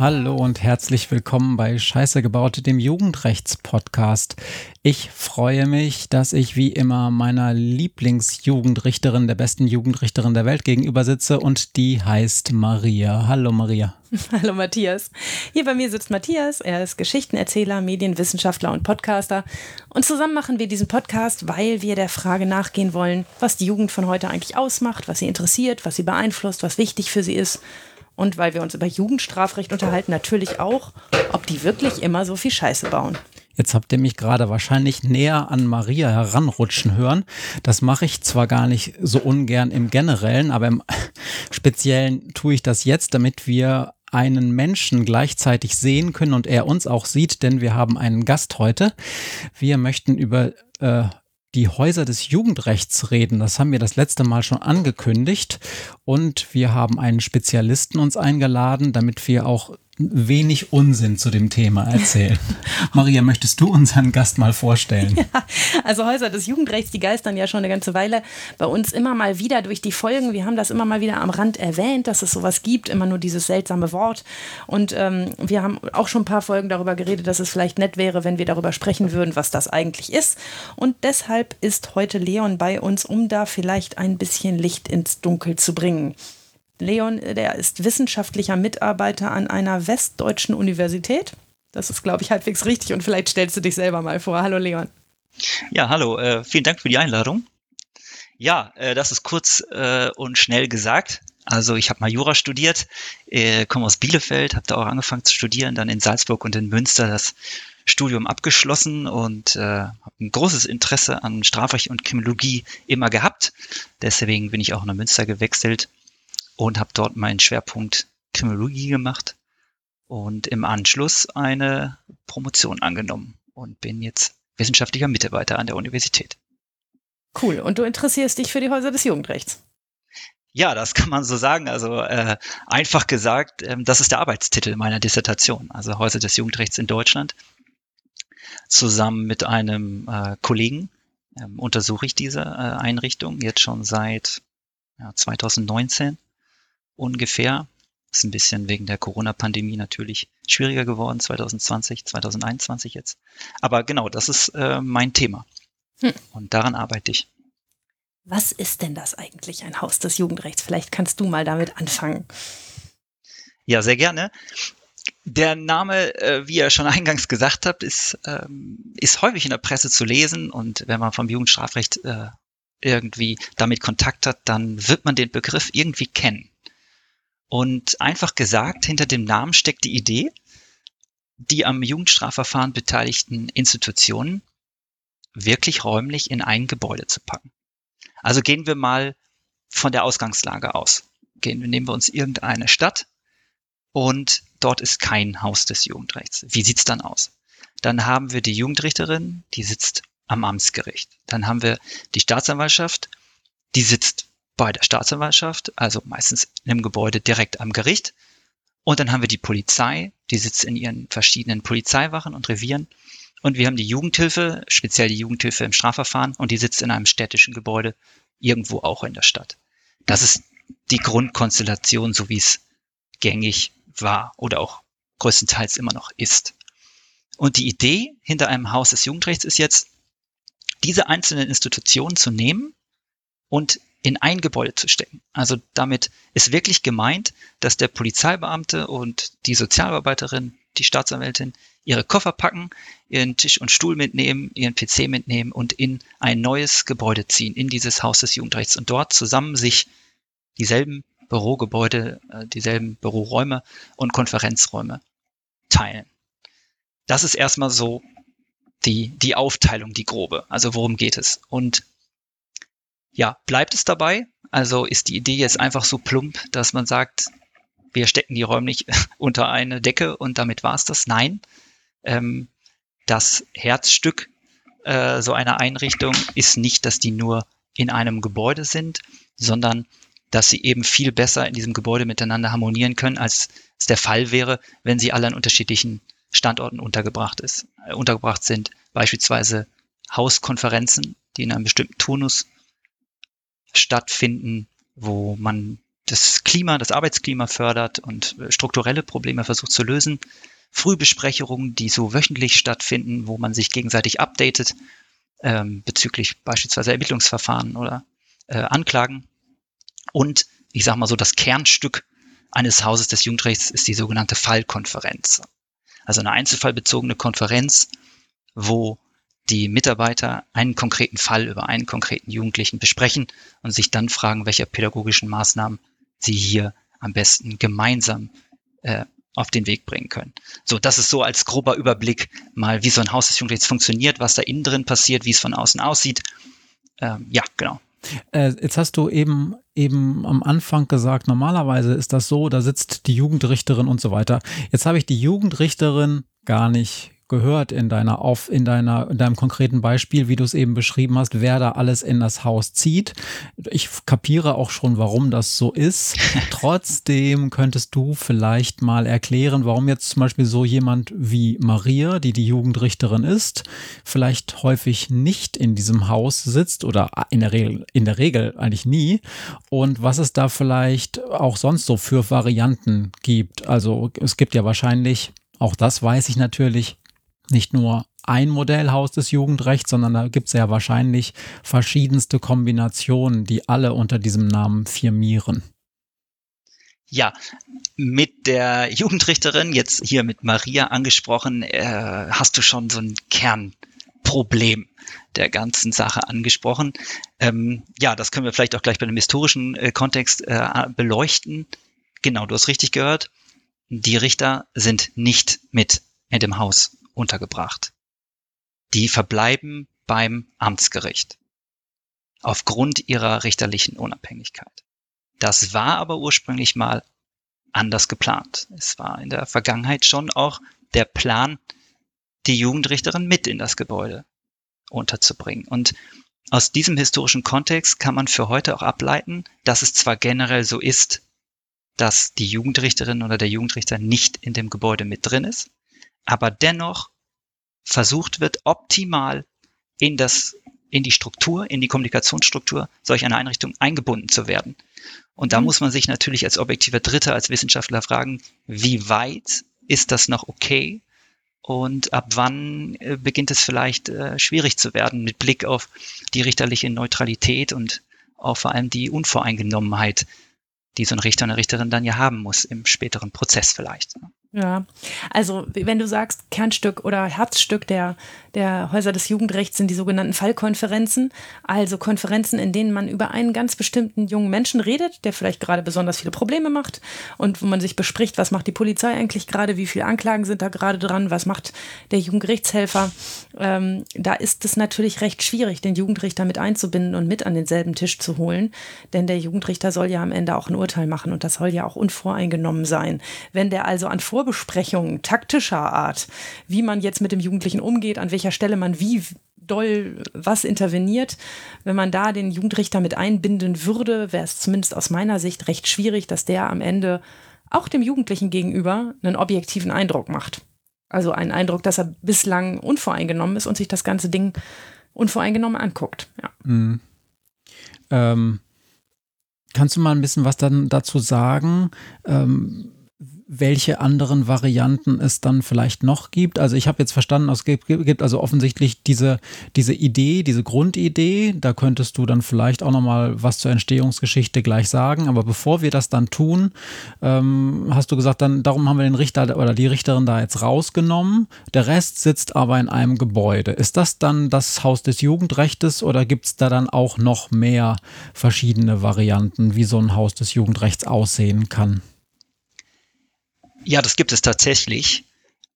Hallo und herzlich willkommen bei Scheiße gebaut, dem Jugendrechts-Podcast. Ich freue mich, dass ich wie immer meiner Lieblingsjugendrichterin, der besten Jugendrichterin der Welt gegenüber sitze und die heißt Maria. Hallo Maria. Hallo Matthias. Hier bei mir sitzt Matthias. Er ist Geschichtenerzähler, Medienwissenschaftler und Podcaster. Und zusammen machen wir diesen Podcast, weil wir der Frage nachgehen wollen, was die Jugend von heute eigentlich ausmacht, was sie interessiert, was sie beeinflusst, was wichtig für sie ist. Und weil wir uns über Jugendstrafrecht unterhalten, natürlich auch, ob die wirklich immer so viel Scheiße bauen. Jetzt habt ihr mich gerade wahrscheinlich näher an Maria heranrutschen hören. Das mache ich zwar gar nicht so ungern im Generellen, aber im Speziellen tue ich das jetzt, damit wir einen Menschen gleichzeitig sehen können und er uns auch sieht, denn wir haben einen Gast heute. Wir möchten über äh, die Häuser des Jugendrechts reden. Das haben wir das letzte Mal schon angekündigt und wir haben einen Spezialisten uns eingeladen, damit wir auch wenig Unsinn zu dem Thema erzählen. Maria, möchtest du unseren Gast mal vorstellen? Ja, also Häuser des Jugendrechts, die geistern ja schon eine ganze Weile bei uns immer mal wieder durch die Folgen. Wir haben das immer mal wieder am Rand erwähnt, dass es sowas gibt, immer nur dieses seltsame Wort. Und ähm, wir haben auch schon ein paar Folgen darüber geredet, dass es vielleicht nett wäre, wenn wir darüber sprechen würden, was das eigentlich ist. Und deshalb ist heute Leon bei uns, um da vielleicht ein bisschen Licht ins Dunkel zu bringen. Leon, der ist wissenschaftlicher Mitarbeiter an einer westdeutschen Universität. Das ist, glaube ich, halbwegs richtig und vielleicht stellst du dich selber mal vor. Hallo Leon. Ja, hallo, äh, vielen Dank für die Einladung. Ja, äh, das ist kurz äh, und schnell gesagt. Also ich habe mal Jura studiert, äh, komme aus Bielefeld, habe da auch angefangen zu studieren, dann in Salzburg und in Münster das Studium abgeschlossen und äh, habe ein großes Interesse an Strafrecht und Kriminologie immer gehabt. Deswegen bin ich auch nach Münster gewechselt und habe dort meinen Schwerpunkt Kriminologie gemacht und im Anschluss eine Promotion angenommen und bin jetzt wissenschaftlicher Mitarbeiter an der Universität. Cool. Und du interessierst dich für die Häuser des Jugendrechts? Ja, das kann man so sagen. Also äh, einfach gesagt, ähm, das ist der Arbeitstitel meiner Dissertation, also Häuser des Jugendrechts in Deutschland. Zusammen mit einem äh, Kollegen ähm, untersuche ich diese äh, Einrichtung jetzt schon seit ja, 2019 ungefähr. Ist ein bisschen wegen der Corona-Pandemie natürlich schwieriger geworden, 2020, 2021 jetzt. Aber genau, das ist äh, mein Thema. Hm. Und daran arbeite ich. Was ist denn das eigentlich, ein Haus des Jugendrechts? Vielleicht kannst du mal damit anfangen. Ja, sehr gerne. Der Name, äh, wie ihr schon eingangs gesagt habt, ist, ähm, ist häufig in der Presse zu lesen und wenn man vom Jugendstrafrecht äh, irgendwie damit Kontakt hat, dann wird man den Begriff irgendwie kennen. Und einfach gesagt, hinter dem Namen steckt die Idee, die am Jugendstrafverfahren beteiligten Institutionen wirklich räumlich in ein Gebäude zu packen. Also gehen wir mal von der Ausgangslage aus. Gehen, nehmen wir uns irgendeine Stadt und dort ist kein Haus des Jugendrechts. Wie sieht's dann aus? Dann haben wir die Jugendrichterin, die sitzt am Amtsgericht. Dann haben wir die Staatsanwaltschaft, die sitzt bei der Staatsanwaltschaft, also meistens in einem Gebäude direkt am Gericht. Und dann haben wir die Polizei, die sitzt in ihren verschiedenen Polizeiwachen und Revieren. Und wir haben die Jugendhilfe, speziell die Jugendhilfe im Strafverfahren, und die sitzt in einem städtischen Gebäude, irgendwo auch in der Stadt. Das ist die Grundkonstellation, so wie es gängig war oder auch größtenteils immer noch ist. Und die Idee hinter einem Haus des Jugendrechts ist jetzt, diese einzelnen Institutionen zu nehmen und in ein Gebäude zu stecken. Also damit ist wirklich gemeint, dass der Polizeibeamte und die Sozialarbeiterin, die Staatsanwältin ihre Koffer packen, ihren Tisch und Stuhl mitnehmen, ihren PC mitnehmen und in ein neues Gebäude ziehen, in dieses Haus des Jugendrechts und dort zusammen sich dieselben Bürogebäude, äh, dieselben Büroräume und Konferenzräume teilen. Das ist erstmal so die, die Aufteilung, die grobe. Also worum geht es? Und ja, bleibt es dabei? Also ist die Idee jetzt einfach so plump, dass man sagt, wir stecken die räumlich unter eine Decke und damit war es das? Nein. Ähm, das Herzstück äh, so einer Einrichtung ist nicht, dass die nur in einem Gebäude sind, sondern dass sie eben viel besser in diesem Gebäude miteinander harmonieren können, als es der Fall wäre, wenn sie alle an unterschiedlichen Standorten untergebracht, ist, äh, untergebracht sind. Beispielsweise Hauskonferenzen, die in einem bestimmten Turnus stattfinden, wo man das Klima, das Arbeitsklima fördert und äh, strukturelle Probleme versucht zu lösen. Frühbesprechungen, die so wöchentlich stattfinden, wo man sich gegenseitig updatet ähm, bezüglich beispielsweise Ermittlungsverfahren oder äh, Anklagen. Und ich sage mal so, das Kernstück eines Hauses des Jugendrechts ist die sogenannte Fallkonferenz. Also eine einzelfallbezogene Konferenz, wo die Mitarbeiter einen konkreten Fall über einen konkreten Jugendlichen besprechen und sich dann fragen, welche pädagogischen Maßnahmen sie hier am besten gemeinsam äh, auf den Weg bringen können. So, das ist so als grober Überblick mal, wie so ein Haus des Jugendrechts funktioniert, was da innen drin passiert, wie es von außen aussieht. Ähm, ja, genau. Äh, jetzt hast du eben eben am Anfang gesagt, normalerweise ist das so, da sitzt die Jugendrichterin und so weiter. Jetzt habe ich die Jugendrichterin gar nicht gehört in deiner auf in deiner in deinem konkreten Beispiel, wie du es eben beschrieben hast, wer da alles in das Haus zieht. Ich kapiere auch schon, warum das so ist. Trotzdem könntest du vielleicht mal erklären, warum jetzt zum Beispiel so jemand wie Maria, die die Jugendrichterin ist, vielleicht häufig nicht in diesem Haus sitzt oder in der Regel in der Regel eigentlich nie und was es da vielleicht auch sonst so für Varianten gibt. Also es gibt ja wahrscheinlich auch das weiß ich natürlich, nicht nur ein Modellhaus des Jugendrechts, sondern da gibt es ja wahrscheinlich verschiedenste Kombinationen, die alle unter diesem Namen firmieren. Ja, mit der Jugendrichterin, jetzt hier mit Maria angesprochen, äh, hast du schon so ein Kernproblem der ganzen Sache angesprochen. Ähm, ja, das können wir vielleicht auch gleich bei einem historischen äh, Kontext äh, beleuchten. Genau, du hast richtig gehört. Die Richter sind nicht mit in dem Haus untergebracht. Die verbleiben beim Amtsgericht aufgrund ihrer richterlichen Unabhängigkeit. Das war aber ursprünglich mal anders geplant. Es war in der Vergangenheit schon auch der Plan, die Jugendrichterin mit in das Gebäude unterzubringen. Und aus diesem historischen Kontext kann man für heute auch ableiten, dass es zwar generell so ist, dass die Jugendrichterin oder der Jugendrichter nicht in dem Gebäude mit drin ist, aber dennoch versucht wird, optimal in das, in die Struktur, in die Kommunikationsstruktur solch einer Einrichtung eingebunden zu werden. Und da mhm. muss man sich natürlich als objektiver Dritter, als Wissenschaftler fragen, wie weit ist das noch okay? Und ab wann äh, beginnt es vielleicht äh, schwierig zu werden mit Blick auf die richterliche Neutralität und auch vor allem die Unvoreingenommenheit, die so ein Richter und eine Richterin dann ja haben muss im späteren Prozess vielleicht. Ja, also wenn du sagst, Kernstück oder Herzstück der, der Häuser des Jugendrechts sind die sogenannten Fallkonferenzen, also Konferenzen, in denen man über einen ganz bestimmten jungen Menschen redet, der vielleicht gerade besonders viele Probleme macht und wo man sich bespricht, was macht die Polizei eigentlich gerade, wie viele Anklagen sind da gerade dran, was macht der Jugendgerichtshelfer. Ähm, da ist es natürlich recht schwierig, den Jugendrichter mit einzubinden und mit an denselben Tisch zu holen, denn der Jugendrichter soll ja am Ende auch ein Urteil machen und das soll ja auch unvoreingenommen sein. Wenn der also an Vor Vorbesprechungen taktischer Art, wie man jetzt mit dem Jugendlichen umgeht, an welcher Stelle man wie doll was interveniert. Wenn man da den Jugendrichter mit einbinden würde, wäre es zumindest aus meiner Sicht recht schwierig, dass der am Ende auch dem Jugendlichen gegenüber einen objektiven Eindruck macht. Also einen Eindruck, dass er bislang unvoreingenommen ist und sich das ganze Ding unvoreingenommen anguckt. Ja. Mhm. Ähm, kannst du mal ein bisschen was dann dazu sagen? Ähm, welche anderen Varianten es dann vielleicht noch gibt. Also ich habe jetzt verstanden, es gibt, also offensichtlich diese, diese Idee, diese Grundidee. Da könntest du dann vielleicht auch nochmal was zur Entstehungsgeschichte gleich sagen. Aber bevor wir das dann tun, ähm, hast du gesagt, dann darum haben wir den Richter oder die Richterin da jetzt rausgenommen. Der Rest sitzt aber in einem Gebäude. Ist das dann das Haus des Jugendrechtes oder gibt es da dann auch noch mehr verschiedene Varianten, wie so ein Haus des Jugendrechts aussehen kann? Ja, das gibt es tatsächlich.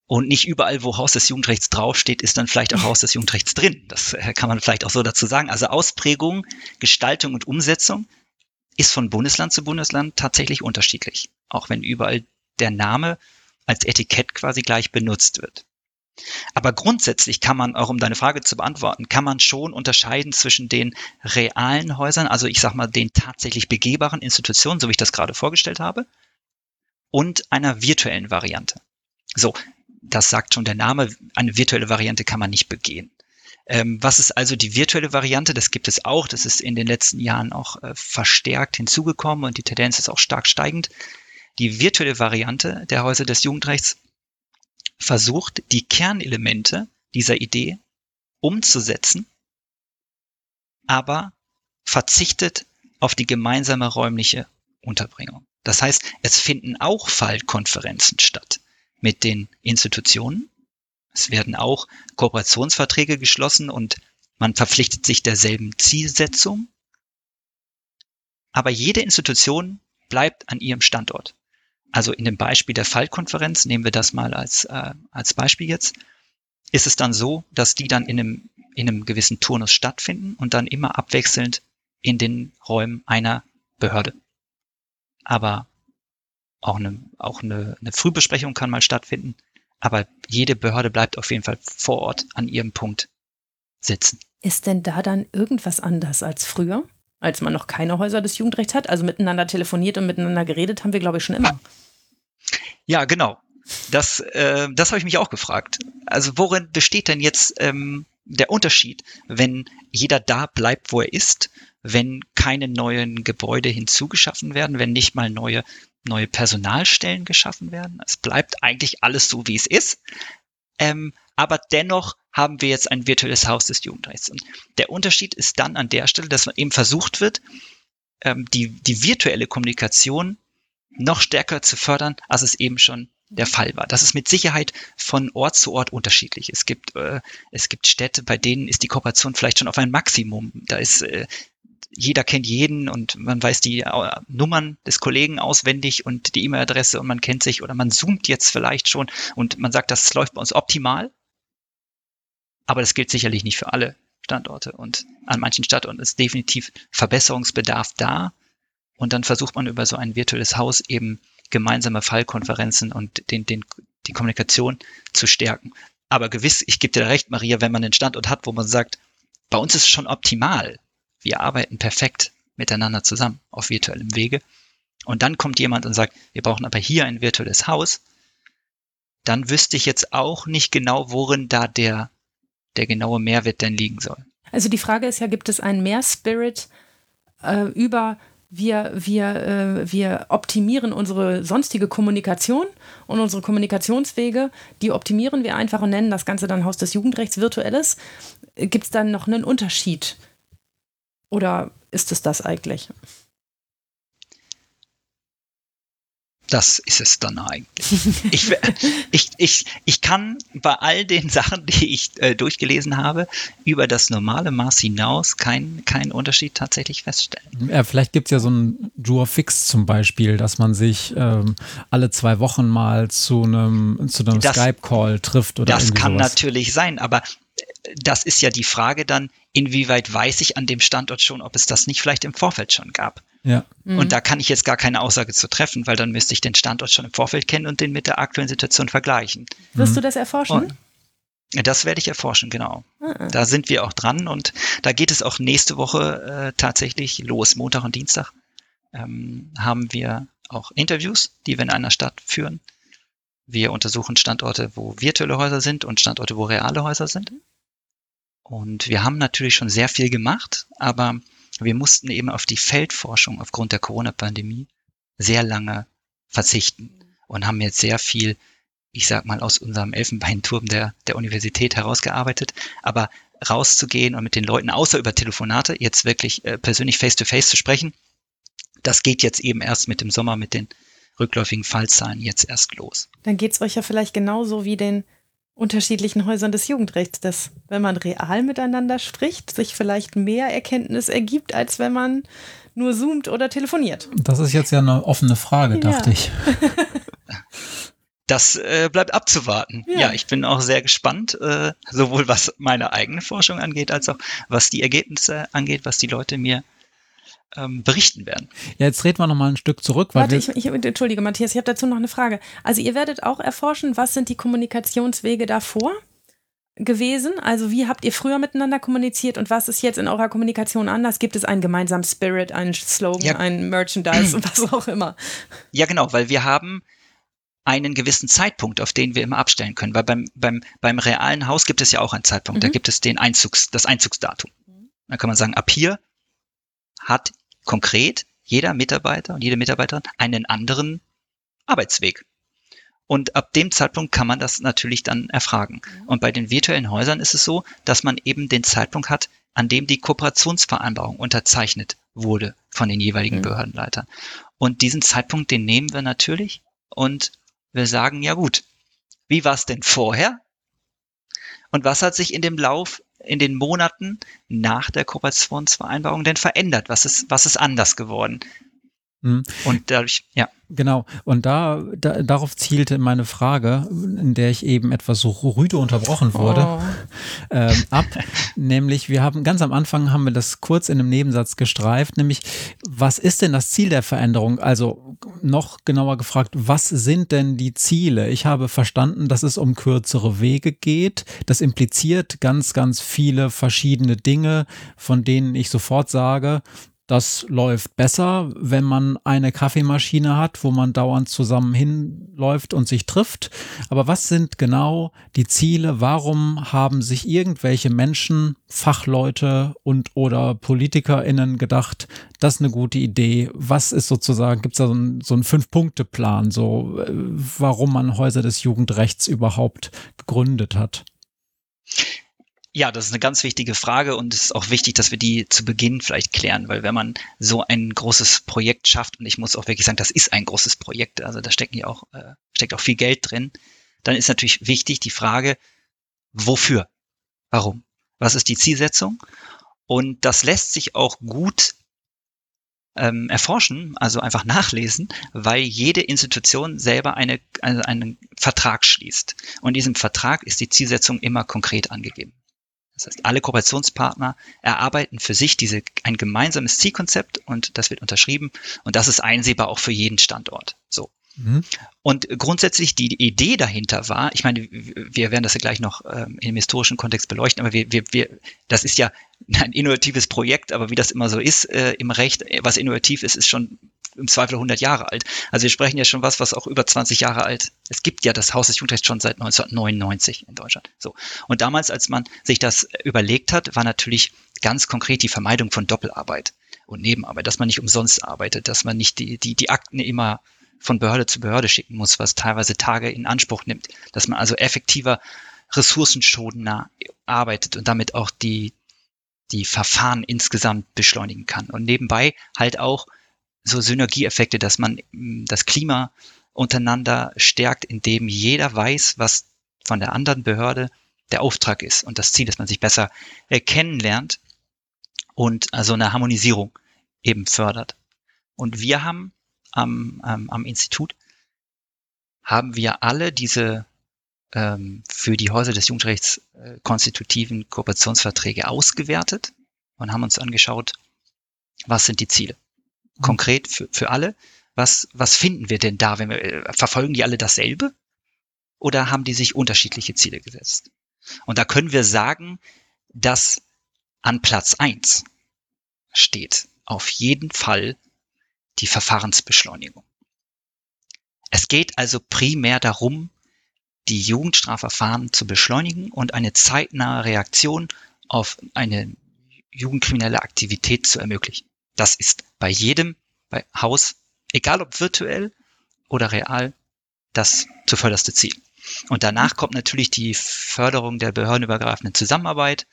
Und nicht überall, wo Haus des Jugendrechts draufsteht, ist dann vielleicht auch Haus des Jugendrechts drin. Das äh, kann man vielleicht auch so dazu sagen. Also Ausprägung, Gestaltung und Umsetzung ist von Bundesland zu Bundesland tatsächlich unterschiedlich. Auch wenn überall der Name als Etikett quasi gleich benutzt wird. Aber grundsätzlich kann man, auch um deine Frage zu beantworten, kann man schon unterscheiden zwischen den realen Häusern, also ich sag mal den tatsächlich begehbaren Institutionen, so wie ich das gerade vorgestellt habe, und einer virtuellen Variante. So, das sagt schon der Name, eine virtuelle Variante kann man nicht begehen. Ähm, was ist also die virtuelle Variante? Das gibt es auch. Das ist in den letzten Jahren auch äh, verstärkt hinzugekommen und die Tendenz ist auch stark steigend. Die virtuelle Variante der Häuser des Jugendrechts versucht, die Kernelemente dieser Idee umzusetzen, aber verzichtet auf die gemeinsame räumliche Unterbringung. Das heißt, es finden auch Fallkonferenzen statt mit den Institutionen. Es werden auch Kooperationsverträge geschlossen und man verpflichtet sich derselben Zielsetzung. Aber jede Institution bleibt an ihrem Standort. Also in dem Beispiel der Fallkonferenz, nehmen wir das mal als, äh, als Beispiel jetzt, ist es dann so, dass die dann in einem, in einem gewissen Turnus stattfinden und dann immer abwechselnd in den Räumen einer Behörde. Aber auch eine, auch eine, eine Frühbesprechung kann mal stattfinden. Aber jede Behörde bleibt auf jeden Fall vor Ort an ihrem Punkt sitzen. Ist denn da dann irgendwas anders als früher? Als man noch keine Häuser des Jugendrechts hat? Also miteinander telefoniert und miteinander geredet haben wir, glaube ich, schon immer. Ja, genau. Das, äh, das habe ich mich auch gefragt. Also worin besteht denn jetzt ähm, der Unterschied, wenn jeder da bleibt, wo er ist, wenn keine neuen Gebäude hinzugeschaffen werden, wenn nicht mal neue, neue Personalstellen geschaffen werden? Es bleibt eigentlich alles so, wie es ist. Ähm, aber dennoch haben wir jetzt ein virtuelles Haus des Jugendrechts. Und der Unterschied ist dann an der Stelle, dass eben versucht wird, ähm, die, die virtuelle Kommunikation noch stärker zu fördern, als es eben schon der Fall war. Das ist mit Sicherheit von Ort zu Ort unterschiedlich. Es gibt, äh, es gibt Städte, bei denen ist die Kooperation vielleicht schon auf ein Maximum. Da ist äh, jeder kennt jeden und man weiß die äh, Nummern des Kollegen auswendig und die E-Mail-Adresse und man kennt sich oder man zoomt jetzt vielleicht schon und man sagt, das läuft bei uns optimal. Aber das gilt sicherlich nicht für alle Standorte und an manchen Standorten ist definitiv Verbesserungsbedarf da. Und dann versucht man über so ein virtuelles Haus eben gemeinsame Fallkonferenzen und den, den, die Kommunikation zu stärken. Aber gewiss, ich gebe dir recht, Maria, wenn man einen Standort hat, wo man sagt, bei uns ist es schon optimal. Wir arbeiten perfekt miteinander zusammen auf virtuellem Wege. Und dann kommt jemand und sagt, wir brauchen aber hier ein virtuelles Haus. Dann wüsste ich jetzt auch nicht genau, worin da der, der genaue Mehrwert denn liegen soll. Also die Frage ist ja, gibt es einen Mehr-Spirit äh, über wir, wir, äh, wir optimieren unsere sonstige Kommunikation und unsere Kommunikationswege, die optimieren wir einfach und nennen das Ganze dann Haus des Jugendrechts virtuelles. Gibt es dann noch einen Unterschied? Oder ist es das eigentlich? Das ist es dann eigentlich. ich, ich, ich, ich kann bei all den Sachen, die ich äh, durchgelesen habe, über das normale Maß hinaus keinen kein Unterschied tatsächlich feststellen. Ja, vielleicht gibt es ja so ein Jura Fix zum Beispiel, dass man sich ähm, alle zwei Wochen mal zu einem, zu einem Skype-Call trifft oder Das kann sowas. natürlich sein, aber das ist ja die Frage dann, inwieweit weiß ich an dem Standort schon, ob es das nicht vielleicht im Vorfeld schon gab. Ja. Mhm. Und da kann ich jetzt gar keine Aussage zu treffen, weil dann müsste ich den Standort schon im Vorfeld kennen und den mit der aktuellen Situation vergleichen. Wirst du das erforschen? Und das werde ich erforschen, genau. Ah. Da sind wir auch dran und da geht es auch nächste Woche äh, tatsächlich los. Montag und Dienstag ähm, haben wir auch Interviews, die wir in einer Stadt führen. Wir untersuchen Standorte, wo virtuelle Häuser sind und Standorte, wo reale Häuser sind. Und wir haben natürlich schon sehr viel gemacht, aber wir mussten eben auf die Feldforschung aufgrund der Corona-Pandemie sehr lange verzichten und haben jetzt sehr viel, ich sag mal, aus unserem Elfenbeinturm der, der Universität herausgearbeitet. Aber rauszugehen und mit den Leuten, außer über Telefonate, jetzt wirklich äh, persönlich face-to-face -face zu sprechen, das geht jetzt eben erst mit dem Sommer, mit den rückläufigen Fallzahlen jetzt erst los. Dann geht es euch ja vielleicht genauso wie den unterschiedlichen Häusern des Jugendrechts, dass wenn man real miteinander spricht, sich vielleicht mehr Erkenntnis ergibt, als wenn man nur zoomt oder telefoniert. Das ist jetzt ja eine offene Frage, ja. dachte ich. Das äh, bleibt abzuwarten. Ja. ja. ich bin auch sehr gespannt, äh, sowohl was meine eigene Forschung angeht, als auch was die Ergebnisse angeht, was die Leute mir ähm, berichten werden. Ja, jetzt reden wir noch mal ein Stück zurück. Warte, ich, ich, entschuldige, Matthias, ich habe dazu noch eine Frage. Also ihr werdet auch erforschen, was sind die Kommunikationswege davor gewesen? Also wie habt ihr früher miteinander kommuniziert und was ist jetzt in eurer Kommunikation anders? Gibt es einen gemeinsamen Spirit, einen Slogan, ja. ein Merchandise und was auch immer? Ja, genau, weil wir haben einen gewissen Zeitpunkt, auf den wir immer abstellen können. Weil beim, beim, beim realen Haus gibt es ja auch einen Zeitpunkt. Mhm. Da gibt es den Einzugs, das Einzugsdatum. Da kann man sagen, ab hier hat konkret jeder Mitarbeiter und jede Mitarbeiterin einen anderen Arbeitsweg. Und ab dem Zeitpunkt kann man das natürlich dann erfragen. Mhm. Und bei den virtuellen Häusern ist es so, dass man eben den Zeitpunkt hat, an dem die Kooperationsvereinbarung unterzeichnet wurde von den jeweiligen mhm. Behördenleitern. Und diesen Zeitpunkt, den nehmen wir natürlich und wir sagen, ja gut, wie war es denn vorher? Und was hat sich in dem Lauf, in den Monaten nach der Kooperationsvereinbarung denn verändert? Was ist, was ist anders geworden? Mhm. Und dadurch, ja. Genau. Und da, da, darauf zielte meine Frage, in der ich eben etwas so rüde unterbrochen wurde, oh. ähm, ab. nämlich, wir haben ganz am Anfang haben wir das kurz in einem Nebensatz gestreift, nämlich, was ist denn das Ziel der Veränderung? Also noch genauer gefragt, was sind denn die Ziele? Ich habe verstanden, dass es um kürzere Wege geht. Das impliziert ganz, ganz viele verschiedene Dinge, von denen ich sofort sage, das läuft besser, wenn man eine Kaffeemaschine hat, wo man dauernd zusammen hinläuft und sich trifft. Aber was sind genau die Ziele? Warum haben sich irgendwelche Menschen, Fachleute und oder PolitikerInnen gedacht, das ist eine gute Idee? Was ist sozusagen, gibt es da so einen, so einen Fünf-Punkte-Plan, so, äh, warum man Häuser des Jugendrechts überhaupt gegründet hat? Ja, das ist eine ganz wichtige Frage und es ist auch wichtig, dass wir die zu Beginn vielleicht klären, weil wenn man so ein großes Projekt schafft, und ich muss auch wirklich sagen, das ist ein großes Projekt, also da stecken ja auch, äh, steckt auch viel Geld drin, dann ist natürlich wichtig die Frage, wofür? Warum? Was ist die Zielsetzung? Und das lässt sich auch gut ähm, erforschen, also einfach nachlesen, weil jede Institution selber eine, eine, einen Vertrag schließt. Und in diesem Vertrag ist die Zielsetzung immer konkret angegeben. Das heißt, alle Kooperationspartner erarbeiten für sich diese, ein gemeinsames Zielkonzept und das wird unterschrieben und das ist einsehbar auch für jeden Standort. So. Mhm. Und grundsätzlich die Idee dahinter war, ich meine, wir werden das ja gleich noch ähm, im historischen Kontext beleuchten, aber wir, wir, wir, das ist ja ein innovatives Projekt, aber wie das immer so ist äh, im Recht, was innovativ ist, ist schon im Zweifel 100 Jahre alt. Also wir sprechen ja schon was, was auch über 20 Jahre alt. Es gibt ja das Haus des Jugendrechts schon seit 1999 in Deutschland. So. Und damals, als man sich das überlegt hat, war natürlich ganz konkret die Vermeidung von Doppelarbeit und Nebenarbeit, dass man nicht umsonst arbeitet, dass man nicht die, die, die Akten immer von Behörde zu Behörde schicken muss, was teilweise Tage in Anspruch nimmt, dass man also effektiver ressourcenschonender arbeitet und damit auch die, die Verfahren insgesamt beschleunigen kann. Und nebenbei halt auch so Synergieeffekte, dass man mm, das Klima untereinander stärkt, indem jeder weiß, was von der anderen Behörde der Auftrag ist und das Ziel, dass man sich besser äh, kennenlernt und also eine Harmonisierung eben fördert. Und wir haben am, ähm, am Institut, haben wir alle diese ähm, für die Häuser des Jugendrechts äh, konstitutiven Kooperationsverträge ausgewertet und haben uns angeschaut, was sind die Ziele konkret für, für alle. Was, was finden wir denn da? Wenn wir, äh, verfolgen die alle dasselbe? Oder haben die sich unterschiedliche Ziele gesetzt? Und da können wir sagen, dass an Platz eins steht auf jeden Fall die Verfahrensbeschleunigung. Es geht also primär darum, die Jugendstrafverfahren zu beschleunigen und eine zeitnahe Reaktion auf eine jugendkriminelle Aktivität zu ermöglichen. Das ist bei jedem bei Haus, egal ob virtuell oder real, das zuvörderste Ziel. Und danach kommt natürlich die Förderung der behördenübergreifenden Zusammenarbeit,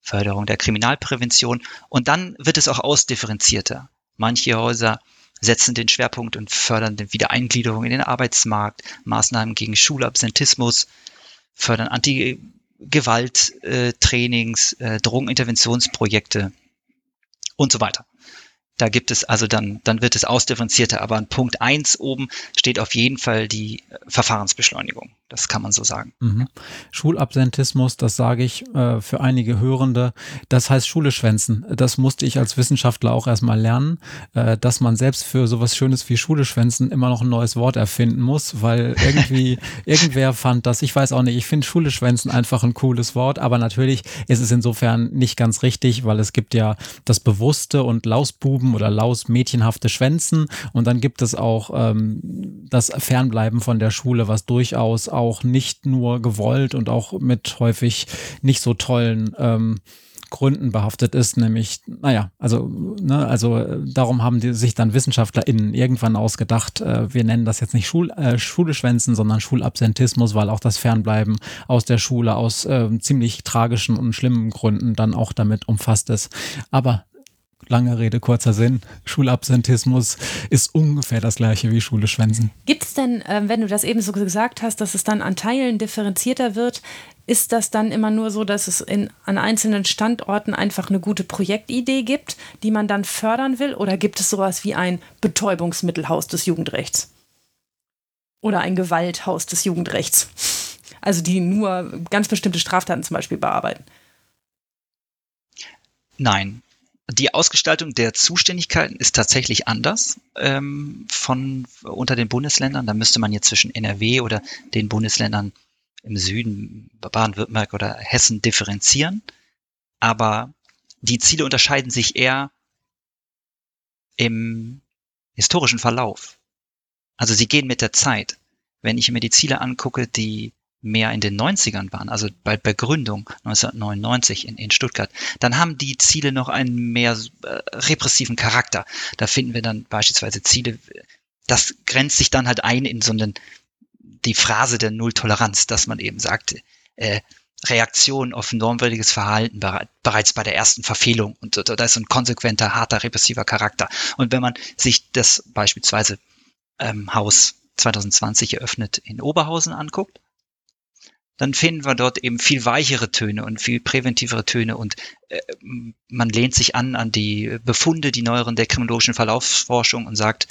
Förderung der Kriminalprävention und dann wird es auch ausdifferenzierter. Manche Häuser setzen den Schwerpunkt und fördern die Wiedereingliederung in den Arbeitsmarkt, Maßnahmen gegen Schulabsentismus, fördern Anti-Gewalt-Trainings, äh, Drogeninterventionsprojekte und so weiter. Da gibt es also dann, dann wird es ausdifferenzierter, aber an Punkt eins oben steht auf jeden Fall die äh, Verfahrensbeschleunigung. Das kann man so sagen. Mhm. Schulabsentismus, das sage ich äh, für einige Hörende, das heißt Schule schwänzen. Das musste ich als Wissenschaftler auch erstmal lernen, äh, dass man selbst für sowas Schönes wie Schule schwänzen immer noch ein neues Wort erfinden muss, weil irgendwie irgendwer fand das, ich weiß auch nicht, ich finde Schule schwänzen einfach ein cooles Wort, aber natürlich ist es insofern nicht ganz richtig, weil es gibt ja das Bewusste und Lausbuben Buben oder Laus mädchenhafte Schwänzen und dann gibt es auch ähm, das Fernbleiben von der Schule, was durchaus auch nicht nur gewollt und auch mit häufig nicht so tollen ähm, Gründen behaftet ist, nämlich, naja, also, ne, also darum haben die sich dann WissenschaftlerInnen irgendwann ausgedacht, äh, wir nennen das jetzt nicht Schul, äh, Schuleschwänzen, sondern Schulabsentismus, weil auch das Fernbleiben aus der Schule aus äh, ziemlich tragischen und schlimmen Gründen dann auch damit umfasst ist. Aber lange Rede, kurzer Sinn. Schulabsentismus ist ungefähr das gleiche wie Schule schwänzen. Gibt es denn, äh, wenn du das eben so gesagt hast, dass es dann an Teilen differenzierter wird, ist das dann immer nur so, dass es in, an einzelnen Standorten einfach eine gute Projektidee gibt, die man dann fördern will? Oder gibt es sowas wie ein Betäubungsmittelhaus des Jugendrechts? Oder ein Gewalthaus des Jugendrechts? Also die nur ganz bestimmte Straftaten zum Beispiel bearbeiten. Nein, die Ausgestaltung der Zuständigkeiten ist tatsächlich anders ähm, von unter den Bundesländern. Da müsste man jetzt zwischen NRW oder den Bundesländern im Süden, Baden-Württemberg oder Hessen differenzieren. Aber die Ziele unterscheiden sich eher im historischen Verlauf. Also sie gehen mit der Zeit. Wenn ich mir die Ziele angucke, die mehr in den 90ern waren, also bei, bei Gründung 1999 in, in Stuttgart, dann haben die Ziele noch einen mehr äh, repressiven Charakter. Da finden wir dann beispielsweise Ziele, das grenzt sich dann halt ein in so einen, die Phrase der Nulltoleranz, dass man eben sagt, äh, Reaktion auf normwürdiges Verhalten bereits bei der ersten Verfehlung. Und da ist ein konsequenter, harter, repressiver Charakter. Und wenn man sich das beispielsweise ähm, Haus 2020 eröffnet in Oberhausen anguckt, dann finden wir dort eben viel weichere Töne und viel präventivere Töne und äh, man lehnt sich an an die Befunde, die neueren der kriminologischen Verlaufsforschung und sagt,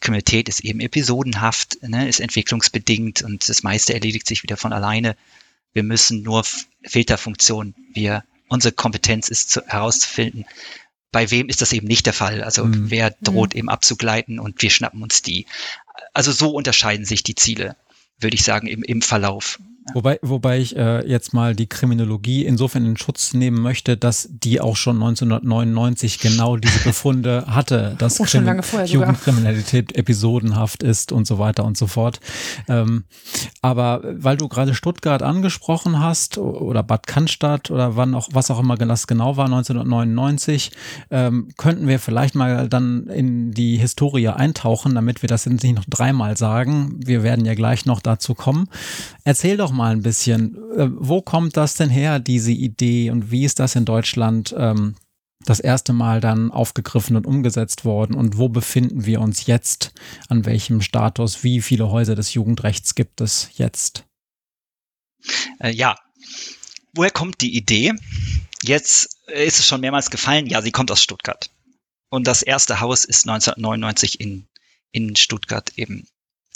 Kriminalität ist eben episodenhaft, ne, ist entwicklungsbedingt und das meiste erledigt sich wieder von alleine. Wir müssen nur Filterfunktion, wir, unsere Kompetenz ist zu, herauszufinden, bei wem ist das eben nicht der Fall. Also mhm. wer droht mhm. eben abzugleiten und wir schnappen uns die. Also so unterscheiden sich die Ziele, würde ich sagen, im, im Verlauf. Wobei, wobei ich äh, jetzt mal die Kriminologie insofern in Schutz nehmen möchte, dass die auch schon 1999 genau diese Befunde hatte, dass oh, Krimi Jugendkriminalität episodenhaft ist und so weiter und so fort. Ähm, aber weil du gerade Stuttgart angesprochen hast oder Bad Cannstatt oder wann auch was auch immer das genau war 1999, ähm, könnten wir vielleicht mal dann in die Historie eintauchen, damit wir das jetzt nicht noch dreimal sagen. Wir werden ja gleich noch dazu kommen. Erzähl doch mal ein bisschen, äh, wo kommt das denn her, diese Idee und wie ist das in Deutschland ähm, das erste Mal dann aufgegriffen und umgesetzt worden und wo befinden wir uns jetzt, an welchem Status, wie viele Häuser des Jugendrechts gibt es jetzt? Äh, ja, woher kommt die Idee? Jetzt ist es schon mehrmals gefallen, ja, sie kommt aus Stuttgart. Und das erste Haus ist 1999 in, in Stuttgart eben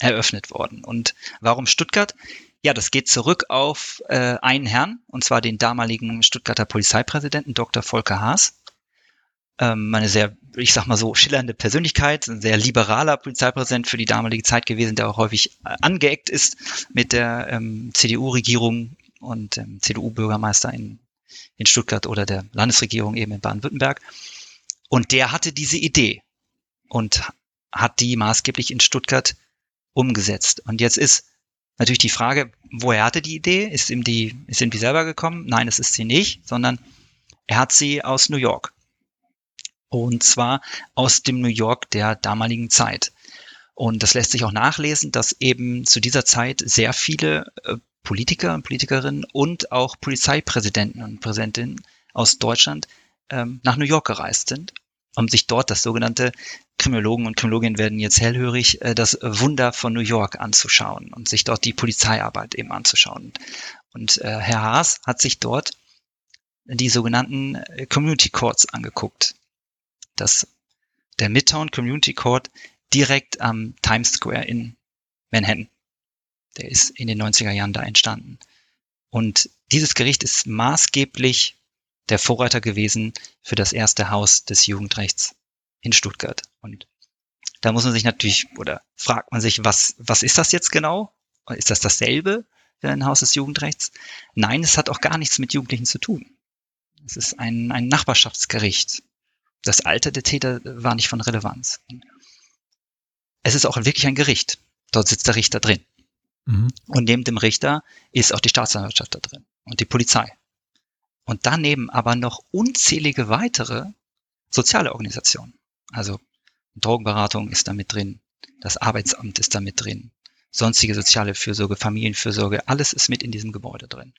eröffnet worden. Und warum Stuttgart? Ja, das geht zurück auf äh, einen Herrn, und zwar den damaligen Stuttgarter Polizeipräsidenten Dr. Volker Haas. Ähm, eine sehr, ich sag mal so, schillernde Persönlichkeit, ein sehr liberaler Polizeipräsident für die damalige Zeit gewesen, der auch häufig äh, angeeckt ist mit der ähm, CDU-Regierung und ähm, CDU-Bürgermeister in, in Stuttgart oder der Landesregierung eben in Baden-Württemberg. Und der hatte diese Idee und hat die maßgeblich in Stuttgart umgesetzt. Und jetzt ist Natürlich die Frage, woher hatte die Idee? Ist ihm die, ist ihm die selber gekommen? Nein, es ist sie nicht, sondern er hat sie aus New York. Und zwar aus dem New York der damaligen Zeit. Und das lässt sich auch nachlesen, dass eben zu dieser Zeit sehr viele äh, Politiker und Politikerinnen und auch Polizeipräsidenten und Präsidentinnen aus Deutschland ähm, nach New York gereist sind, um sich dort das sogenannte Kriminologen und Kriminologinnen werden jetzt hellhörig, äh, das Wunder von New York anzuschauen und sich dort die Polizeiarbeit eben anzuschauen. Und äh, Herr Haas hat sich dort die sogenannten äh, Community Courts angeguckt. Das, der Midtown Community Court direkt am Times Square in Manhattan. Der ist in den 90er Jahren da entstanden. Und dieses Gericht ist maßgeblich der Vorreiter gewesen für das erste Haus des Jugendrechts in Stuttgart. Und da muss man sich natürlich, oder fragt man sich, was, was ist das jetzt genau? Ist das dasselbe wie ein Haus des Jugendrechts? Nein, es hat auch gar nichts mit Jugendlichen zu tun. Es ist ein, ein Nachbarschaftsgericht. Das Alter der Täter war nicht von Relevanz. Es ist auch wirklich ein Gericht. Dort sitzt der Richter drin. Mhm. Und neben dem Richter ist auch die Staatsanwaltschaft da drin und die Polizei. Und daneben aber noch unzählige weitere soziale Organisationen. Also Drogenberatung ist da mit drin, das Arbeitsamt ist da mit drin, sonstige soziale Fürsorge, Familienfürsorge, alles ist mit in diesem Gebäude drin.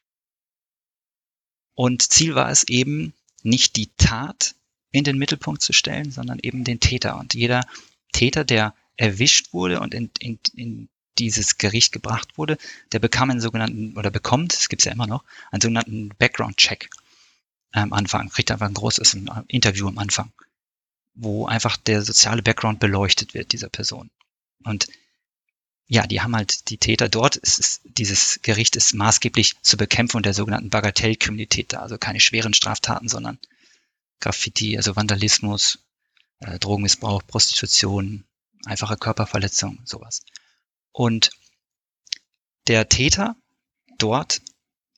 Und Ziel war es eben, nicht die Tat in den Mittelpunkt zu stellen, sondern eben den Täter. Und jeder Täter, der erwischt wurde und in, in, in dieses Gericht gebracht wurde, der bekam einen sogenannten, oder bekommt, es gibt es ja immer noch, einen sogenannten Background-Check am Anfang, kriegt einfach ein großes Interview am Anfang, wo einfach der soziale Background beleuchtet wird dieser Person. Und ja, die haben halt die Täter dort, ist, ist, dieses Gericht ist maßgeblich zur Bekämpfung der sogenannten Bagatellkriminalität da, also keine schweren Straftaten, sondern Graffiti, also Vandalismus, äh, Drogenmissbrauch, Prostitution, einfache Körperverletzung, sowas. Und der Täter dort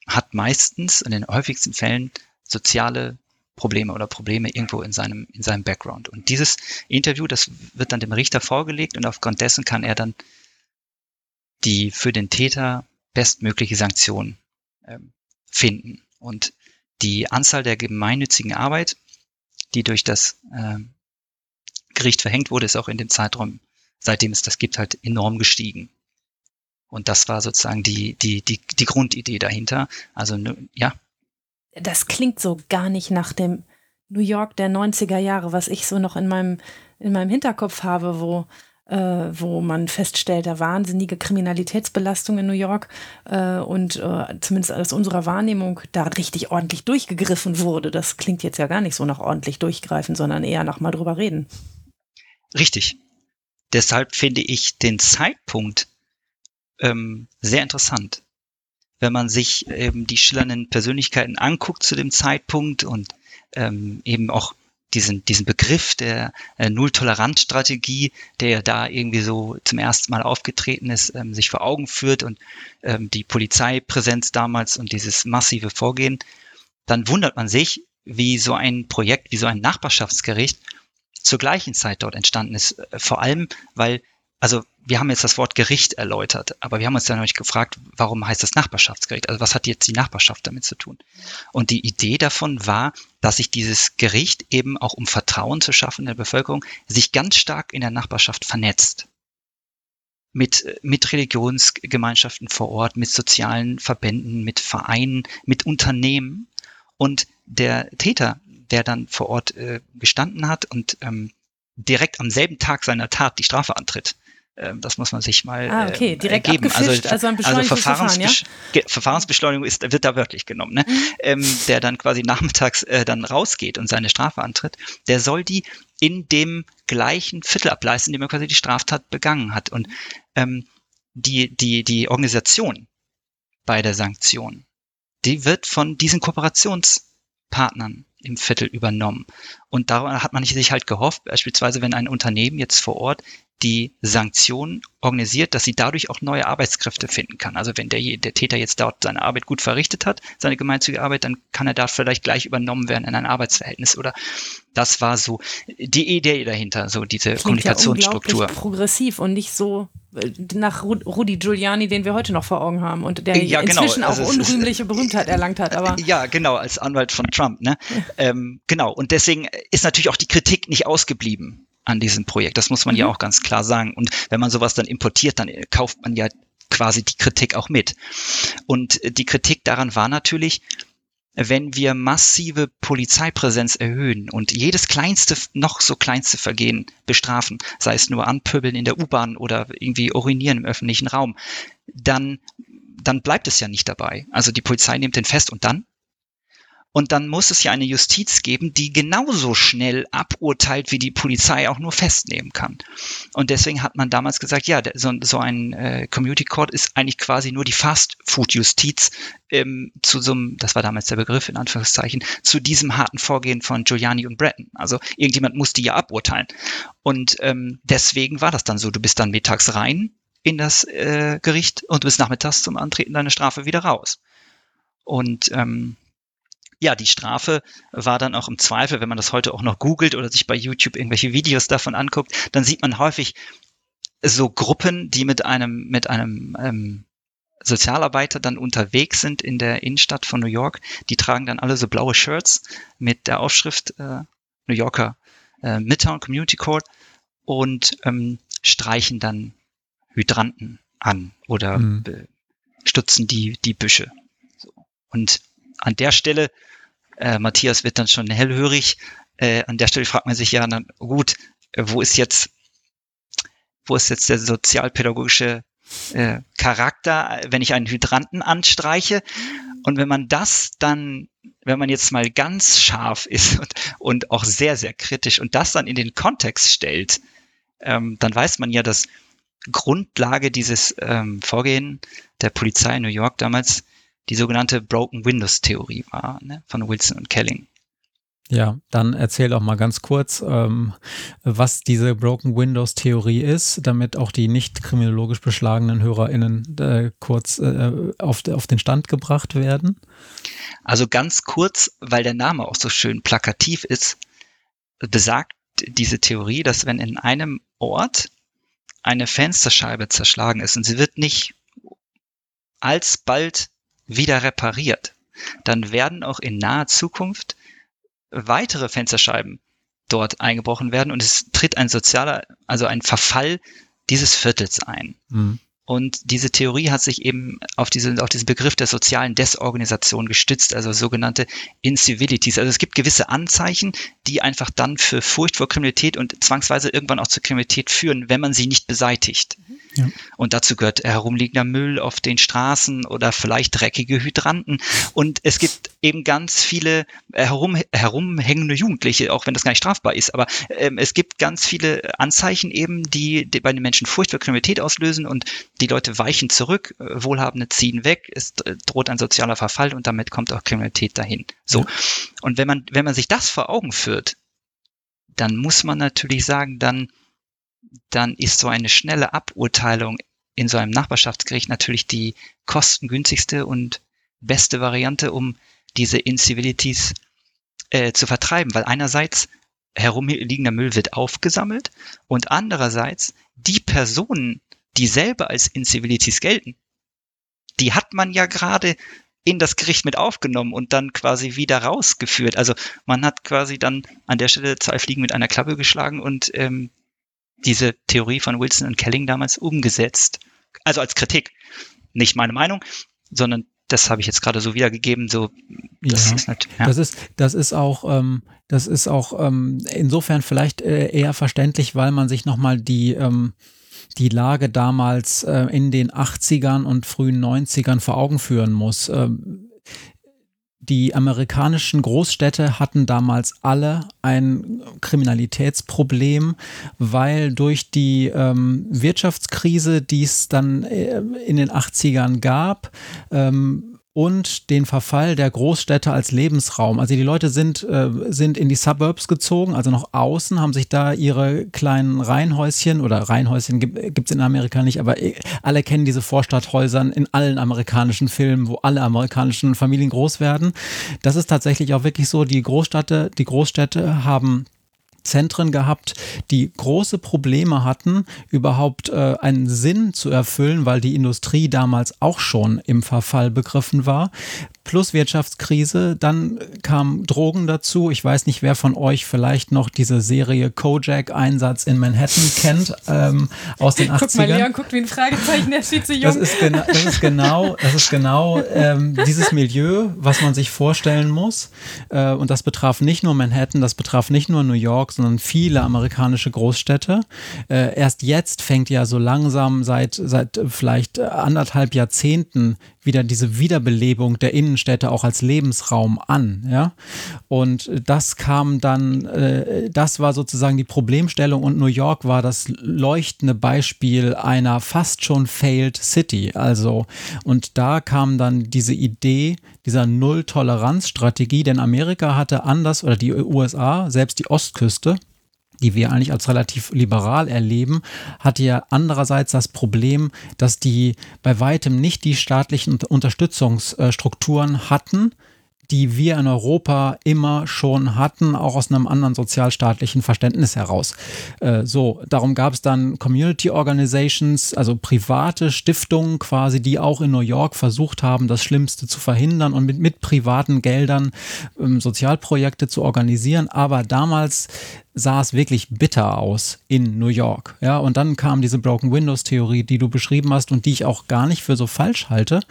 hat meistens in den häufigsten Fällen soziale Probleme oder Probleme irgendwo in seinem, in seinem Background. Und dieses Interview, das wird dann dem Richter vorgelegt und aufgrund dessen kann er dann die für den Täter bestmögliche Sanktion ähm, finden. Und die Anzahl der gemeinnützigen Arbeit, die durch das ähm, Gericht verhängt wurde, ist auch in dem Zeitraum, seitdem es das gibt, halt enorm gestiegen. Und das war sozusagen die, die, die, die Grundidee dahinter. Also, ja. Das klingt so gar nicht nach dem New York der 90er Jahre, was ich so noch in meinem, in meinem Hinterkopf habe, wo, äh, wo man feststellt, da wahnsinnige Kriminalitätsbelastung in New York äh, und äh, zumindest aus unserer Wahrnehmung da richtig ordentlich durchgegriffen wurde. Das klingt jetzt ja gar nicht so nach ordentlich durchgreifen, sondern eher nach mal drüber reden. Richtig. Deshalb finde ich den Zeitpunkt ähm, sehr interessant. Wenn man sich eben die schillernden Persönlichkeiten anguckt zu dem Zeitpunkt und ähm, eben auch diesen, diesen Begriff der äh, Null-Toleranz-Strategie, der da irgendwie so zum ersten Mal aufgetreten ist, ähm, sich vor Augen führt und ähm, die Polizeipräsenz damals und dieses massive Vorgehen, dann wundert man sich, wie so ein Projekt, wie so ein Nachbarschaftsgericht zur gleichen Zeit dort entstanden ist. Äh, vor allem, weil, also wir haben jetzt das Wort Gericht erläutert, aber wir haben uns dann nämlich gefragt, warum heißt das Nachbarschaftsgericht? Also was hat jetzt die Nachbarschaft damit zu tun? Und die Idee davon war, dass sich dieses Gericht eben auch um Vertrauen zu schaffen in der Bevölkerung, sich ganz stark in der Nachbarschaft vernetzt. Mit, mit Religionsgemeinschaften vor Ort, mit sozialen Verbänden, mit Vereinen, mit Unternehmen. Und der Täter der dann vor Ort äh, gestanden hat und ähm, direkt am selben Tag seiner Tat die Strafe antritt. Ähm, das muss man sich mal ah, okay. Ähm, direkt geben. Also, also, also Verfahrensbesch Verfahren, ja? Verfahrensbeschleunigung ist, wird da wörtlich genommen, ne? Mhm. Ähm, der dann quasi nachmittags äh, dann rausgeht und seine Strafe antritt, der soll die in dem gleichen Viertel ableisten, in dem er quasi die Straftat begangen hat. Und ähm, die, die, die Organisation bei der Sanktion, die wird von diesen Kooperationspartnern im Viertel übernommen. Und daran hat man sich halt gehofft, beispielsweise wenn ein Unternehmen jetzt vor Ort die Sanktionen organisiert, dass sie dadurch auch neue Arbeitskräfte finden kann. Also wenn der, der Täter jetzt dort seine Arbeit gut verrichtet hat, seine gemeinnützige Arbeit, dann kann er da vielleicht gleich übernommen werden in ein Arbeitsverhältnis. Oder das war so die Idee dahinter, so diese Klingt Kommunikationsstruktur. Ja progressiv und nicht so äh, nach Rudi Giuliani, den wir heute noch vor Augen haben und der ja, genau. inzwischen also auch unrühmliche Berühmtheit erlangt hat. Aber ja, genau, als Anwalt von Trump. Ne? ähm, genau, und deswegen ist natürlich auch die Kritik nicht ausgeblieben an diesem Projekt. Das muss man mhm. ja auch ganz klar sagen. Und wenn man sowas dann importiert, dann kauft man ja quasi die Kritik auch mit. Und die Kritik daran war natürlich, wenn wir massive Polizeipräsenz erhöhen und jedes kleinste, noch so kleinste Vergehen bestrafen, sei es nur Anpöbeln in der U-Bahn oder irgendwie urinieren im öffentlichen Raum, dann, dann bleibt es ja nicht dabei. Also die Polizei nimmt den fest und dann? Und dann muss es ja eine Justiz geben, die genauso schnell aburteilt, wie die Polizei auch nur festnehmen kann. Und deswegen hat man damals gesagt, ja, so, so ein äh, Community Court ist eigentlich quasi nur die Fast-Food-Justiz ähm, zu so einem, das war damals der Begriff in Anführungszeichen, zu diesem harten Vorgehen von Giuliani und Breton. Also irgendjemand muss die ja aburteilen. Und ähm, deswegen war das dann so, du bist dann mittags rein in das äh, Gericht und du bist nachmittags zum Antreten deiner Strafe wieder raus. Und ähm, ja, die Strafe war dann auch im Zweifel, wenn man das heute auch noch googelt oder sich bei YouTube irgendwelche Videos davon anguckt, dann sieht man häufig so Gruppen, die mit einem, mit einem ähm, Sozialarbeiter dann unterwegs sind in der Innenstadt von New York. Die tragen dann alle so blaue Shirts mit der Aufschrift äh, New Yorker äh, Midtown Community Court und ähm, streichen dann Hydranten an oder mhm. stutzen die, die Büsche. So. Und an der Stelle, äh, Matthias wird dann schon hellhörig, äh, an der Stelle fragt man sich ja dann, gut, äh, wo ist jetzt, wo ist jetzt der sozialpädagogische äh, Charakter, wenn ich einen Hydranten anstreiche? Und wenn man das dann, wenn man jetzt mal ganz scharf ist und, und auch sehr, sehr kritisch und das dann in den Kontext stellt, ähm, dann weiß man ja, dass Grundlage dieses ähm, Vorgehen der Polizei in New York damals die sogenannte Broken Windows Theorie war, ne, von Wilson und Kelling. Ja, dann erzähl doch mal ganz kurz, ähm, was diese Broken Windows Theorie ist, damit auch die nicht kriminologisch beschlagenen HörerInnen äh, kurz äh, auf, auf den Stand gebracht werden. Also ganz kurz, weil der Name auch so schön plakativ ist, besagt diese Theorie, dass wenn in einem Ort eine Fensterscheibe zerschlagen ist und sie wird nicht alsbald wieder repariert, dann werden auch in naher Zukunft weitere Fensterscheiben dort eingebrochen werden und es tritt ein sozialer, also ein Verfall dieses Viertels ein. Mhm. Und diese Theorie hat sich eben auf, diese, auf diesen Begriff der sozialen Desorganisation gestützt, also sogenannte Incivilities. Also es gibt gewisse Anzeichen, die einfach dann für Furcht vor Kriminalität und zwangsweise irgendwann auch zur Kriminalität führen, wenn man sie nicht beseitigt. Mhm. Ja. Und dazu gehört herumliegender Müll auf den Straßen oder vielleicht dreckige Hydranten. Und es gibt eben ganz viele herum, herumhängende Jugendliche, auch wenn das gar nicht strafbar ist. Aber ähm, es gibt ganz viele Anzeichen eben, die, die bei den Menschen Furcht für Kriminalität auslösen und die Leute weichen zurück, äh, Wohlhabende ziehen weg, es droht ein sozialer Verfall und damit kommt auch Kriminalität dahin. So. Ja. Und wenn man, wenn man sich das vor Augen führt, dann muss man natürlich sagen, dann dann ist so eine schnelle Aburteilung in so einem Nachbarschaftsgericht natürlich die kostengünstigste und beste Variante, um diese Incivilities äh, zu vertreiben, weil einerseits herumliegender Müll wird aufgesammelt und andererseits die Personen, die selber als Incivilities gelten, die hat man ja gerade in das Gericht mit aufgenommen und dann quasi wieder rausgeführt. Also man hat quasi dann an der Stelle zwei Fliegen mit einer Klappe geschlagen und ähm, diese Theorie von Wilson und Kelling damals umgesetzt. Also als Kritik. Nicht meine Meinung, sondern das habe ich jetzt gerade so wiedergegeben. So, das, ja. ist, nicht, ja. das ist das ist auch ähm, das ist auch ähm, insofern vielleicht äh, eher verständlich, weil man sich nochmal die ähm, die Lage damals äh, in den 80ern und frühen 90ern vor Augen führen muss. Ähm, die amerikanischen Großstädte hatten damals alle ein Kriminalitätsproblem, weil durch die ähm, Wirtschaftskrise, die es dann äh, in den 80ern gab, ähm, und den Verfall der Großstädte als Lebensraum. Also die Leute sind, äh, sind in die Suburbs gezogen, also noch außen, haben sich da ihre kleinen Reihenhäuschen oder Reihenhäuschen gibt es in Amerika nicht, aber äh, alle kennen diese Vorstadthäusern in allen amerikanischen Filmen, wo alle amerikanischen Familien groß werden. Das ist tatsächlich auch wirklich so, die Großstädte, die Großstädte haben Zentren gehabt, die große Probleme hatten, überhaupt äh, einen Sinn zu erfüllen, weil die Industrie damals auch schon im Verfall begriffen war plus Wirtschaftskrise. Dann kamen Drogen dazu. Ich weiß nicht, wer von euch vielleicht noch diese Serie Kojak Einsatz in Manhattan kennt ähm, aus den 80ern. Guck mal, Leon guckt wie ein Fragezeichen, der steht zu jung. Das ist, gena das ist genau, das ist genau ähm, dieses Milieu, was man sich vorstellen muss. Äh, und das betraf nicht nur Manhattan, das betraf nicht nur New York, sondern viele amerikanische Großstädte. Äh, erst jetzt fängt ja so langsam seit, seit vielleicht anderthalb Jahrzehnten wieder diese Wiederbelebung der Innenstädte auch als Lebensraum an, ja. Und das kam dann, äh, das war sozusagen die Problemstellung und New York war das leuchtende Beispiel einer fast schon failed City. Also, und da kam dann diese Idee dieser Null-Toleranz-Strategie, denn Amerika hatte anders oder die USA, selbst die Ostküste, die wir eigentlich als relativ liberal erleben, hat ja andererseits das Problem, dass die bei weitem nicht die staatlichen Unterstützungsstrukturen hatten, die wir in Europa immer schon hatten, auch aus einem anderen sozialstaatlichen Verständnis heraus. Äh, so, darum gab es dann Community Organizations, also private Stiftungen quasi, die auch in New York versucht haben, das Schlimmste zu verhindern und mit, mit privaten Geldern ähm, Sozialprojekte zu organisieren. Aber damals sah es wirklich bitter aus in New York. Ja, und dann kam diese Broken Windows Theorie, die du beschrieben hast und die ich auch gar nicht für so falsch halte.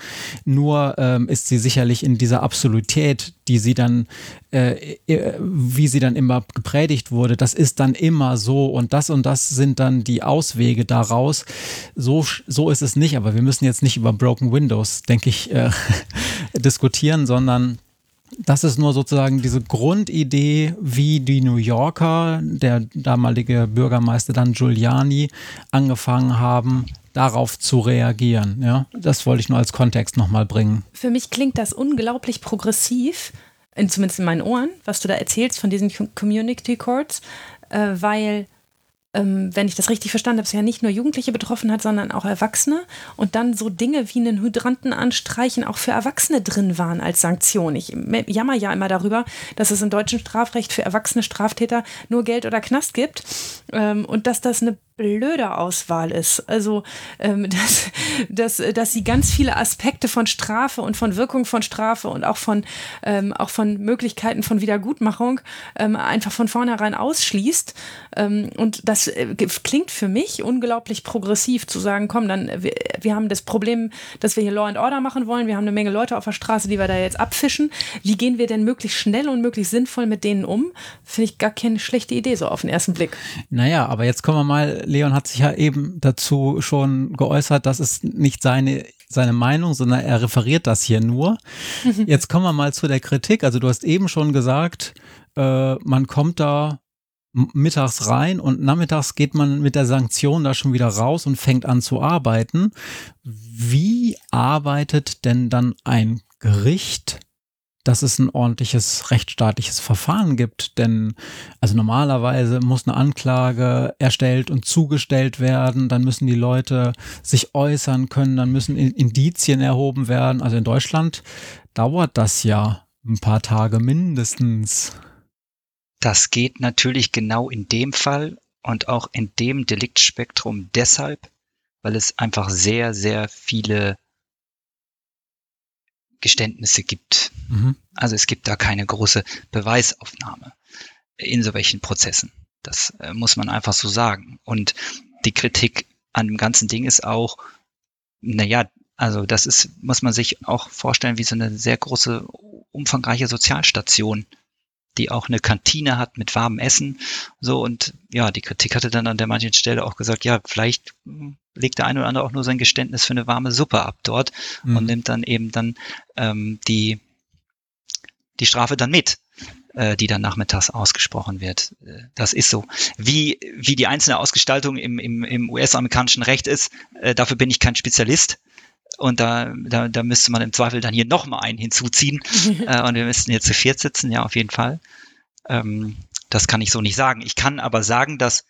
Nur ähm, ist sie sicherlich in dieser Absolutät, die sie dann, äh, äh, wie sie dann immer gepredigt wurde, das ist dann immer so und das und das sind dann die Auswege daraus. So, so ist es nicht, aber wir müssen jetzt nicht über Broken Windows, denke ich, äh, diskutieren, sondern das ist nur sozusagen diese Grundidee, wie die New Yorker, der damalige Bürgermeister dann Giuliani, angefangen haben, darauf zu reagieren. Ja, das wollte ich nur als Kontext nochmal bringen. Für mich klingt das unglaublich progressiv, in, zumindest in meinen Ohren, was du da erzählst von diesen Community Courts, äh, weil wenn ich das richtig verstanden habe, es ja nicht nur Jugendliche betroffen hat, sondern auch Erwachsene und dann so Dinge wie einen Hydranten anstreichen auch für Erwachsene drin waren als Sanktion. Ich jammer ja immer darüber, dass es im deutschen Strafrecht für erwachsene Straftäter nur Geld oder Knast gibt ähm, und dass das eine blöde Auswahl ist. Also, ähm, dass, dass, dass sie ganz viele Aspekte von Strafe und von Wirkung von Strafe und auch von, ähm, auch von Möglichkeiten von Wiedergutmachung ähm, einfach von vornherein ausschließt. Ähm, und das äh, klingt für mich unglaublich progressiv zu sagen, komm, dann, wir, wir haben das Problem, dass wir hier Law and Order machen wollen. Wir haben eine Menge Leute auf der Straße, die wir da jetzt abfischen. Wie gehen wir denn möglichst schnell und möglichst sinnvoll mit denen um? Finde ich gar keine schlechte Idee so auf den ersten Blick. Naja, aber jetzt kommen wir mal Leon hat sich ja eben dazu schon geäußert, das ist nicht seine seine Meinung, sondern er referiert das hier nur. Jetzt kommen wir mal zu der Kritik. Also du hast eben schon gesagt, äh, man kommt da mittags rein und nachmittags geht man mit der Sanktion da schon wieder raus und fängt an zu arbeiten. Wie arbeitet denn dann ein Gericht dass es ein ordentliches rechtsstaatliches Verfahren gibt. Denn also normalerweise muss eine Anklage erstellt und zugestellt werden, dann müssen die Leute sich äußern können, dann müssen Indizien erhoben werden. Also in Deutschland dauert das ja ein paar Tage mindestens. Das geht natürlich genau in dem Fall und auch in dem Deliktspektrum deshalb, weil es einfach sehr, sehr viele Geständnisse gibt. Mhm. Also es gibt da keine große Beweisaufnahme in solchen Prozessen. Das äh, muss man einfach so sagen. Und die Kritik an dem ganzen Ding ist auch, naja, also das ist, muss man sich auch vorstellen, wie so eine sehr große, umfangreiche Sozialstation die auch eine Kantine hat mit warmem Essen. So und ja, die Kritik hatte dann an der manchen Stelle auch gesagt, ja, vielleicht legt der eine oder andere auch nur sein Geständnis für eine warme Suppe ab dort mhm. und nimmt dann eben dann ähm, die, die Strafe dann mit äh, die dann nachmittags ausgesprochen wird. Äh, das ist so. Wie, wie die einzelne Ausgestaltung im, im, im US-amerikanischen Recht ist, äh, dafür bin ich kein Spezialist. Und da, da, da müsste man im Zweifel dann hier nochmal einen hinzuziehen. äh, und wir müssten jetzt zu viert sitzen, ja, auf jeden Fall. Ähm, das kann ich so nicht sagen. Ich kann aber sagen, dass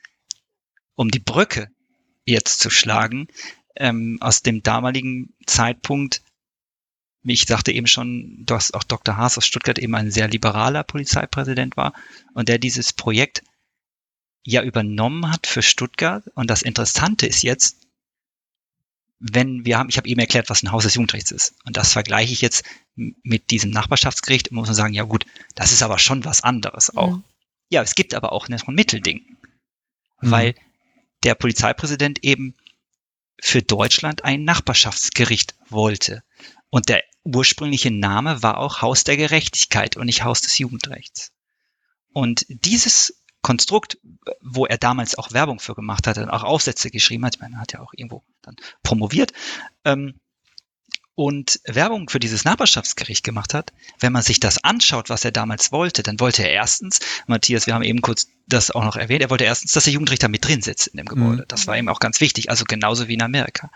um die Brücke jetzt zu schlagen, ähm, aus dem damaligen Zeitpunkt, wie ich sagte eben schon, dass auch Dr. Haas aus Stuttgart eben ein sehr liberaler Polizeipräsident war und der dieses Projekt ja übernommen hat für Stuttgart. Und das Interessante ist jetzt, wenn wir haben, ich habe eben erklärt, was ein Haus des Jugendrechts ist. Und das vergleiche ich jetzt mit diesem Nachbarschaftsgericht und muss man sagen, ja gut, das ist aber schon was anderes auch. Mhm. Ja, es gibt aber auch ein Mittelding. Mhm. Weil der Polizeipräsident eben für Deutschland ein Nachbarschaftsgericht wollte. Und der ursprüngliche Name war auch Haus der Gerechtigkeit und nicht Haus des Jugendrechts. Und dieses Konstrukt, wo er damals auch Werbung für gemacht hat und auch Aufsätze geschrieben hat. Ich meine, er hat ja auch irgendwo dann promoviert. Ähm, und Werbung für dieses Nachbarschaftsgericht gemacht hat, wenn man sich das anschaut, was er damals wollte, dann wollte er erstens, Matthias, wir haben eben kurz das auch noch erwähnt, er wollte erstens, dass der Jugendrichter mit drin sitzt in dem Gebäude. Mhm. Das war ihm auch ganz wichtig, also genauso wie in Amerika.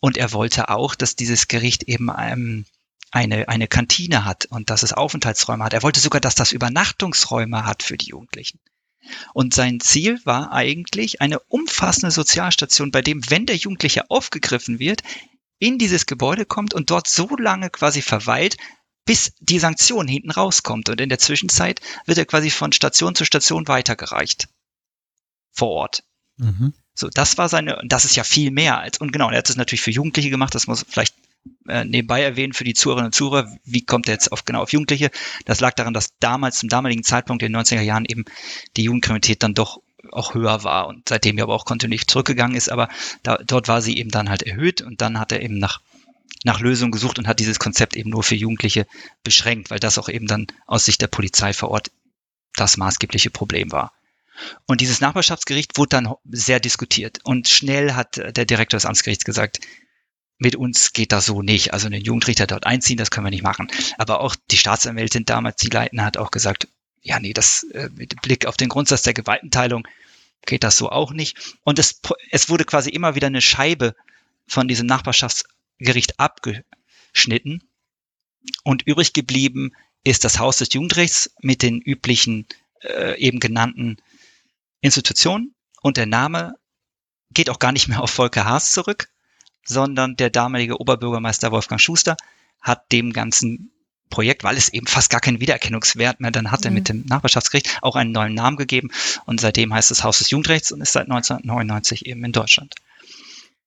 Und er wollte auch, dass dieses Gericht eben ähm, eine, eine Kantine hat und dass es Aufenthaltsräume hat. Er wollte sogar, dass das Übernachtungsräume hat für die Jugendlichen. Und sein Ziel war eigentlich eine umfassende Sozialstation, bei dem, wenn der Jugendliche aufgegriffen wird, in dieses Gebäude kommt und dort so lange quasi verweilt, bis die Sanktion hinten rauskommt. Und in der Zwischenzeit wird er quasi von Station zu Station weitergereicht. Vor Ort. Mhm. So, das war seine, das ist ja viel mehr als, und genau, er hat es natürlich für Jugendliche gemacht, das muss vielleicht äh, nebenbei erwähnen für die Zuhörerinnen und Zuhörer, wie kommt er jetzt auf, genau auf Jugendliche? Das lag daran, dass damals, zum damaligen Zeitpunkt in den 90er Jahren eben die Jugendkriminalität dann doch auch höher war und seitdem ja aber auch kontinuierlich zurückgegangen ist, aber da, dort war sie eben dann halt erhöht und dann hat er eben nach, nach Lösungen gesucht und hat dieses Konzept eben nur für Jugendliche beschränkt, weil das auch eben dann aus Sicht der Polizei vor Ort das maßgebliche Problem war. Und dieses Nachbarschaftsgericht wurde dann sehr diskutiert. Und schnell hat der Direktor des Amtsgerichts gesagt, mit uns geht das so nicht. Also einen Jugendrichter dort einziehen, das können wir nicht machen. Aber auch die Staatsanwältin damals, die Leitner, hat auch gesagt, ja, nee, das äh, mit Blick auf den Grundsatz der Gewaltenteilung geht das so auch nicht. Und es, es wurde quasi immer wieder eine Scheibe von diesem Nachbarschaftsgericht abgeschnitten. Und übrig geblieben ist das Haus des Jugendrechts mit den üblichen äh, eben genannten Institutionen. Und der Name geht auch gar nicht mehr auf Volker Haas zurück, sondern der damalige Oberbürgermeister Wolfgang Schuster hat dem ganzen Projekt, weil es eben fast gar keinen Wiedererkennungswert mehr dann hatte mhm. mit dem Nachbarschaftsgericht, auch einen neuen Namen gegeben. Und seitdem heißt es Haus des Jugendrechts und ist seit 1999 eben in Deutschland.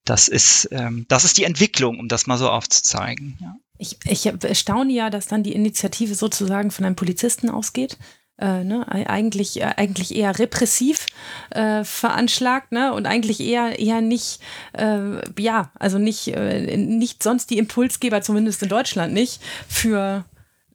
Das ist, ähm, das ist die Entwicklung, um das mal so aufzuzeigen. Ja. Ich, ich staune ja, dass dann die Initiative sozusagen von einem Polizisten ausgeht äh, ne, eigentlich, äh, eigentlich eher repressiv äh, veranschlagt ne, und eigentlich eher, eher nicht, äh, ja, also nicht, äh, nicht sonst die Impulsgeber, zumindest in Deutschland nicht, für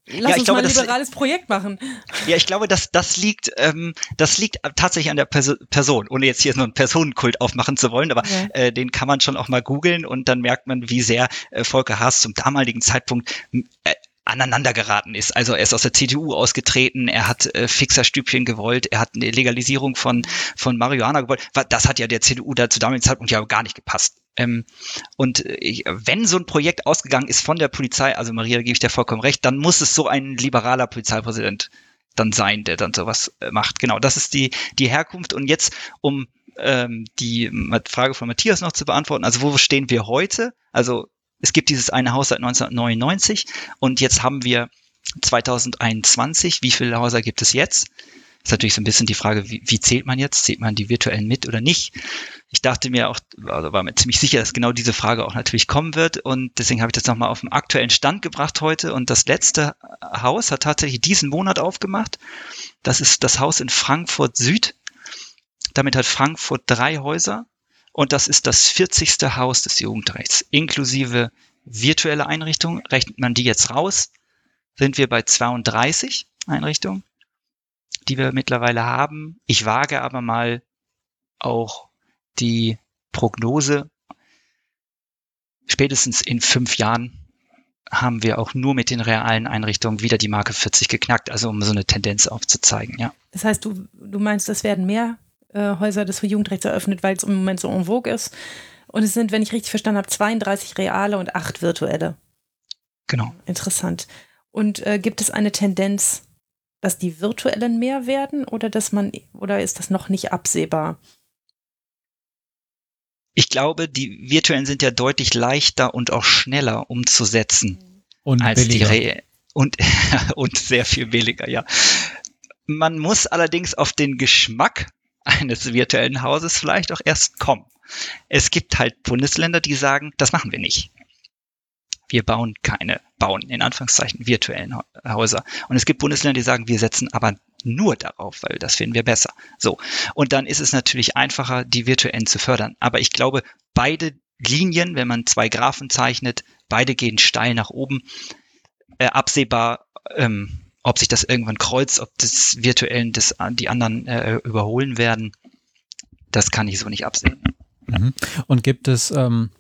Lass ja, uns glaube, mal ein liberales das, Projekt machen. Ja, ich glaube, dass das liegt, ähm, das liegt tatsächlich an der Perso Person, ohne jetzt hier so einen Personenkult aufmachen zu wollen, aber ja. äh, den kann man schon auch mal googeln und dann merkt man, wie sehr äh, Volker Haas zum damaligen Zeitpunkt äh, aneinander geraten ist. Also er ist aus der CDU ausgetreten, er hat äh, Fixerstübchen gewollt, er hat eine Legalisierung von, von Marihuana gewollt. Das hat ja der CDU da zu damaligen Zeitpunkt ja gar nicht gepasst. Ähm, und äh, wenn so ein Projekt ausgegangen ist von der Polizei, also Maria, gebe ich dir vollkommen recht, dann muss es so ein liberaler Polizeipräsident dann sein, der dann sowas äh, macht. Genau, das ist die, die Herkunft. Und jetzt, um ähm, die Frage von Matthias noch zu beantworten, also wo stehen wir heute? Also es gibt dieses eine Haus seit 1999 und jetzt haben wir 2021. Wie viele Häuser gibt es jetzt? Ist natürlich so ein bisschen die Frage, wie, wie zählt man jetzt? Zählt man die virtuellen mit oder nicht? Ich dachte mir auch, also war mir ziemlich sicher, dass genau diese Frage auch natürlich kommen wird und deswegen habe ich das nochmal auf den aktuellen Stand gebracht heute und das letzte Haus hat tatsächlich diesen Monat aufgemacht. Das ist das Haus in Frankfurt Süd. Damit hat Frankfurt drei Häuser und das ist das 40. Haus des Jugendrechts, inklusive virtuelle Einrichtungen. Rechnet man die jetzt raus, sind wir bei 32 Einrichtungen, die wir mittlerweile haben. Ich wage aber mal auch die Prognose, spätestens in fünf Jahren haben wir auch nur mit den realen Einrichtungen wieder die Marke 40 geknackt, also um so eine Tendenz aufzuzeigen, ja. Das heißt, du, du meinst, es werden mehr äh, Häuser des Jugendrechts eröffnet, weil es im Moment so en vogue ist. Und es sind, wenn ich richtig verstanden habe, 32 reale und 8 virtuelle. Genau. Interessant. Und äh, gibt es eine Tendenz, dass die virtuellen mehr werden oder dass man oder ist das noch nicht absehbar? Ich glaube, die virtuellen sind ja deutlich leichter und auch schneller umzusetzen und als billiger. die Re und und sehr viel billiger, ja. Man muss allerdings auf den Geschmack eines virtuellen Hauses vielleicht auch erst kommen. Es gibt halt Bundesländer, die sagen, das machen wir nicht. Wir bauen keine, bauen in Anführungszeichen virtuellen Häuser. Und es gibt Bundesländer, die sagen, wir setzen aber nur darauf, weil das finden wir besser. So. Und dann ist es natürlich einfacher, die virtuellen zu fördern. Aber ich glaube, beide Linien, wenn man zwei Graphen zeichnet, beide gehen steil nach oben. Äh, absehbar ähm, ob sich das irgendwann kreuzt, ob das Virtuellen das, die anderen äh, überholen werden, das kann ich so nicht absehen. Mhm. Und gibt es, ähm,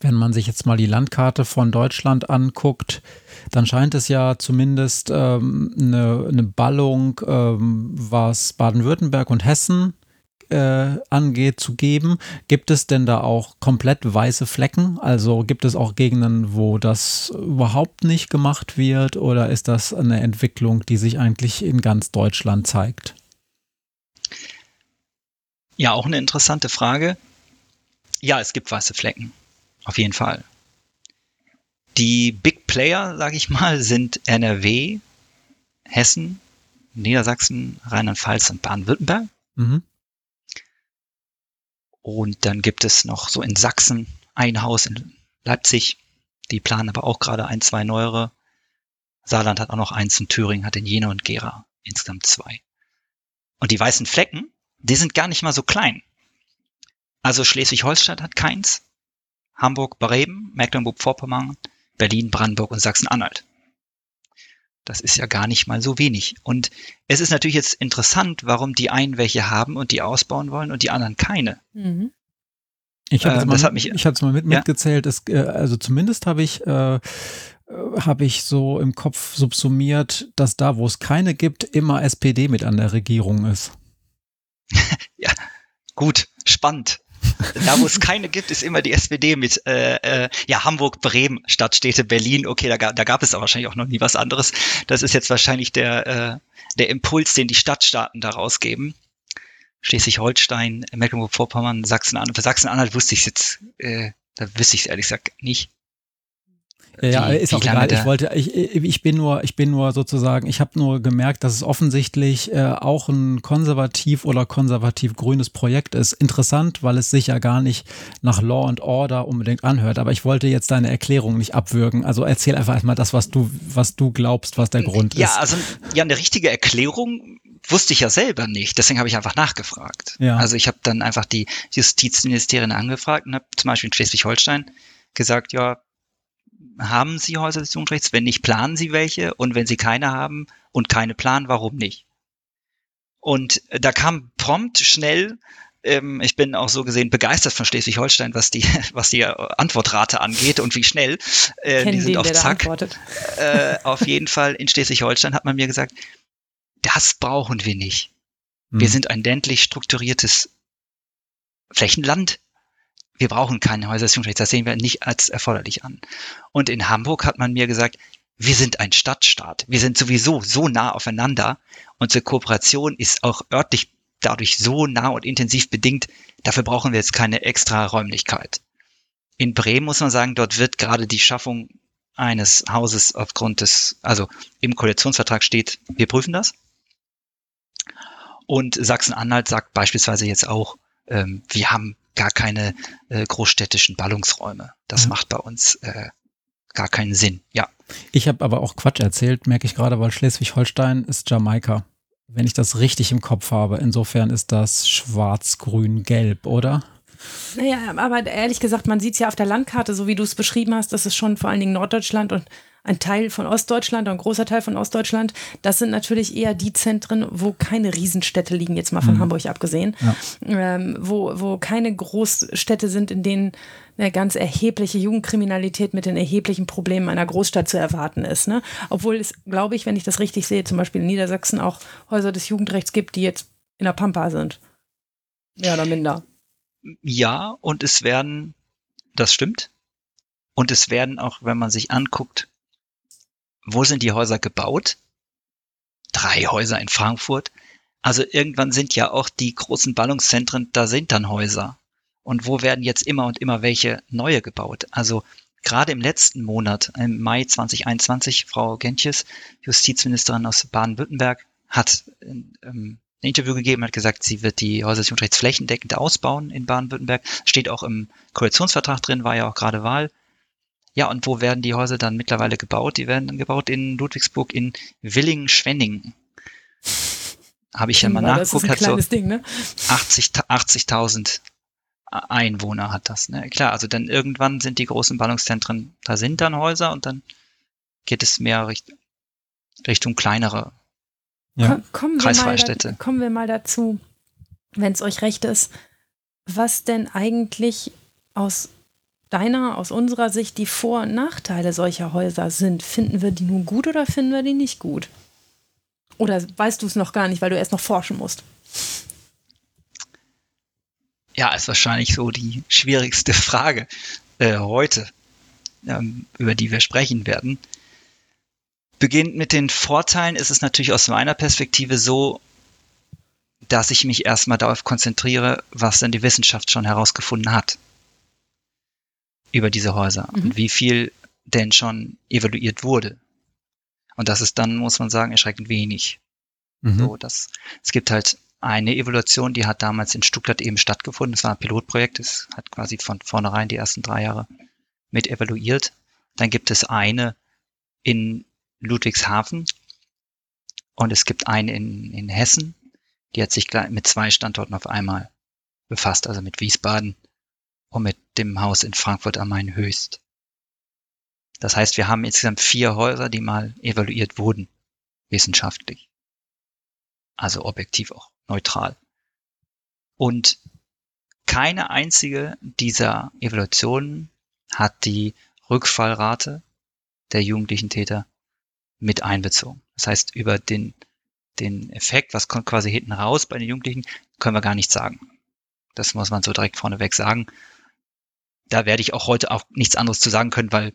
wenn man sich jetzt mal die Landkarte von Deutschland anguckt, dann scheint es ja zumindest ähm, eine, eine Ballung, ähm, was Baden-Württemberg und Hessen äh, angeht, zu geben. Gibt es denn da auch komplett weiße Flecken? Also gibt es auch Gegenden, wo das überhaupt nicht gemacht wird? Oder ist das eine Entwicklung, die sich eigentlich in ganz Deutschland zeigt? Ja, auch eine interessante Frage. Ja, es gibt weiße Flecken. Auf jeden Fall. Die Big Player, sage ich mal, sind NRW, Hessen, Niedersachsen, Rheinland-Pfalz und Baden-Württemberg. Mhm. Und dann gibt es noch so in Sachsen ein Haus in Leipzig. Die planen aber auch gerade ein, zwei neuere. Saarland hat auch noch eins und Thüringen hat in Jena und Gera insgesamt zwei. Und die weißen Flecken, die sind gar nicht mal so klein. Also Schleswig-Holstein hat keins, Hamburg, Bremen, Mecklenburg-Vorpommern, Berlin, Brandenburg und Sachsen-Anhalt. Das ist ja gar nicht mal so wenig. Und es ist natürlich jetzt interessant, warum die einen welche haben und die ausbauen wollen und die anderen keine. Mhm. Ich habe es äh, ich hab's mal mit, ja? mitgezählt. Es, äh, also zumindest habe ich äh, habe ich so im Kopf subsumiert, dass da, wo es keine gibt, immer SPD mit an der Regierung ist. ja, gut, spannend. Da, wo es keine gibt, ist immer die SPD mit, äh, äh, ja, Hamburg, Bremen, Stadtstädte, Berlin. Okay, da, da gab es aber wahrscheinlich auch noch nie was anderes. Das ist jetzt wahrscheinlich der, äh, der Impuls, den die Stadtstaaten da rausgeben. Schleswig-Holstein, Mecklenburg-Vorpommern, Sachsen-Anhalt. Für Sachsen-Anhalt wusste ich es jetzt, äh, da wüsste ich es ehrlich gesagt nicht. Ja, wie, ist auch egal. Ich wollte, ich, ich bin nur, ich bin nur sozusagen, ich habe nur gemerkt, dass es offensichtlich äh, auch ein konservativ oder konservativ grünes Projekt ist. Interessant, weil es sich ja gar nicht nach Law and Order unbedingt anhört. Aber ich wollte jetzt deine Erklärung nicht abwürgen. Also erzähl einfach erstmal das, was du, was du glaubst, was der Grund ja, ist. Ja, also ja, eine richtige Erklärung wusste ich ja selber nicht. Deswegen habe ich einfach nachgefragt. Ja. Also ich habe dann einfach die Justizministerien angefragt und habe zum Beispiel in Schleswig-Holstein gesagt, ja, haben Sie Häuser des Jugendrechts? Wenn nicht, planen Sie welche? Und wenn Sie keine haben und keine planen, warum nicht? Und da kam prompt schnell, ähm, ich bin auch so gesehen begeistert von Schleswig-Holstein, was die, was die Antwortrate angeht und wie schnell. Äh, die sind den, auf Zack. Äh, auf jeden Fall in Schleswig-Holstein hat man mir gesagt, das brauchen wir nicht. Hm. Wir sind ein ländlich strukturiertes Flächenland wir brauchen keine Häusersicherungsrecht, das sehen wir nicht als erforderlich an. Und in Hamburg hat man mir gesagt, wir sind ein Stadtstaat. Wir sind sowieso so nah aufeinander. Unsere Kooperation ist auch örtlich dadurch so nah und intensiv bedingt. Dafür brauchen wir jetzt keine extra Räumlichkeit. In Bremen muss man sagen, dort wird gerade die Schaffung eines Hauses aufgrund des, also im Koalitionsvertrag steht, wir prüfen das. Und Sachsen-Anhalt sagt beispielsweise jetzt auch, ähm, wir haben gar keine äh, großstädtischen Ballungsräume. Das ja. macht bei uns äh, gar keinen Sinn. Ja. Ich habe aber auch Quatsch erzählt, merke ich gerade, weil Schleswig-Holstein ist Jamaika. Wenn ich das richtig im Kopf habe. Insofern ist das schwarz-grün-gelb, oder? Naja, aber ehrlich gesagt, man sieht es ja auf der Landkarte, so wie du es beschrieben hast, das ist schon vor allen Dingen Norddeutschland und ein Teil von Ostdeutschland, ein großer Teil von Ostdeutschland, das sind natürlich eher die Zentren, wo keine Riesenstädte liegen, jetzt mal von mhm. Hamburg abgesehen, ja. ähm, wo, wo keine Großstädte sind, in denen eine ganz erhebliche Jugendkriminalität mit den erheblichen Problemen einer Großstadt zu erwarten ist. Ne? Obwohl es, glaube ich, wenn ich das richtig sehe, zum Beispiel in Niedersachsen auch Häuser des Jugendrechts gibt, die jetzt in der Pampa sind. Mehr oder minder. Ja, und es werden, das stimmt. Und es werden auch, wenn man sich anguckt, wo sind die Häuser gebaut? Drei Häuser in Frankfurt. Also irgendwann sind ja auch die großen Ballungszentren, da sind dann Häuser. Und wo werden jetzt immer und immer welche neue gebaut? Also gerade im letzten Monat, im Mai 2021, Frau Gentjes, Justizministerin aus Baden-Württemberg, hat ähm, ein Interview gegeben, hat gesagt, sie wird die Häuser des Jugendrechts flächendeckend ausbauen in Baden-Württemberg. Steht auch im Koalitionsvertrag drin, war ja auch gerade Wahl. Ja, und wo werden die Häuser dann mittlerweile gebaut? Die werden dann gebaut in Ludwigsburg in Willingen-Schwenningen. Habe ich ja mal nachgeguckt. Das ist ein hat so Ding, ne? 80.000 80 Einwohner hat das. Ne? Klar, also dann irgendwann sind die großen Ballungszentren, da sind dann Häuser und dann geht es mehr Richt Richtung kleinere ja. kommen, Kreisfreistädte. Wir da, kommen wir mal dazu, wenn es euch recht ist, was denn eigentlich aus deiner, aus unserer Sicht die Vor- und Nachteile solcher Häuser sind. Finden wir die nun gut oder finden wir die nicht gut? Oder weißt du es noch gar nicht, weil du erst noch forschen musst? Ja, ist wahrscheinlich so die schwierigste Frage äh, heute, ähm, über die wir sprechen werden. Beginnt mit den Vorteilen ist es natürlich aus meiner Perspektive so, dass ich mich erstmal darauf konzentriere, was denn die Wissenschaft schon herausgefunden hat über diese Häuser mhm. und wie viel denn schon evaluiert wurde. Und das ist dann, muss man sagen, erschreckend wenig. Mhm. So, das, es gibt halt eine Evaluation, die hat damals in Stuttgart eben stattgefunden. Es war ein Pilotprojekt, es hat quasi von vornherein die ersten drei Jahre mit evaluiert. Dann gibt es eine in Ludwigshafen und es gibt eine in, in Hessen, die hat sich mit zwei Standorten auf einmal befasst, also mit Wiesbaden und mit dem Haus in Frankfurt am Main höchst. Das heißt, wir haben insgesamt vier Häuser, die mal evaluiert wurden, wissenschaftlich. Also objektiv auch neutral. Und keine einzige dieser Evaluationen hat die Rückfallrate der jugendlichen Täter mit einbezogen. Das heißt, über den, den Effekt, was kommt quasi hinten raus bei den Jugendlichen, können wir gar nichts sagen. Das muss man so direkt vorneweg sagen. Da werde ich auch heute auch nichts anderes zu sagen können, weil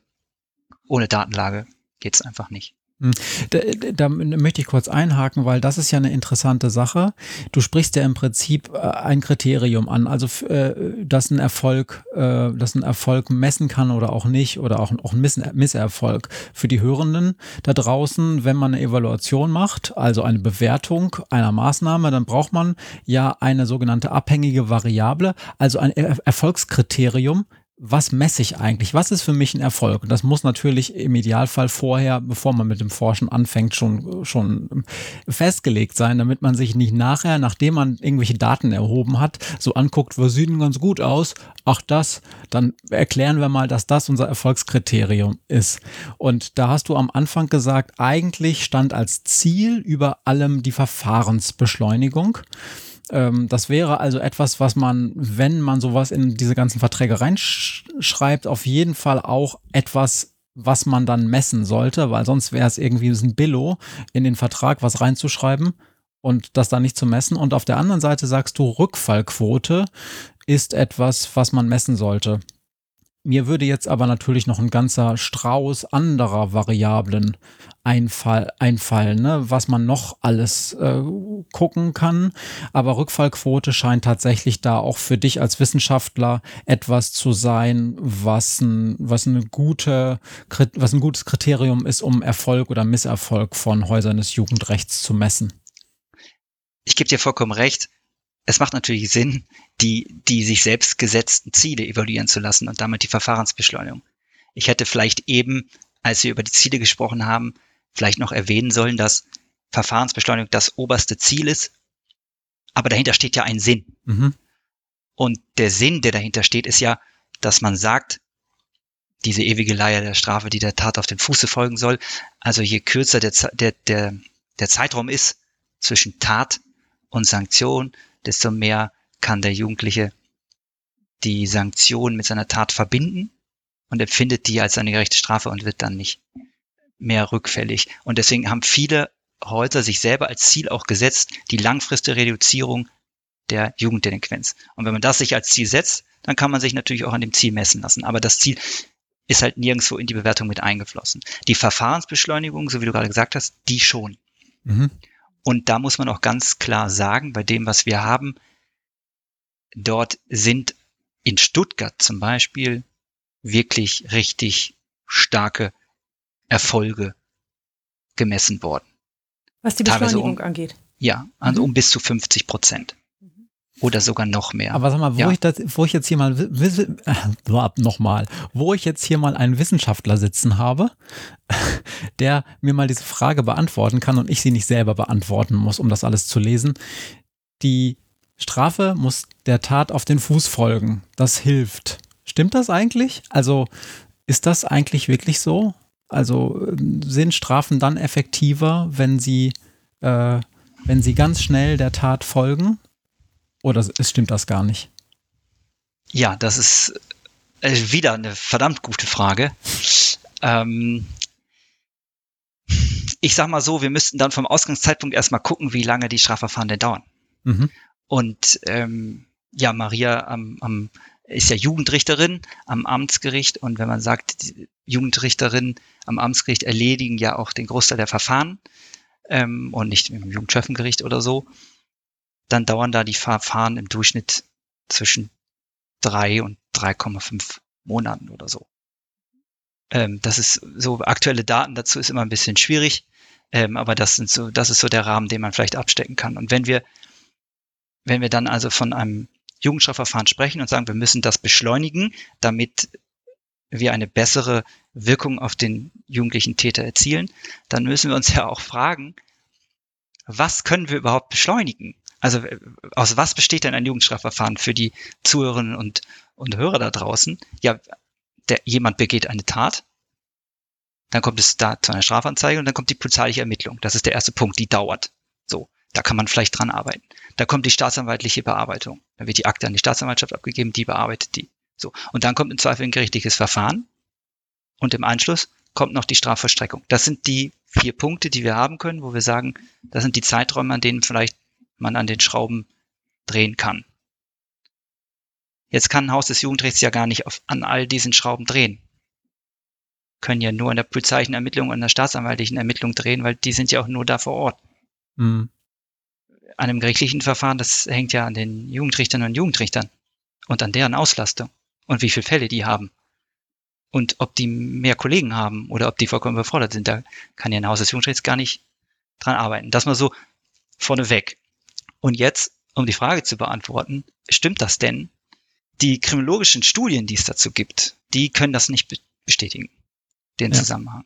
ohne Datenlage geht es einfach nicht. Hm. Da, da, möchte ich kurz einhaken, weil das ist ja eine interessante Sache. Du sprichst ja im Prinzip äh, ein Kriterium an, also äh, dass ein Erfolg, äh, dass ein Erfolg messen kann oder auch nicht oder auch, ein Miss Misserfolg für die Hörenden da draußen, wenn man eine Evaluation macht, also eine Bewertung einer Maßnahme, dann braucht man ja eine sogenannte abhängige Variable, also ein Erfolgskriterium, was messe ich eigentlich? Was ist für mich ein Erfolg? Und das muss natürlich im Idealfall vorher, bevor man mit dem Forschen anfängt, schon, schon festgelegt sein, damit man sich nicht nachher, nachdem man irgendwelche Daten erhoben hat, so anguckt, wir sehen ganz gut aus, ach das, dann erklären wir mal, dass das unser Erfolgskriterium ist. Und da hast du am Anfang gesagt, eigentlich stand als Ziel über allem die Verfahrensbeschleunigung. Ähm, das wäre also etwas, was man, wenn man sowas in diese ganzen Verträge reinschreibt, auf jeden Fall auch etwas was man dann messen sollte, weil sonst wäre es irgendwie ein Billo, in den Vertrag was reinzuschreiben und das dann nicht zu messen. Und auf der anderen Seite sagst du, Rückfallquote ist etwas, was man messen sollte. Mir würde jetzt aber natürlich noch ein ganzer Strauß anderer Variablen einfall, einfallen, ne? was man noch alles äh, gucken kann. Aber Rückfallquote scheint tatsächlich da auch für dich als Wissenschaftler etwas zu sein, was ein, was eine gute, was ein gutes Kriterium ist, um Erfolg oder Misserfolg von Häusern des Jugendrechts zu messen. Ich gebe dir vollkommen recht es macht natürlich Sinn, die, die sich selbst gesetzten Ziele evaluieren zu lassen und damit die Verfahrensbeschleunigung. Ich hätte vielleicht eben, als wir über die Ziele gesprochen haben, vielleicht noch erwähnen sollen, dass Verfahrensbeschleunigung das oberste Ziel ist, aber dahinter steht ja ein Sinn. Mhm. Und der Sinn, der dahinter steht, ist ja, dass man sagt, diese ewige Leier der Strafe, die der Tat auf den Fuße folgen soll, also je kürzer der, der, der, der Zeitraum ist zwischen Tat und Sanktion, desto mehr kann der Jugendliche die Sanktion mit seiner Tat verbinden und empfindet die als eine gerechte Strafe und wird dann nicht mehr rückfällig. Und deswegen haben viele Häuser sich selber als Ziel auch gesetzt, die langfristige Reduzierung der Jugenddelinquenz. Und wenn man das sich als Ziel setzt, dann kann man sich natürlich auch an dem Ziel messen lassen. Aber das Ziel ist halt nirgendwo in die Bewertung mit eingeflossen. Die Verfahrensbeschleunigung, so wie du gerade gesagt hast, die schon. Mhm. Und da muss man auch ganz klar sagen, bei dem, was wir haben, dort sind in Stuttgart zum Beispiel wirklich richtig starke Erfolge gemessen worden. Was die Beschleunigung um, angeht. Ja, also mhm. um bis zu 50 Prozent. Oder sogar noch mehr. Aber sag mal, wo, ja. ich, das, wo ich jetzt hier mal, äh, nochmal, wo ich jetzt hier mal einen Wissenschaftler sitzen habe, der mir mal diese Frage beantworten kann und ich sie nicht selber beantworten muss, um das alles zu lesen. Die Strafe muss der Tat auf den Fuß folgen. Das hilft. Stimmt das eigentlich? Also ist das eigentlich wirklich so? Also sind Strafen dann effektiver, wenn sie, äh, wenn sie ganz schnell der Tat folgen? Oder es stimmt das gar nicht? Ja, das ist äh, wieder eine verdammt gute Frage. Ähm, ich sag mal so, wir müssten dann vom Ausgangszeitpunkt erstmal gucken, wie lange die Strafverfahren denn dauern. Mhm. Und ähm, ja, Maria am, am, ist ja Jugendrichterin am Amtsgericht und wenn man sagt, Jugendrichterinnen am Amtsgericht erledigen ja auch den Großteil der Verfahren ähm, und nicht im Jugendschöffengericht oder so, dann dauern da die Verfahren im Durchschnitt zwischen drei und 3,5 Monaten oder so. Ähm, das ist so aktuelle Daten dazu ist immer ein bisschen schwierig, ähm, aber das sind so, das ist so der Rahmen, den man vielleicht abstecken kann. Und wenn wir, wenn wir dann also von einem Jugendstrafverfahren sprechen und sagen, wir müssen das beschleunigen, damit wir eine bessere Wirkung auf den jugendlichen Täter erzielen, dann müssen wir uns ja auch fragen, was können wir überhaupt beschleunigen? Also aus was besteht denn ein Jugendstrafverfahren für die Zuhörerinnen und, und Hörer da draußen? Ja, der, jemand begeht eine Tat, dann kommt es da zu einer Strafanzeige und dann kommt die polizeiliche Ermittlung. Das ist der erste Punkt, die dauert. So, da kann man vielleicht dran arbeiten. Da kommt die staatsanwaltliche Bearbeitung. Dann wird die Akte an die Staatsanwaltschaft abgegeben, die bearbeitet die. So. Und dann kommt im Zweifel ein gerichtliches Verfahren. Und im Anschluss kommt noch die Strafverstreckung. Das sind die vier Punkte, die wir haben können, wo wir sagen, das sind die Zeiträume, an denen vielleicht man an den Schrauben drehen kann. Jetzt kann ein Haus des Jugendrechts ja gar nicht auf, an all diesen Schrauben drehen. Können ja nur an der polizeilichen Ermittlung und an der staatsanwaltlichen Ermittlung drehen, weil die sind ja auch nur da vor Ort. Mhm. An einem gerichtlichen Verfahren, das hängt ja an den Jugendrichtern und Jugendrichtern und an deren Auslastung und wie viele Fälle die haben. Und ob die mehr Kollegen haben oder ob die vollkommen überfordert sind, da kann ja ein Haus des Jugendrechts gar nicht dran arbeiten. Das mal so vorneweg. Und jetzt, um die Frage zu beantworten, stimmt das denn? Die kriminologischen Studien, die es dazu gibt, die können das nicht bestätigen, den ja. Zusammenhang.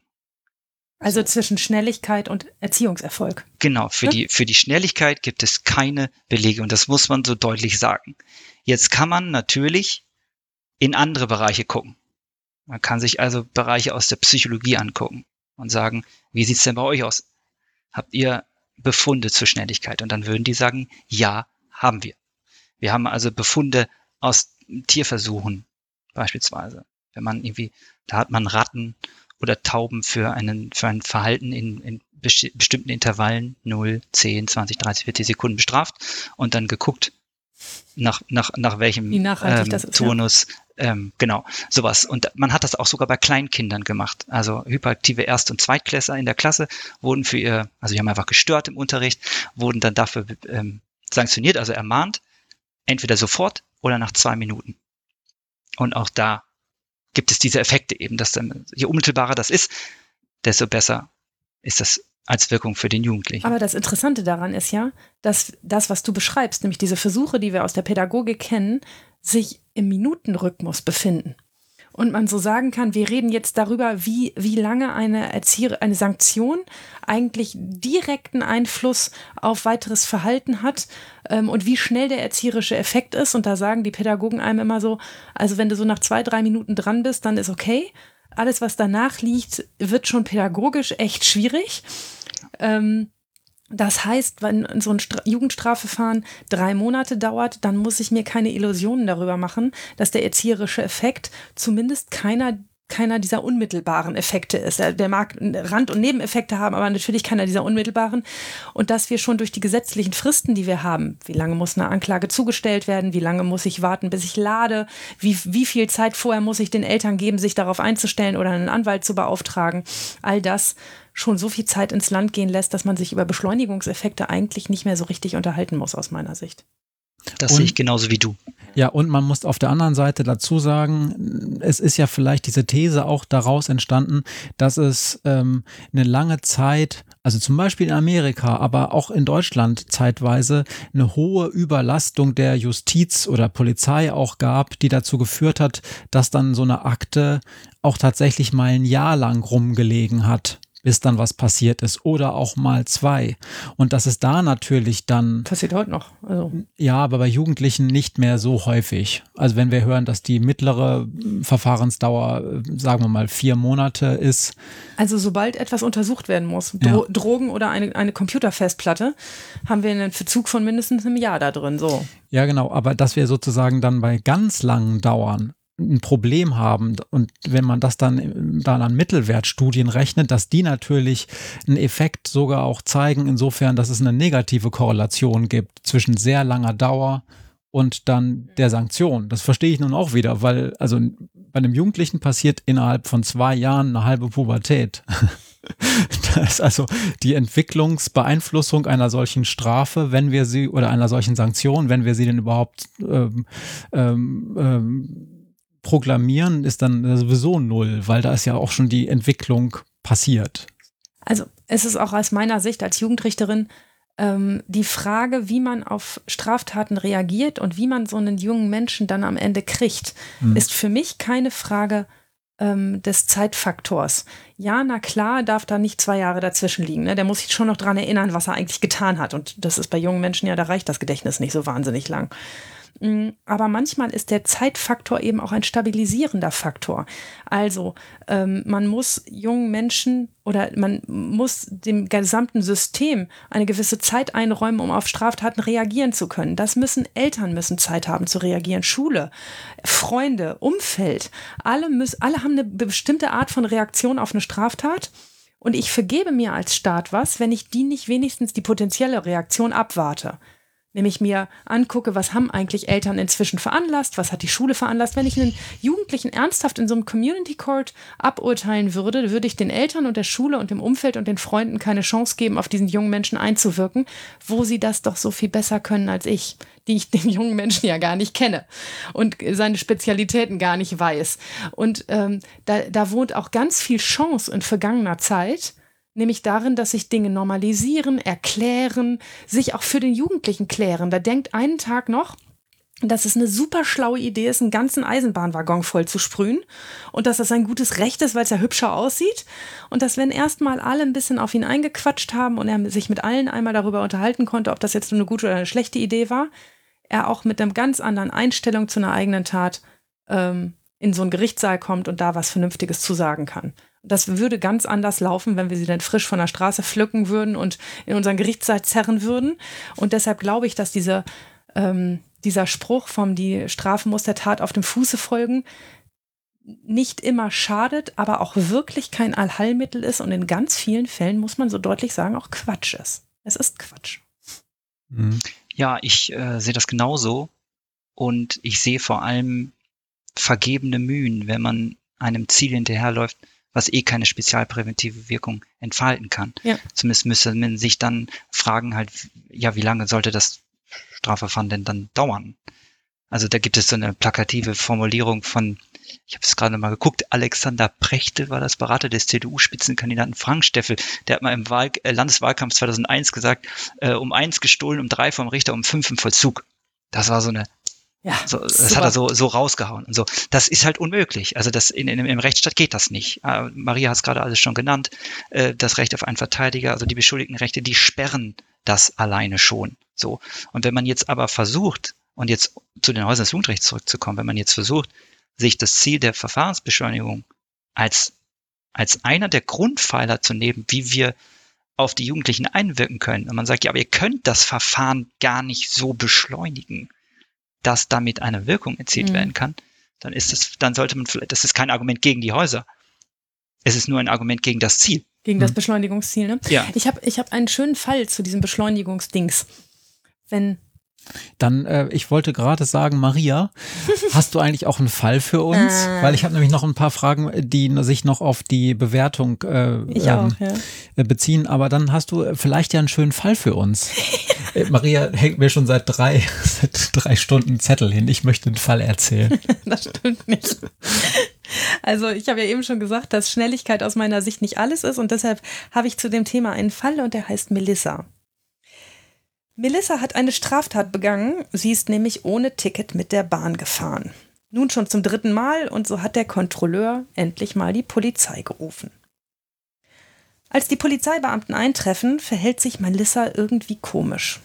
Also zwischen Schnelligkeit und Erziehungserfolg. Genau, für, ja? die, für die Schnelligkeit gibt es keine Belege und das muss man so deutlich sagen. Jetzt kann man natürlich in andere Bereiche gucken. Man kann sich also Bereiche aus der Psychologie angucken und sagen, wie sieht's denn bei euch aus? Habt ihr Befunde zur Schnelligkeit. Und dann würden die sagen, ja, haben wir. Wir haben also Befunde aus Tierversuchen beispielsweise. Wenn man irgendwie, da hat man Ratten oder Tauben für einen, für ein Verhalten in, in bestimmten Intervallen 0, 10, 20, 30, 40 Sekunden bestraft und dann geguckt, nach, nach, nach welchem ähm, Turnus, ja. ähm, genau, sowas. Und man hat das auch sogar bei Kleinkindern gemacht. Also hyperaktive Erst- und Zweitklässler in der Klasse wurden für ihr, also die haben einfach gestört im Unterricht, wurden dann dafür ähm, sanktioniert, also ermahnt, entweder sofort oder nach zwei Minuten. Und auch da gibt es diese Effekte eben, dass dann, je unmittelbarer das ist, desto besser ist das als Wirkung für den Jugendlichen. Aber das Interessante daran ist ja, dass das, was du beschreibst, nämlich diese Versuche, die wir aus der Pädagogik kennen, sich im Minutenrhythmus befinden. Und man so sagen kann, wir reden jetzt darüber, wie, wie lange eine, Erzieher, eine Sanktion eigentlich direkten Einfluss auf weiteres Verhalten hat ähm, und wie schnell der erzieherische Effekt ist. Und da sagen die Pädagogen einem immer so, also wenn du so nach zwei, drei Minuten dran bist, dann ist okay alles, was danach liegt, wird schon pädagogisch echt schwierig. Ähm, das heißt, wenn so ein Stra Jugendstrafverfahren drei Monate dauert, dann muss ich mir keine Illusionen darüber machen, dass der erzieherische Effekt zumindest keiner keiner dieser unmittelbaren Effekte ist. Der mag Rand- und Nebeneffekte haben, aber natürlich keiner dieser unmittelbaren. Und dass wir schon durch die gesetzlichen Fristen, die wir haben, wie lange muss eine Anklage zugestellt werden, wie lange muss ich warten, bis ich lade, wie, wie viel Zeit vorher muss ich den Eltern geben, sich darauf einzustellen oder einen Anwalt zu beauftragen, all das schon so viel Zeit ins Land gehen lässt, dass man sich über Beschleunigungseffekte eigentlich nicht mehr so richtig unterhalten muss, aus meiner Sicht. Das und, sehe ich genauso wie du. Ja, und man muss auf der anderen Seite dazu sagen, es ist ja vielleicht diese These auch daraus entstanden, dass es ähm, eine lange Zeit, also zum Beispiel in Amerika, aber auch in Deutschland zeitweise eine hohe Überlastung der Justiz oder Polizei auch gab, die dazu geführt hat, dass dann so eine Akte auch tatsächlich mal ein Jahr lang rumgelegen hat bis dann was passiert ist oder auch mal zwei. Und das ist da natürlich dann. Passiert heute noch. Also. Ja, aber bei Jugendlichen nicht mehr so häufig. Also wenn wir hören, dass die mittlere Verfahrensdauer, sagen wir mal, vier Monate ist. Also sobald etwas untersucht werden muss, Dro ja. Drogen oder eine, eine Computerfestplatte, haben wir einen Verzug von mindestens einem Jahr da drin. So. Ja, genau. Aber dass wir sozusagen dann bei ganz langen Dauern ein Problem haben und wenn man das dann, dann an Mittelwertstudien rechnet, dass die natürlich einen Effekt sogar auch zeigen, insofern, dass es eine negative Korrelation gibt zwischen sehr langer Dauer und dann der Sanktion. Das verstehe ich nun auch wieder, weil also bei einem Jugendlichen passiert innerhalb von zwei Jahren eine halbe Pubertät. Das ist also die Entwicklungsbeeinflussung einer solchen Strafe, wenn wir sie oder einer solchen Sanktion, wenn wir sie denn überhaupt ähm, ähm, proklamieren, ist dann sowieso null, weil da ist ja auch schon die Entwicklung passiert. Also es ist auch aus meiner Sicht als Jugendrichterin ähm, die Frage, wie man auf Straftaten reagiert und wie man so einen jungen Menschen dann am Ende kriegt, mhm. ist für mich keine Frage ähm, des Zeitfaktors. Ja, na klar, darf da nicht zwei Jahre dazwischen liegen. Ne? Der muss sich schon noch daran erinnern, was er eigentlich getan hat. Und das ist bei jungen Menschen ja, da reicht das Gedächtnis nicht so wahnsinnig lang. Mm, aber manchmal ist der Zeitfaktor eben auch ein stabilisierender Faktor. Also ähm, man muss jungen Menschen oder man muss dem gesamten System eine gewisse Zeit einräumen, um auf Straftaten reagieren zu können. Das müssen Eltern müssen Zeit haben zu reagieren, Schule, Freunde, Umfeld. Alle, müssen, alle haben eine bestimmte Art von Reaktion auf eine Straftat. Und ich vergebe mir als Staat was, wenn ich die nicht wenigstens die potenzielle Reaktion abwarte nämlich mir angucke, was haben eigentlich Eltern inzwischen veranlasst, was hat die Schule veranlasst. Wenn ich einen Jugendlichen ernsthaft in so einem Community Court aburteilen würde, würde ich den Eltern und der Schule und dem Umfeld und den Freunden keine Chance geben, auf diesen jungen Menschen einzuwirken, wo sie das doch so viel besser können als ich, die ich den jungen Menschen ja gar nicht kenne und seine Spezialitäten gar nicht weiß. Und ähm, da, da wohnt auch ganz viel Chance in vergangener Zeit Nämlich darin, dass sich Dinge normalisieren, erklären, sich auch für den Jugendlichen klären. Da denkt einen Tag noch, dass es eine super schlaue Idee ist, einen ganzen Eisenbahnwaggon voll zu sprühen und dass das ein gutes Recht ist, weil es ja hübscher aussieht und dass wenn erstmal alle ein bisschen auf ihn eingequatscht haben und er sich mit allen einmal darüber unterhalten konnte, ob das jetzt eine gute oder eine schlechte Idee war, er auch mit einer ganz anderen Einstellung zu einer eigenen Tat ähm, in so einen Gerichtssaal kommt und da was Vernünftiges zu sagen kann. Das würde ganz anders laufen, wenn wir sie dann frisch von der Straße pflücken würden und in unseren Gerichtssaal zerren würden. Und deshalb glaube ich, dass diese, ähm, dieser Spruch vom die Strafe muss der Tat auf dem Fuße folgen nicht immer schadet, aber auch wirklich kein Allheilmittel ist und in ganz vielen Fällen muss man so deutlich sagen, auch Quatsch ist. Es ist Quatsch. Mhm. Ja, ich äh, sehe das genauso und ich sehe vor allem vergebene Mühen, wenn man einem Ziel hinterherläuft, was eh keine spezialpräventive Wirkung entfalten kann. Ja. Zumindest müsste man sich dann fragen halt, ja, wie lange sollte das Strafverfahren denn dann dauern? Also da gibt es so eine plakative Formulierung von, ich habe es gerade mal geguckt, Alexander Prechte war das Berater des CDU-Spitzenkandidaten Frank Steffel. Der hat mal im Wahl, äh, Landeswahlkampf 2001 gesagt, äh, um eins gestohlen, um drei vom Richter, um fünf im Vollzug. Das war so eine ja, so, das super. hat er so, so rausgehauen und so. Das ist halt unmöglich. Also das in, in, im Rechtsstaat geht das nicht. Äh, Maria hat es gerade alles schon genannt. Äh, das Recht auf einen Verteidiger, also die Beschuldigtenrechte, die sperren das alleine schon. So. Und wenn man jetzt aber versucht, und jetzt zu den Häusern des Jugendrechts zurückzukommen, wenn man jetzt versucht, sich das Ziel der Verfahrensbeschleunigung als, als einer der Grundpfeiler zu nehmen, wie wir auf die Jugendlichen einwirken können. Und man sagt, ja, aber ihr könnt das Verfahren gar nicht so beschleunigen dass damit eine Wirkung erzielt mhm. werden kann, dann ist es, dann sollte man vielleicht, das ist kein Argument gegen die Häuser. Es ist nur ein Argument gegen das Ziel. Gegen das mhm. Beschleunigungsziel, ne? Ja. Ich habe ich hab einen schönen Fall zu diesem Beschleunigungsdings. Wenn dann, äh, ich wollte gerade sagen, Maria, hast du eigentlich auch einen Fall für uns? Äh. Weil ich habe nämlich noch ein paar Fragen, die sich noch auf die Bewertung äh, ähm, ja. Äh, beziehen. Aber dann hast du vielleicht ja einen schönen Fall für uns. Maria hängt mir schon seit drei, seit drei Stunden Zettel hin. Ich möchte einen Fall erzählen. das stimmt nicht. Also ich habe ja eben schon gesagt, dass Schnelligkeit aus meiner Sicht nicht alles ist und deshalb habe ich zu dem Thema einen Fall und der heißt Melissa. Melissa hat eine Straftat begangen. Sie ist nämlich ohne Ticket mit der Bahn gefahren. Nun schon zum dritten Mal und so hat der Kontrolleur endlich mal die Polizei gerufen. Als die Polizeibeamten eintreffen, verhält sich Melissa irgendwie komisch.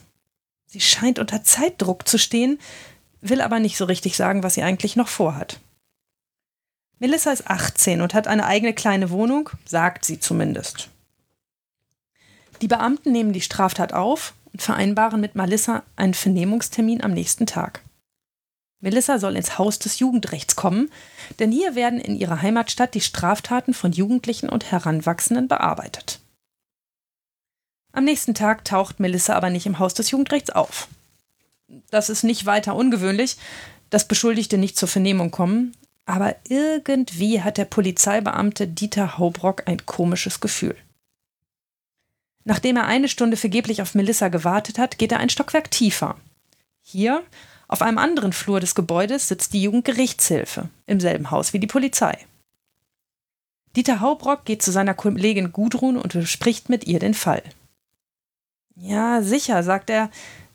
Sie scheint unter Zeitdruck zu stehen, will aber nicht so richtig sagen, was sie eigentlich noch vorhat. Melissa ist 18 und hat eine eigene kleine Wohnung, sagt sie zumindest. Die Beamten nehmen die Straftat auf und vereinbaren mit Melissa einen Vernehmungstermin am nächsten Tag. Melissa soll ins Haus des Jugendrechts kommen, denn hier werden in ihrer Heimatstadt die Straftaten von Jugendlichen und Heranwachsenden bearbeitet. Am nächsten Tag taucht Melissa aber nicht im Haus des Jugendrechts auf. Das ist nicht weiter ungewöhnlich, dass Beschuldigte nicht zur Vernehmung kommen, aber irgendwie hat der Polizeibeamte Dieter Haubrock ein komisches Gefühl. Nachdem er eine Stunde vergeblich auf Melissa gewartet hat, geht er ein Stockwerk tiefer. Hier, Auf einem anderen Flur des Gebäudes sitzt die Jugendgerichtshilfe im selben Haus wie die Polizei. Dieter Haubrock geht zu seiner Kollegin Gudrun und bespricht mit ihr den Fall. Ja, sicher, sagt er,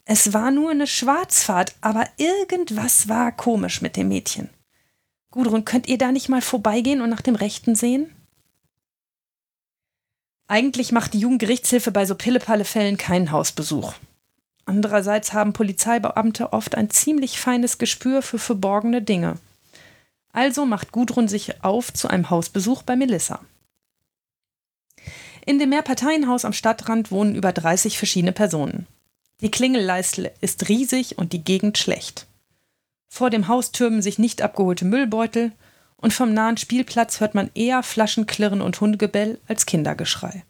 es war nur eine Schwarzfahrt, aber irgendwas war komisch mit dem Mädchen. Gudrun, könnt ihr da nicht mal vorbeigehen und nach dem Rechten sehen? Eigentlich macht die Jugendgerichtshilfe bei so Pillepalle-Fällen keinen Hausbesuch. Andererseits haben Polizeibeamte oft ein ziemlich feines Gespür für verborgene Dinge. Also macht Gudrun sich auf zu einem Hausbesuch bei Melissa. In dem Mehrparteienhaus am Stadtrand wohnen über 30 verschiedene Personen. Die Klingelleiste ist riesig und die Gegend schlecht. Vor dem Haus türmen sich nicht abgeholte Müllbeutel und vom nahen Spielplatz hört man eher Flaschenklirren und Hundegebell als Kindergeschrei.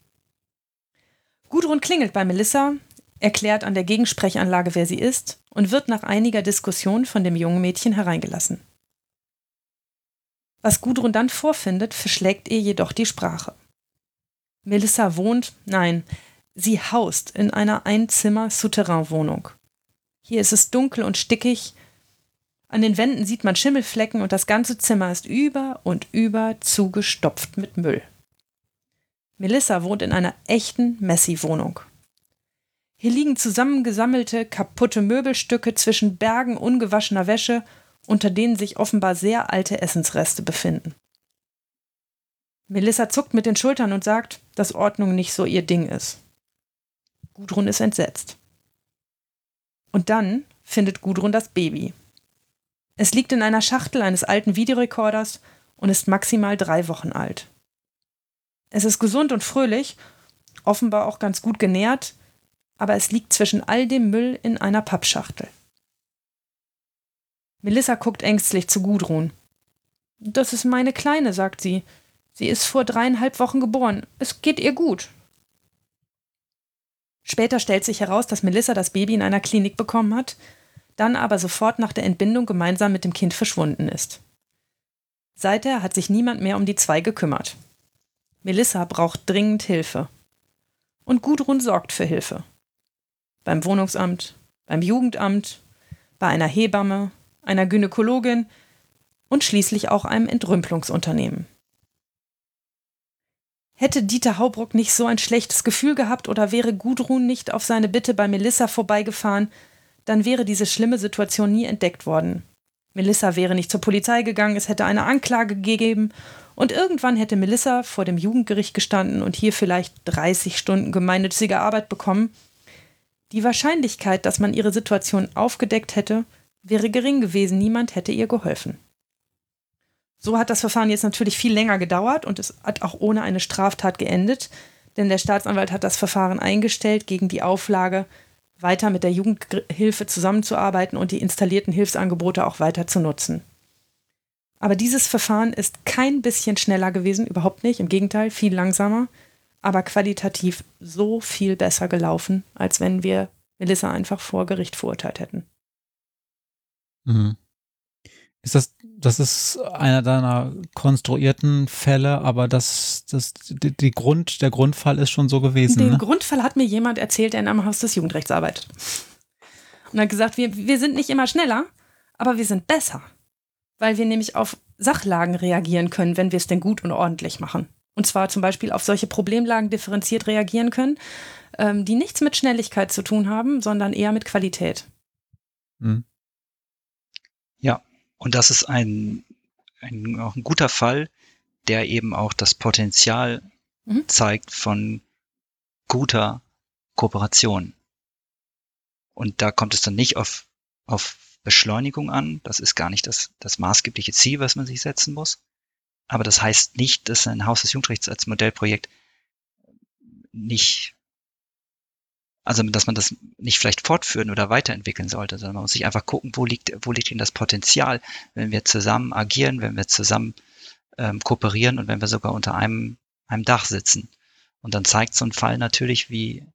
Gudrun klingelt bei Melissa, erklärt an der Gegensprechanlage, wer sie ist und wird nach einiger Diskussion von dem jungen Mädchen hereingelassen. Was Gudrun dann vorfindet, verschlägt ihr jedoch die Sprache. Melissa wohnt, nein, sie haust in einer Einzimmer-Souterrain-Wohnung. Hier ist es dunkel und stickig, an den Wänden sieht man Schimmelflecken und das ganze Zimmer ist über und über zugestopft mit Müll. Melissa wohnt in einer echten Messi-Wohnung. Hier liegen zusammengesammelte, kaputte Möbelstücke zwischen Bergen ungewaschener Wäsche, unter denen sich offenbar sehr alte Essensreste befinden. Melissa zuckt mit den Schultern und sagt, dass Ordnung nicht so ihr Ding ist. Gudrun ist entsetzt. Und dann findet Gudrun das Baby. Es liegt in einer Schachtel eines alten Videorekorders und ist maximal drei Wochen alt. Es ist gesund und fröhlich, offenbar auch ganz gut genährt, aber es liegt zwischen all dem Müll in einer Pappschachtel. Melissa guckt ängstlich zu Gudrun. Das ist meine Kleine, sagt sie. Sie ist vor dreieinhalb Wochen geboren. Es geht ihr gut. Später stellt sich heraus, dass Melissa das Baby in einer Klinik bekommen hat, dann aber sofort nach der Entbindung gemeinsam mit dem Kind verschwunden ist. Seither hat sich niemand mehr um die zwei gekümmert. Melissa braucht dringend Hilfe. Und Gudrun sorgt für Hilfe beim Wohnungsamt, beim Jugendamt, bei einer Hebamme, einer Gynäkologin und schließlich auch einem Entrümpelungsunternehmen. Hätte Dieter Haubruck nicht so ein schlechtes Gefühl gehabt oder wäre Gudrun nicht auf seine Bitte bei Melissa vorbeigefahren, dann wäre diese schlimme Situation nie entdeckt worden. Melissa wäre nicht zur Polizei gegangen, es hätte eine Anklage gegeben und irgendwann hätte Melissa vor dem Jugendgericht gestanden und hier vielleicht 30 Stunden gemeinnützige Arbeit bekommen die Wahrscheinlichkeit, dass man ihre Situation aufgedeckt hätte, wäre gering gewesen, niemand hätte ihr geholfen. So hat das Verfahren jetzt natürlich viel länger gedauert und es hat auch ohne eine Straftat geendet, denn der Staatsanwalt hat das Verfahren eingestellt gegen die Auflage, weiter mit der Jugendhilfe zusammenzuarbeiten und die installierten Hilfsangebote auch weiter zu nutzen. Aber dieses Verfahren ist kein bisschen schneller gewesen, überhaupt nicht, im Gegenteil, viel langsamer aber qualitativ so viel besser gelaufen, als wenn wir Melissa einfach vor Gericht verurteilt hätten. Mhm. Ist das, das ist einer deiner konstruierten Fälle, aber das, das, die, die Grund, der Grundfall ist schon so gewesen. Den ne? Grundfall hat mir jemand erzählt, der in einem Haus des Jugendrechts arbeitet. Und hat gesagt, wir, wir sind nicht immer schneller, aber wir sind besser. Weil wir nämlich auf Sachlagen reagieren können, wenn wir es denn gut und ordentlich machen. Und zwar zum Beispiel auf solche Problemlagen differenziert reagieren können, ähm, die nichts mit Schnelligkeit zu tun haben, sondern eher mit Qualität. Mhm. Ja, und das ist ein, ein, auch ein guter Fall, der eben auch das Potenzial mhm. zeigt von guter Kooperation. Und da kommt es dann nicht auf, auf Beschleunigung an. Das ist gar nicht das, das maßgebliche Ziel, was man sich setzen muss. Aber das heißt nicht, dass ein Haus des Jugendrechts als Modellprojekt nicht, also dass man das nicht vielleicht fortführen oder weiterentwickeln sollte, sondern man muss sich einfach gucken, wo liegt, wo liegt denn das Potenzial, wenn wir zusammen agieren, wenn wir zusammen ähm, kooperieren und wenn wir sogar unter einem, einem Dach sitzen. Und dann zeigt so ein Fall natürlich, wie,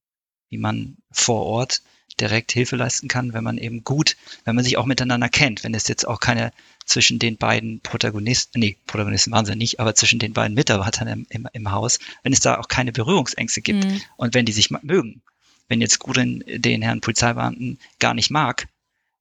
wie man vor Ort direkt Hilfe leisten kann, wenn man eben gut, wenn man sich auch miteinander kennt, wenn es jetzt auch keine zwischen den beiden Protagonisten, nee, Protagonisten waren sie nicht, aber zwischen den beiden Mitarbeitern im, im, im Haus, wenn es da auch keine Berührungsängste gibt mhm. und wenn die sich mögen. Wenn jetzt Gudrun den Herrn Polizeibeamten gar nicht mag,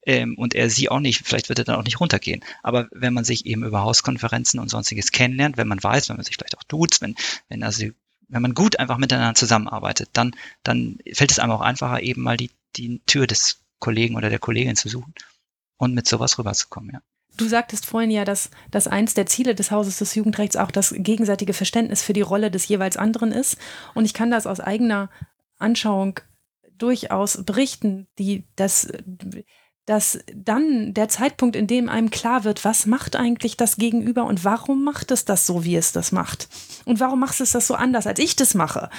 ähm, und er sie auch nicht, vielleicht wird er dann auch nicht runtergehen. Aber wenn man sich eben über Hauskonferenzen und sonstiges kennenlernt, wenn man weiß, wenn man sich vielleicht auch tut, wenn, wenn also wenn man gut einfach miteinander zusammenarbeitet, dann, dann fällt es einem auch einfacher, eben mal die, die Tür des Kollegen oder der Kollegin zu suchen und mit sowas rüberzukommen, ja. Du sagtest vorhin ja, dass, dass eins der Ziele des Hauses des Jugendrechts auch das gegenseitige Verständnis für die Rolle des jeweils anderen ist. Und ich kann das aus eigener Anschauung durchaus berichten, die das dass dann der Zeitpunkt, in dem einem klar wird, was macht eigentlich das Gegenüber und warum macht es das so, wie es das macht? Und warum macht es das so anders, als ich das mache?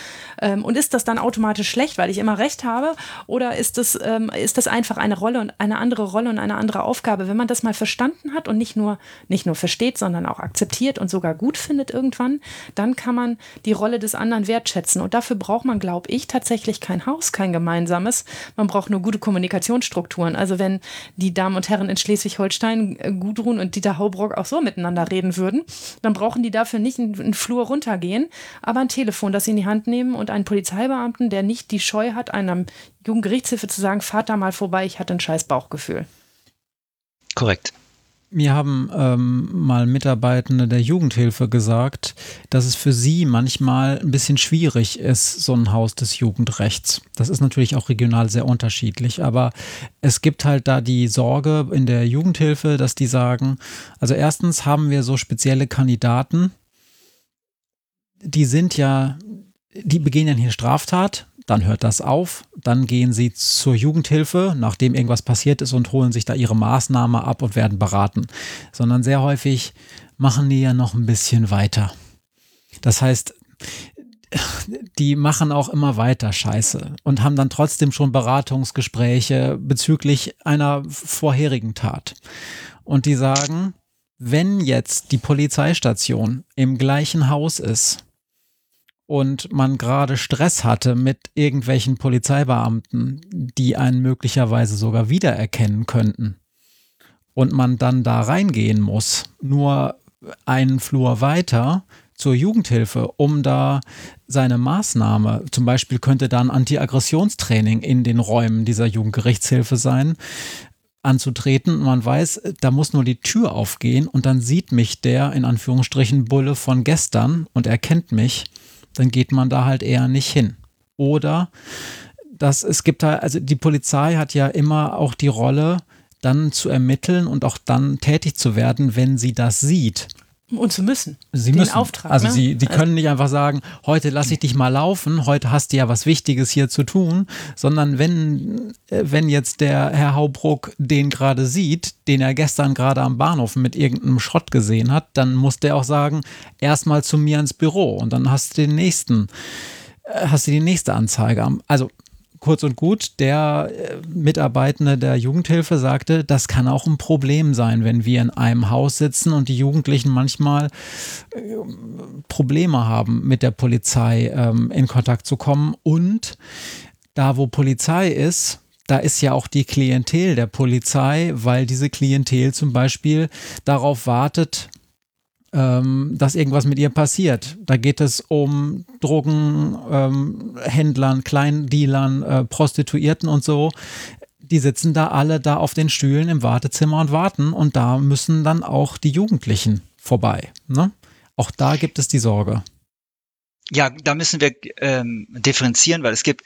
Ähm, und ist das dann automatisch schlecht, weil ich immer recht habe? Oder ist das, ähm, ist das einfach eine Rolle und eine andere Rolle und eine andere Aufgabe? Wenn man das mal verstanden hat und nicht nur, nicht nur versteht, sondern auch akzeptiert und sogar gut findet irgendwann, dann kann man die Rolle des anderen wertschätzen. Und dafür braucht man, glaube ich, tatsächlich kein Haus, kein gemeinsames. Man braucht nur gute Kommunikationsstrukturen. Also wenn die Damen und Herren in Schleswig-Holstein, äh, Gudrun und Dieter Haubrock, auch so miteinander reden würden, dann brauchen die dafür nicht einen Flur runtergehen, aber ein Telefon, das sie in die Hand nehmen und einen Polizeibeamten, der nicht die Scheu hat, einem Jugendgerichtshilfe zu sagen, fahrt da mal vorbei, ich hatte ein scheiß Bauchgefühl. Korrekt. Mir haben ähm, mal Mitarbeitende der Jugendhilfe gesagt, dass es für sie manchmal ein bisschen schwierig ist, so ein Haus des Jugendrechts. Das ist natürlich auch regional sehr unterschiedlich, aber es gibt halt da die Sorge in der Jugendhilfe, dass die sagen, also erstens haben wir so spezielle Kandidaten, die sind ja, die begehen ja hier Straftat, dann hört das auf, dann gehen sie zur Jugendhilfe, nachdem irgendwas passiert ist und holen sich da ihre Maßnahme ab und werden beraten, sondern sehr häufig machen die ja noch ein bisschen weiter. Das heißt, die machen auch immer weiter Scheiße und haben dann trotzdem schon Beratungsgespräche bezüglich einer vorherigen Tat. Und die sagen, wenn jetzt die Polizeistation im gleichen Haus ist und man gerade Stress hatte mit irgendwelchen Polizeibeamten, die einen möglicherweise sogar wiedererkennen könnten und man dann da reingehen muss, nur einen Flur weiter zur Jugendhilfe, um da seine Maßnahme, zum Beispiel könnte da ein Antiaggressionstraining in den Räumen dieser Jugendgerichtshilfe sein, anzutreten. Man weiß, da muss nur die Tür aufgehen und dann sieht mich der in Anführungsstrichen Bulle von gestern und erkennt mich dann geht man da halt eher nicht hin. Oder dass es gibt da, also die Polizei hat ja immer auch die Rolle, dann zu ermitteln und auch dann tätig zu werden, wenn sie das sieht. Und zu müssen. Sie den müssen. Auftrag. Also ne? sie, die können nicht einfach sagen, heute lasse ich dich mal laufen, heute hast du ja was Wichtiges hier zu tun, sondern wenn, äh, wenn jetzt der Herr Haubruck den gerade sieht, den er gestern gerade am Bahnhof mit irgendeinem Schrott gesehen hat, dann muss der auch sagen, erstmal zu mir ins Büro und dann hast du den nächsten, äh, hast du die nächste Anzeige. Also kurz und gut, der äh, Mitarbeitende der Jugendhilfe sagte, das kann auch ein Problem sein, wenn wir in einem Haus sitzen und die Jugendlichen manchmal äh, Probleme haben, mit der Polizei ähm, in Kontakt zu kommen. Und da, wo Polizei ist, da ist ja auch die Klientel der Polizei, weil diese Klientel zum Beispiel darauf wartet, ähm, dass irgendwas mit ihr passiert. Da geht es um Drogenhändlern, ähm, Kleindealern, äh, Prostituierten und so. Die sitzen da alle da auf den Stühlen im Wartezimmer und warten und da müssen dann auch die Jugendlichen vorbei. Ne? Auch da gibt es die Sorge. Ja, da müssen wir ähm, differenzieren, weil es gibt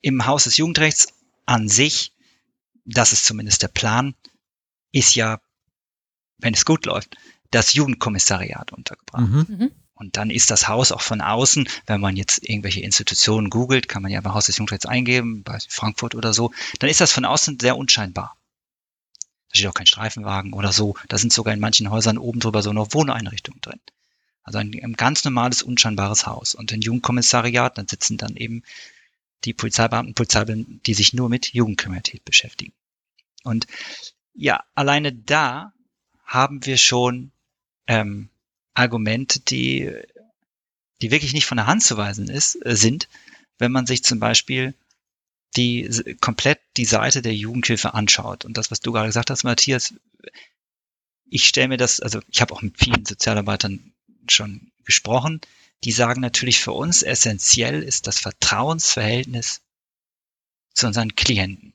im Haus des Jugendrechts an sich, das ist zumindest der Plan, ist ja, wenn es gut läuft, das Jugendkommissariat untergebracht. Mhm. mhm. Und dann ist das Haus auch von außen, wenn man jetzt irgendwelche Institutionen googelt, kann man ja beim Haus des Jugendrechts eingeben, bei Frankfurt oder so, dann ist das von außen sehr unscheinbar. Da steht auch kein Streifenwagen oder so. Da sind sogar in manchen Häusern oben drüber so noch Wohneinrichtungen drin. Also ein, ein ganz normales, unscheinbares Haus. Und im Jugendkommissariat, dann sitzen dann eben die Polizeibeamten, Polizeibeamten, die sich nur mit Jugendkriminalität beschäftigen. Und ja, alleine da haben wir schon ähm, Argumente, die, die wirklich nicht von der Hand zu weisen ist, äh, sind, wenn man sich zum Beispiel die komplett die Seite der Jugendhilfe anschaut. Und das, was du gerade gesagt hast, Matthias, ich stelle mir das, also ich habe auch mit vielen Sozialarbeitern schon gesprochen, die sagen natürlich für uns essentiell ist das Vertrauensverhältnis zu unseren Klienten.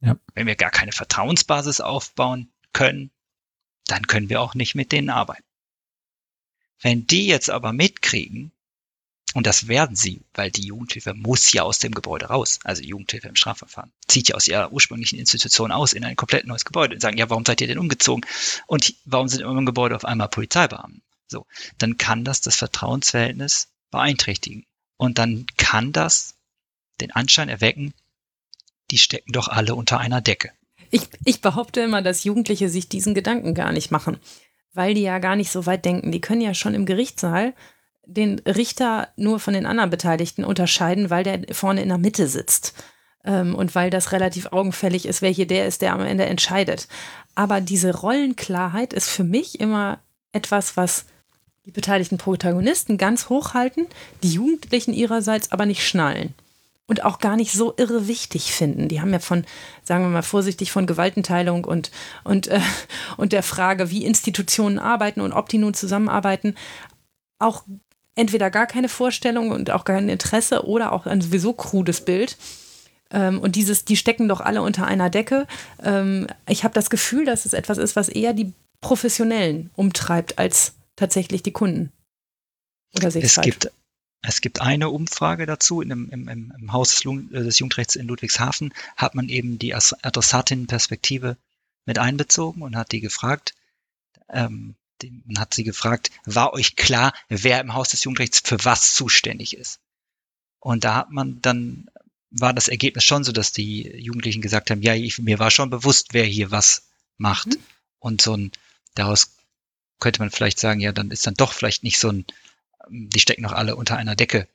Ja. Wenn wir gar keine Vertrauensbasis aufbauen können, dann können wir auch nicht mit denen arbeiten. Wenn die jetzt aber mitkriegen, und das werden sie, weil die Jugendhilfe muss ja aus dem Gebäude raus, also Jugendhilfe im Strafverfahren, zieht ja aus ihrer ursprünglichen Institution aus in ein komplett neues Gebäude und sagen, ja, warum seid ihr denn umgezogen? Und warum sind im Gebäude auf einmal Polizeibeamten? So, dann kann das das Vertrauensverhältnis beeinträchtigen. Und dann kann das den Anschein erwecken, die stecken doch alle unter einer Decke. Ich, ich behaupte immer, dass Jugendliche sich diesen Gedanken gar nicht machen, weil die ja gar nicht so weit denken. Die können ja schon im Gerichtssaal den Richter nur von den anderen Beteiligten unterscheiden, weil der vorne in der Mitte sitzt. Ähm, und weil das relativ augenfällig ist, hier der ist, der am Ende entscheidet. Aber diese Rollenklarheit ist für mich immer etwas, was die beteiligten Protagonisten ganz hochhalten, die Jugendlichen ihrerseits aber nicht schnallen und auch gar nicht so irre wichtig finden. Die haben ja von, sagen wir mal vorsichtig, von Gewaltenteilung und, und, äh, und der Frage, wie Institutionen arbeiten und ob die nun zusammenarbeiten, auch entweder gar keine Vorstellung und auch kein Interesse oder auch ein sowieso krudes Bild. Ähm, und dieses, die stecken doch alle unter einer Decke. Ähm, ich habe das Gefühl, dass es etwas ist, was eher die Professionellen umtreibt als tatsächlich die Kunden. Oder sehe es falsch? gibt es gibt eine Umfrage dazu. In im, im, im Haus des, äh, des Jugendrechts in Ludwigshafen hat man eben die Adressatinnenperspektive mit einbezogen und hat die gefragt, ähm, man hat sie gefragt, war euch klar, wer im Haus des Jugendrechts für was zuständig ist? Und da hat man dann, war das Ergebnis schon so, dass die Jugendlichen gesagt haben, ja, ich, mir war schon bewusst, wer hier was macht. Mhm. Und so ein, daraus könnte man vielleicht sagen, ja, dann ist dann doch vielleicht nicht so ein, die stecken noch alle unter einer Decke.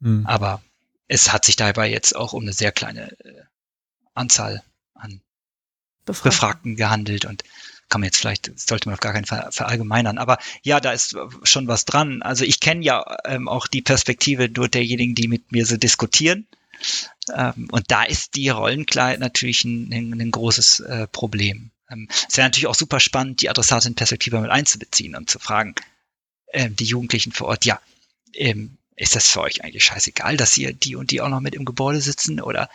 Mhm. Aber es hat sich dabei jetzt auch um eine sehr kleine äh, Anzahl an Befragten. Befragten gehandelt und kann man jetzt vielleicht, sollte man auf gar keinen Fall verallgemeinern. Aber ja, da ist schon was dran. Also ich kenne ja ähm, auch die Perspektive nur derjenigen, die mit mir so diskutieren. Ähm, und da ist die Rollenkleid natürlich ein, ein, ein großes äh, Problem. Ähm, es wäre natürlich auch super spannend, die Adressatin-Perspektive mit einzubeziehen und zu fragen, äh, die Jugendlichen vor Ort, ja, ähm, ist das für euch eigentlich scheißegal, dass ihr die und die auch noch mit im Gebäude sitzen? Oder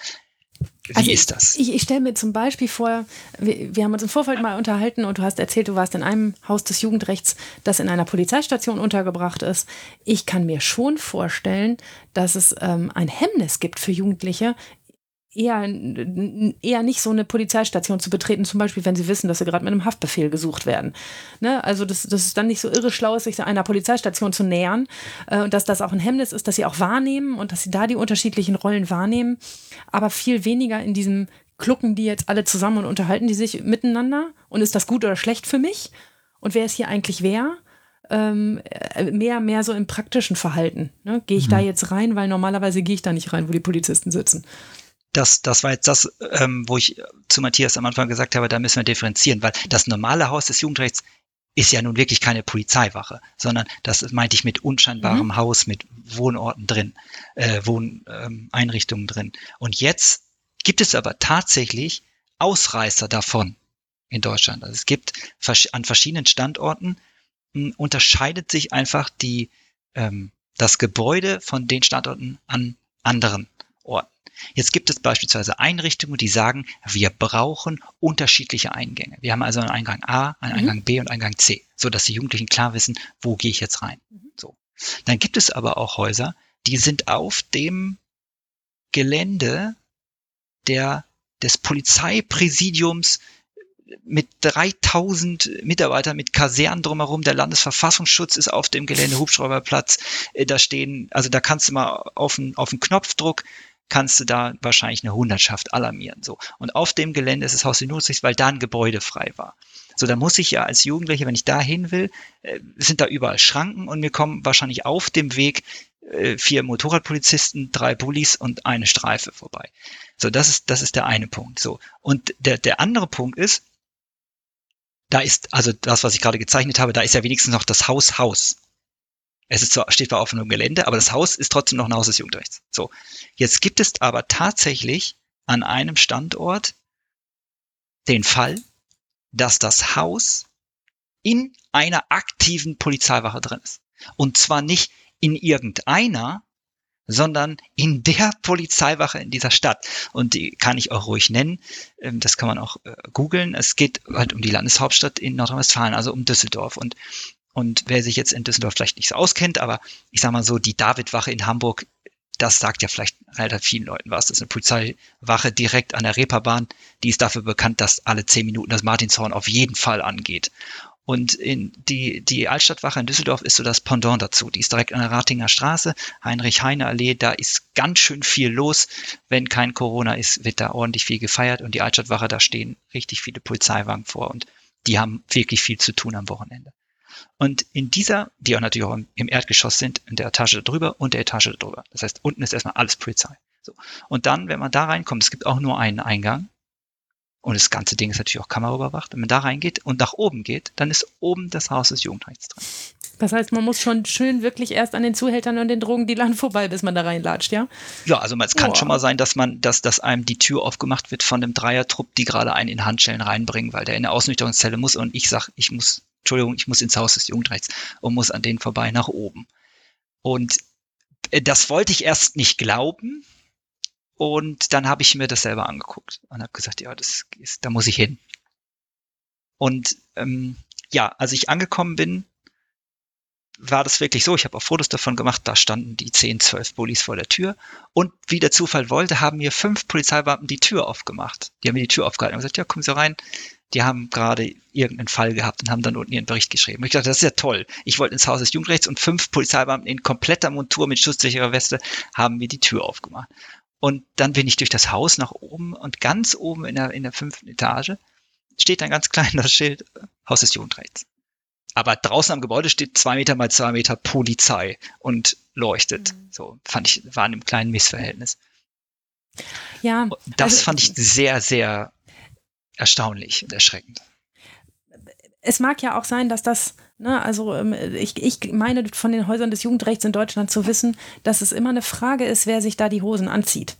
wie also ist das? Ich, ich stelle mir zum Beispiel vor, wir, wir, haben uns im Vorfeld mal unterhalten und du hast erzählt, du warst in einem Haus des Jugendrechts, das in einer Polizeistation untergebracht ist. Ich kann mir schon vorstellen, dass es ähm, ein Hemmnis gibt für Jugendliche, eher, eher nicht so eine Polizeistation zu betreten, zum Beispiel, wenn sie wissen, dass sie gerade mit einem Haftbefehl gesucht werden. Ne? Also, dass, dass es dann nicht so irre schlau ist, sich einer Polizeistation zu nähern äh, und dass das auch ein Hemmnis ist, dass sie auch wahrnehmen und dass sie da die unterschiedlichen Rollen wahrnehmen, aber viel weniger in diesem Klucken die jetzt alle zusammen und unterhalten die sich miteinander und ist das gut oder schlecht für mich und wer ist hier eigentlich wer? Ähm, äh, mehr, mehr so im praktischen Verhalten. Ne? Gehe ich mhm. da jetzt rein, weil normalerweise gehe ich da nicht rein, wo die Polizisten sitzen das, das war jetzt das, ähm, wo ich zu Matthias am Anfang gesagt habe, da müssen wir differenzieren, weil das normale Haus des Jugendrechts ist ja nun wirklich keine Polizeiwache, sondern das meinte ich mit unscheinbarem mhm. Haus, mit Wohnorten drin, äh, Wohneinrichtungen ähm, drin. Und jetzt gibt es aber tatsächlich Ausreißer davon in Deutschland. Also es gibt an verschiedenen Standorten mh, hm, unterscheidet sich einfach die ähm, das Gebäude von den Standorten an anderen Orten. Jetzt gibt es beispielsweise Einrichtungen, die sagen, wir brauchen unterschiedliche Eingänge. Wir haben also einen Eingang A, einen mhm. Eingang B und einen Eingang C, so dass die Jugendlichen klar wissen, wo gehe ich jetzt rein. Mhm. So. Dann gibt es aber auch Häuser, die sind auf dem Gelände der, des Polizeipräsidiums mit 3000 Mitarbeitern, mit Kasernen drumherum. Der Landesverfassungsschutz ist auf dem Gelände, Hubschrauberplatz. Äh, da stehen, also da kannst du mal auf einen, auf einen Knopfdruck kannst du da wahrscheinlich eine Hundertschaft alarmieren. So. Und auf dem Gelände ist das Haus in Nutzrecht, weil da ein Gebäude frei war. So, da muss ich ja als Jugendlicher, wenn ich da hin will, äh, sind da überall Schranken und mir kommen wahrscheinlich auf dem Weg äh, vier Motorradpolizisten, drei Bullis und eine Streife vorbei. So, das ist, das ist der eine Punkt. So. Und der, der andere Punkt ist, da ist, also das, was ich gerade gezeichnet habe, da ist ja wenigstens noch das Haus Haus. Es ist zwar, steht zwar auf einem Gelände, aber das Haus ist trotzdem noch ein Haus des Jugendrechts. So. Jetzt gibt es aber tatsächlich an einem Standort den Fall, dass das Haus in einer aktiven Polizeiwache drin ist. Und zwar nicht in irgendeiner, sondern in der Polizeiwache in dieser Stadt. Und die kann ich auch ruhig nennen. Ähm, das kann man auch äh, googeln. Es geht halt um die Landeshauptstadt in Nordrhein-Westfalen, also um Düsseldorf. Und, und wer sich jetzt in Düsseldorf vielleicht nicht so auskennt, aber ich sag mal so, die Davidwache in Hamburg, das sagt ja vielleicht relativ vielen Leuten was. Das ist eine Polizeiwache direkt an der Reeperbahn. Die ist dafür bekannt, dass alle zehn Minuten das Martinshorn auf jeden Fall angeht. Und in die, die Altstadtwache in Düsseldorf ist so das Pendant dazu. Die ist direkt an der Ratinger Straße, Heinrich-Heine-Allee. Da ist ganz schön viel los. Wenn kein Corona ist, wird da ordentlich viel gefeiert. Und die Altstadtwache, da stehen richtig viele Polizeiwagen vor. Und die haben wirklich viel zu tun am Wochenende. Und in dieser, die auch natürlich auch im Erdgeschoss sind, in der Etage drüber und der Etage drüber. Das heißt, unten ist erstmal alles Polizei. So. Und dann, wenn man da reinkommt, es gibt auch nur einen Eingang, und das ganze Ding ist natürlich auch kameraüberwacht. Wenn man da reingeht und nach oben geht, dann ist oben das Haus des Jugendrechts drin. Das heißt, man muss schon schön wirklich erst an den Zuhältern und den Drogendealern vorbei, bis man da reinlatscht, ja? Ja, also es kann oh. schon mal sein, dass man, dass, dass einem die Tür aufgemacht wird von einem Dreiertrupp, die gerade einen in Handschellen reinbringen, weil der in der Ausnüchterungszelle muss und ich sag, ich muss, Entschuldigung, ich muss ins Haus des Jugendrechts und muss an denen vorbei nach oben. Und äh, das wollte ich erst nicht glauben, und dann habe ich mir das selber angeguckt und habe gesagt, ja, das ist, da muss ich hin. Und ähm, ja, als ich angekommen bin, war das wirklich so. Ich habe auch Fotos davon gemacht. Da standen die 10, 12 Bullis vor der Tür. Und wie der Zufall wollte, haben mir fünf Polizeibeamten die Tür aufgemacht. Die haben mir die Tür aufgehalten und gesagt, ja, kommen Sie rein. Die haben gerade irgendeinen Fall gehabt und haben dann unten ihren Bericht geschrieben. Und ich dachte, das ist ja toll. Ich wollte ins Haus des Jugendrechts und fünf Polizeibeamten in kompletter Montur mit schusssicherer Weste haben mir die Tür aufgemacht. Und dann bin ich durch das Haus nach oben und ganz oben in der, in der fünften Etage steht ein ganz kleines Schild, Haus des Jugendrechts. Aber draußen am Gebäude steht zwei Meter mal zwei Meter Polizei und leuchtet. Mhm. So fand ich, war in einem kleinen Missverhältnis. Ja. Das also, fand ich sehr, sehr erstaunlich und erschreckend. Es mag ja auch sein, dass das Ne, also ähm, ich, ich meine von den Häusern des Jugendrechts in Deutschland zu wissen, dass es immer eine Frage ist, wer sich da die Hosen anzieht.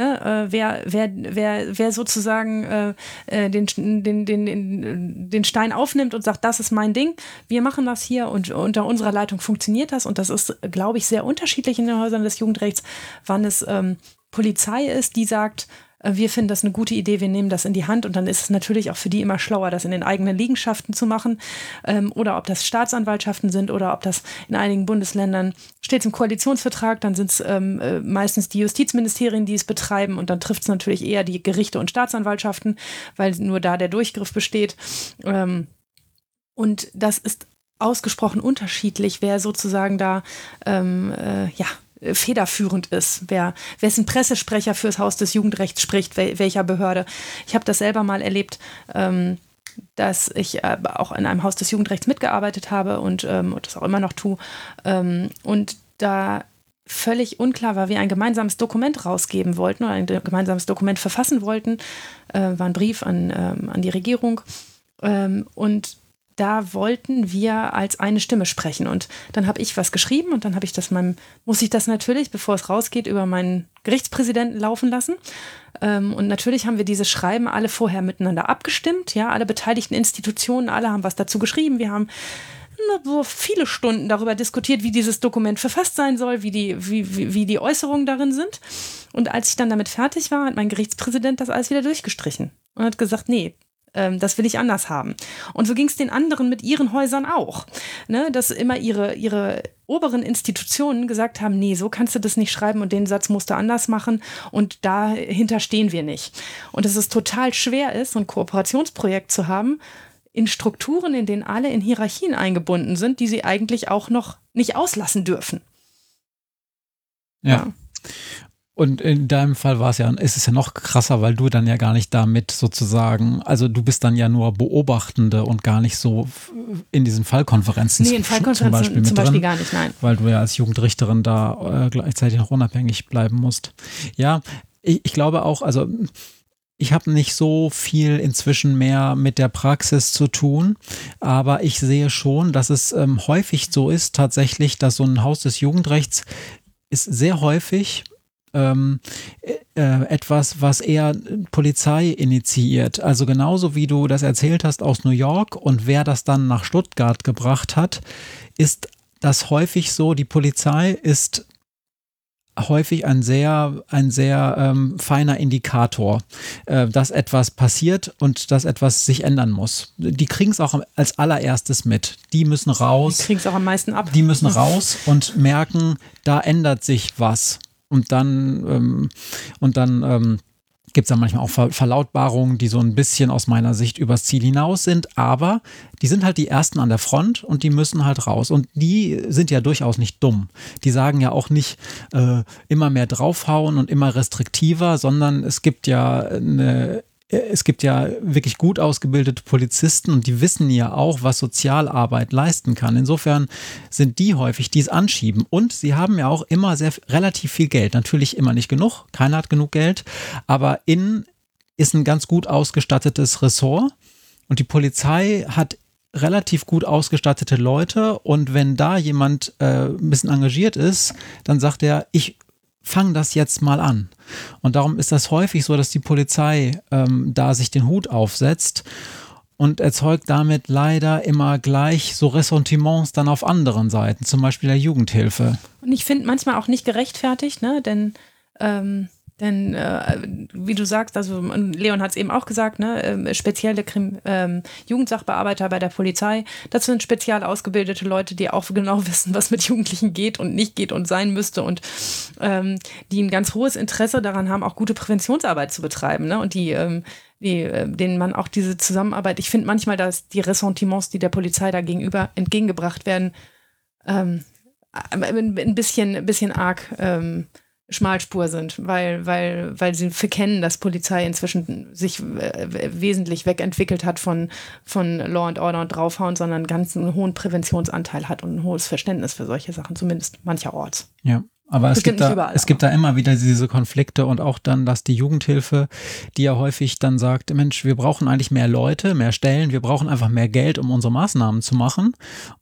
Ne, äh, wer, wer, wer, wer sozusagen äh, äh den, den, den, den, Stein aufnimmt und sagt, das ist mein Ding, wir machen das hier und unter unserer Leitung funktioniert das. Und das ist, glaube ich, sehr unterschiedlich in den Häusern des Jugendrechts, wann es ähm, Polizei ist, die sagt, wir finden das eine gute Idee, wir nehmen das in die Hand und dann ist es natürlich auch für die immer schlauer, das in den eigenen Liegenschaften zu machen ähm, oder ob das Staatsanwaltschaften sind oder ob das in einigen Bundesländern steht im Koalitionsvertrag, dann sind es ähm, äh, meistens die Justizministerien, die es betreiben und dann trifft es natürlich eher die Gerichte und Staatsanwaltschaften, weil nur da der Durchgriff besteht. Ähm, und das ist ausgesprochen unterschiedlich, wer sozusagen da ähm, äh, ja federführend ist, wer wessen Pressesprecher fürs Haus des Jugendrechts spricht, wel, welcher Behörde. Ich habe das selber mal erlebt, ähm, dass ich äh, auch in einem Haus des Jugendrechts mitgearbeitet habe und, ähm, und das auch immer noch tue. Ähm, und da völlig unklar war, wir ein gemeinsames Dokument rausgeben wollten oder ein gemeinsames Dokument verfassen wollten, äh, war ein Brief an, ähm, an die Regierung. Ähm, und da wollten wir als eine Stimme sprechen. Und dann habe ich was geschrieben und dann habe ich das meinem, muss ich das natürlich, bevor es rausgeht, über meinen Gerichtspräsidenten laufen lassen. Ähm, und natürlich haben wir diese Schreiben alle vorher miteinander abgestimmt. Ja, alle beteiligten Institutionen, alle haben was dazu geschrieben. Wir haben viele Stunden darüber diskutiert, wie dieses Dokument verfasst sein soll, wie die, wie, wie, wie die Äußerungen darin sind. Und als ich dann damit fertig war, hat mein Gerichtspräsident das alles wieder durchgestrichen und hat gesagt, nee, das will ich anders haben. Und so ging es den anderen mit ihren Häusern auch. Ne? Dass immer ihre, ihre oberen Institutionen gesagt haben, nee, so kannst du das nicht schreiben und den Satz musst du anders machen und dahinter stehen wir nicht. Und dass es total schwer ist, so ein Kooperationsprojekt zu haben, in Strukturen, in denen alle in Hierarchien eingebunden sind, die sie eigentlich auch noch nicht auslassen dürfen. ja. ja. Und in deinem Fall war es ja, ist es ja noch krasser, weil du dann ja gar nicht damit sozusagen, also du bist dann ja nur Beobachtende und gar nicht so in diesen Fallkonferenzen. Nee, in Fallkonferenzen zum Beispiel, zum Beispiel drin, gar nicht, nein. Weil du ja als Jugendrichterin da äh, gleichzeitig noch unabhängig bleiben musst. Ja, ich, ich glaube auch, also ich habe nicht so viel inzwischen mehr mit der Praxis zu tun, aber ich sehe schon, dass es ähm, häufig so ist, tatsächlich, dass so ein Haus des Jugendrechts ist sehr häufig ähm, äh, etwas, was eher Polizei initiiert. Also genauso wie du das erzählt hast aus New York und wer das dann nach Stuttgart gebracht hat, ist das häufig so, die Polizei ist häufig ein sehr, ein sehr ähm, feiner Indikator, äh, dass etwas passiert und dass etwas sich ändern muss. Die kriegen es auch als allererstes mit. Die müssen raus. Die kriegen es auch am meisten ab. Die müssen raus und merken, da ändert sich was. Und dann, ähm, und dann ähm, gibt es dann manchmal auch Ver Verlautbarungen, die so ein bisschen aus meiner Sicht übers Ziel hinaus sind, aber die sind halt die Ersten an der Front und die müssen halt raus. Und die sind ja durchaus nicht dumm. Die sagen ja auch nicht äh, immer mehr draufhauen und immer restriktiver, sondern es gibt ja eine es gibt ja wirklich gut ausgebildete Polizisten und die wissen ja auch, was Sozialarbeit leisten kann. Insofern sind die häufig, die es anschieben. Und sie haben ja auch immer sehr relativ viel Geld. Natürlich immer nicht genug, keiner hat genug Geld, aber innen ist ein ganz gut ausgestattetes Ressort. Und die Polizei hat relativ gut ausgestattete Leute und wenn da jemand äh, ein bisschen engagiert ist, dann sagt er, ich fang das jetzt mal an. Und darum ist das häufig so, dass die Polizei ähm, da sich den Hut aufsetzt und erzeugt damit leider immer gleich so Ressentiments dann auf anderen Seiten, zum Beispiel der Jugendhilfe. Und ich finde manchmal auch nicht gerechtfertigt, ne? denn ähm denn äh, wie du sagst, also Leon hat es eben auch gesagt, ne, äh, spezielle Krim, ähm, Jugendsachbearbeiter bei der Polizei, das sind spezial ausgebildete Leute, die auch genau wissen, was mit Jugendlichen geht und nicht geht und sein müsste und ähm, die ein ganz hohes Interesse daran haben, auch gute Präventionsarbeit zu betreiben. Ne? Und die, ähm, die, äh, denen man auch diese Zusammenarbeit, ich finde manchmal, dass die Ressentiments, die der Polizei da gegenüber entgegengebracht werden, ähm, ein bisschen, ein bisschen arg ähm, Schmalspur sind, weil, weil, weil sie verkennen, dass Polizei inzwischen sich äh, wesentlich wegentwickelt hat von, von Law and Order und draufhauen, sondern ganz einen hohen Präventionsanteil hat und ein hohes Verständnis für solche Sachen, zumindest mancherorts. Ja. Aber es gibt, da, überall, es gibt da immer wieder diese Konflikte und auch dann, dass die Jugendhilfe, die ja häufig dann sagt, Mensch, wir brauchen eigentlich mehr Leute, mehr Stellen, wir brauchen einfach mehr Geld, um unsere Maßnahmen zu machen.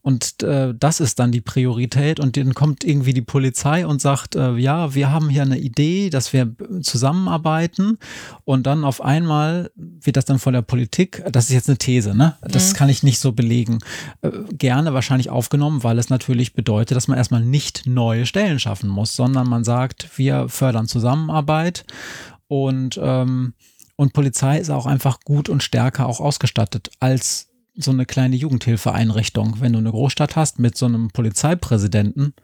Und äh, das ist dann die Priorität. Und dann kommt irgendwie die Polizei und sagt, äh, ja, wir haben hier eine Idee, dass wir zusammenarbeiten. Und dann auf einmal wird das dann von der Politik, das ist jetzt eine These, ne? Das mhm. kann ich nicht so belegen, äh, gerne wahrscheinlich aufgenommen, weil es natürlich bedeutet, dass man erstmal nicht neue Stellen schaffen muss muss, sondern man sagt, wir fördern Zusammenarbeit und, ähm, und Polizei ist auch einfach gut und stärker auch ausgestattet als so eine kleine Jugendhilfeeinrichtung. Wenn du eine Großstadt hast mit so einem Polizeipräsidenten,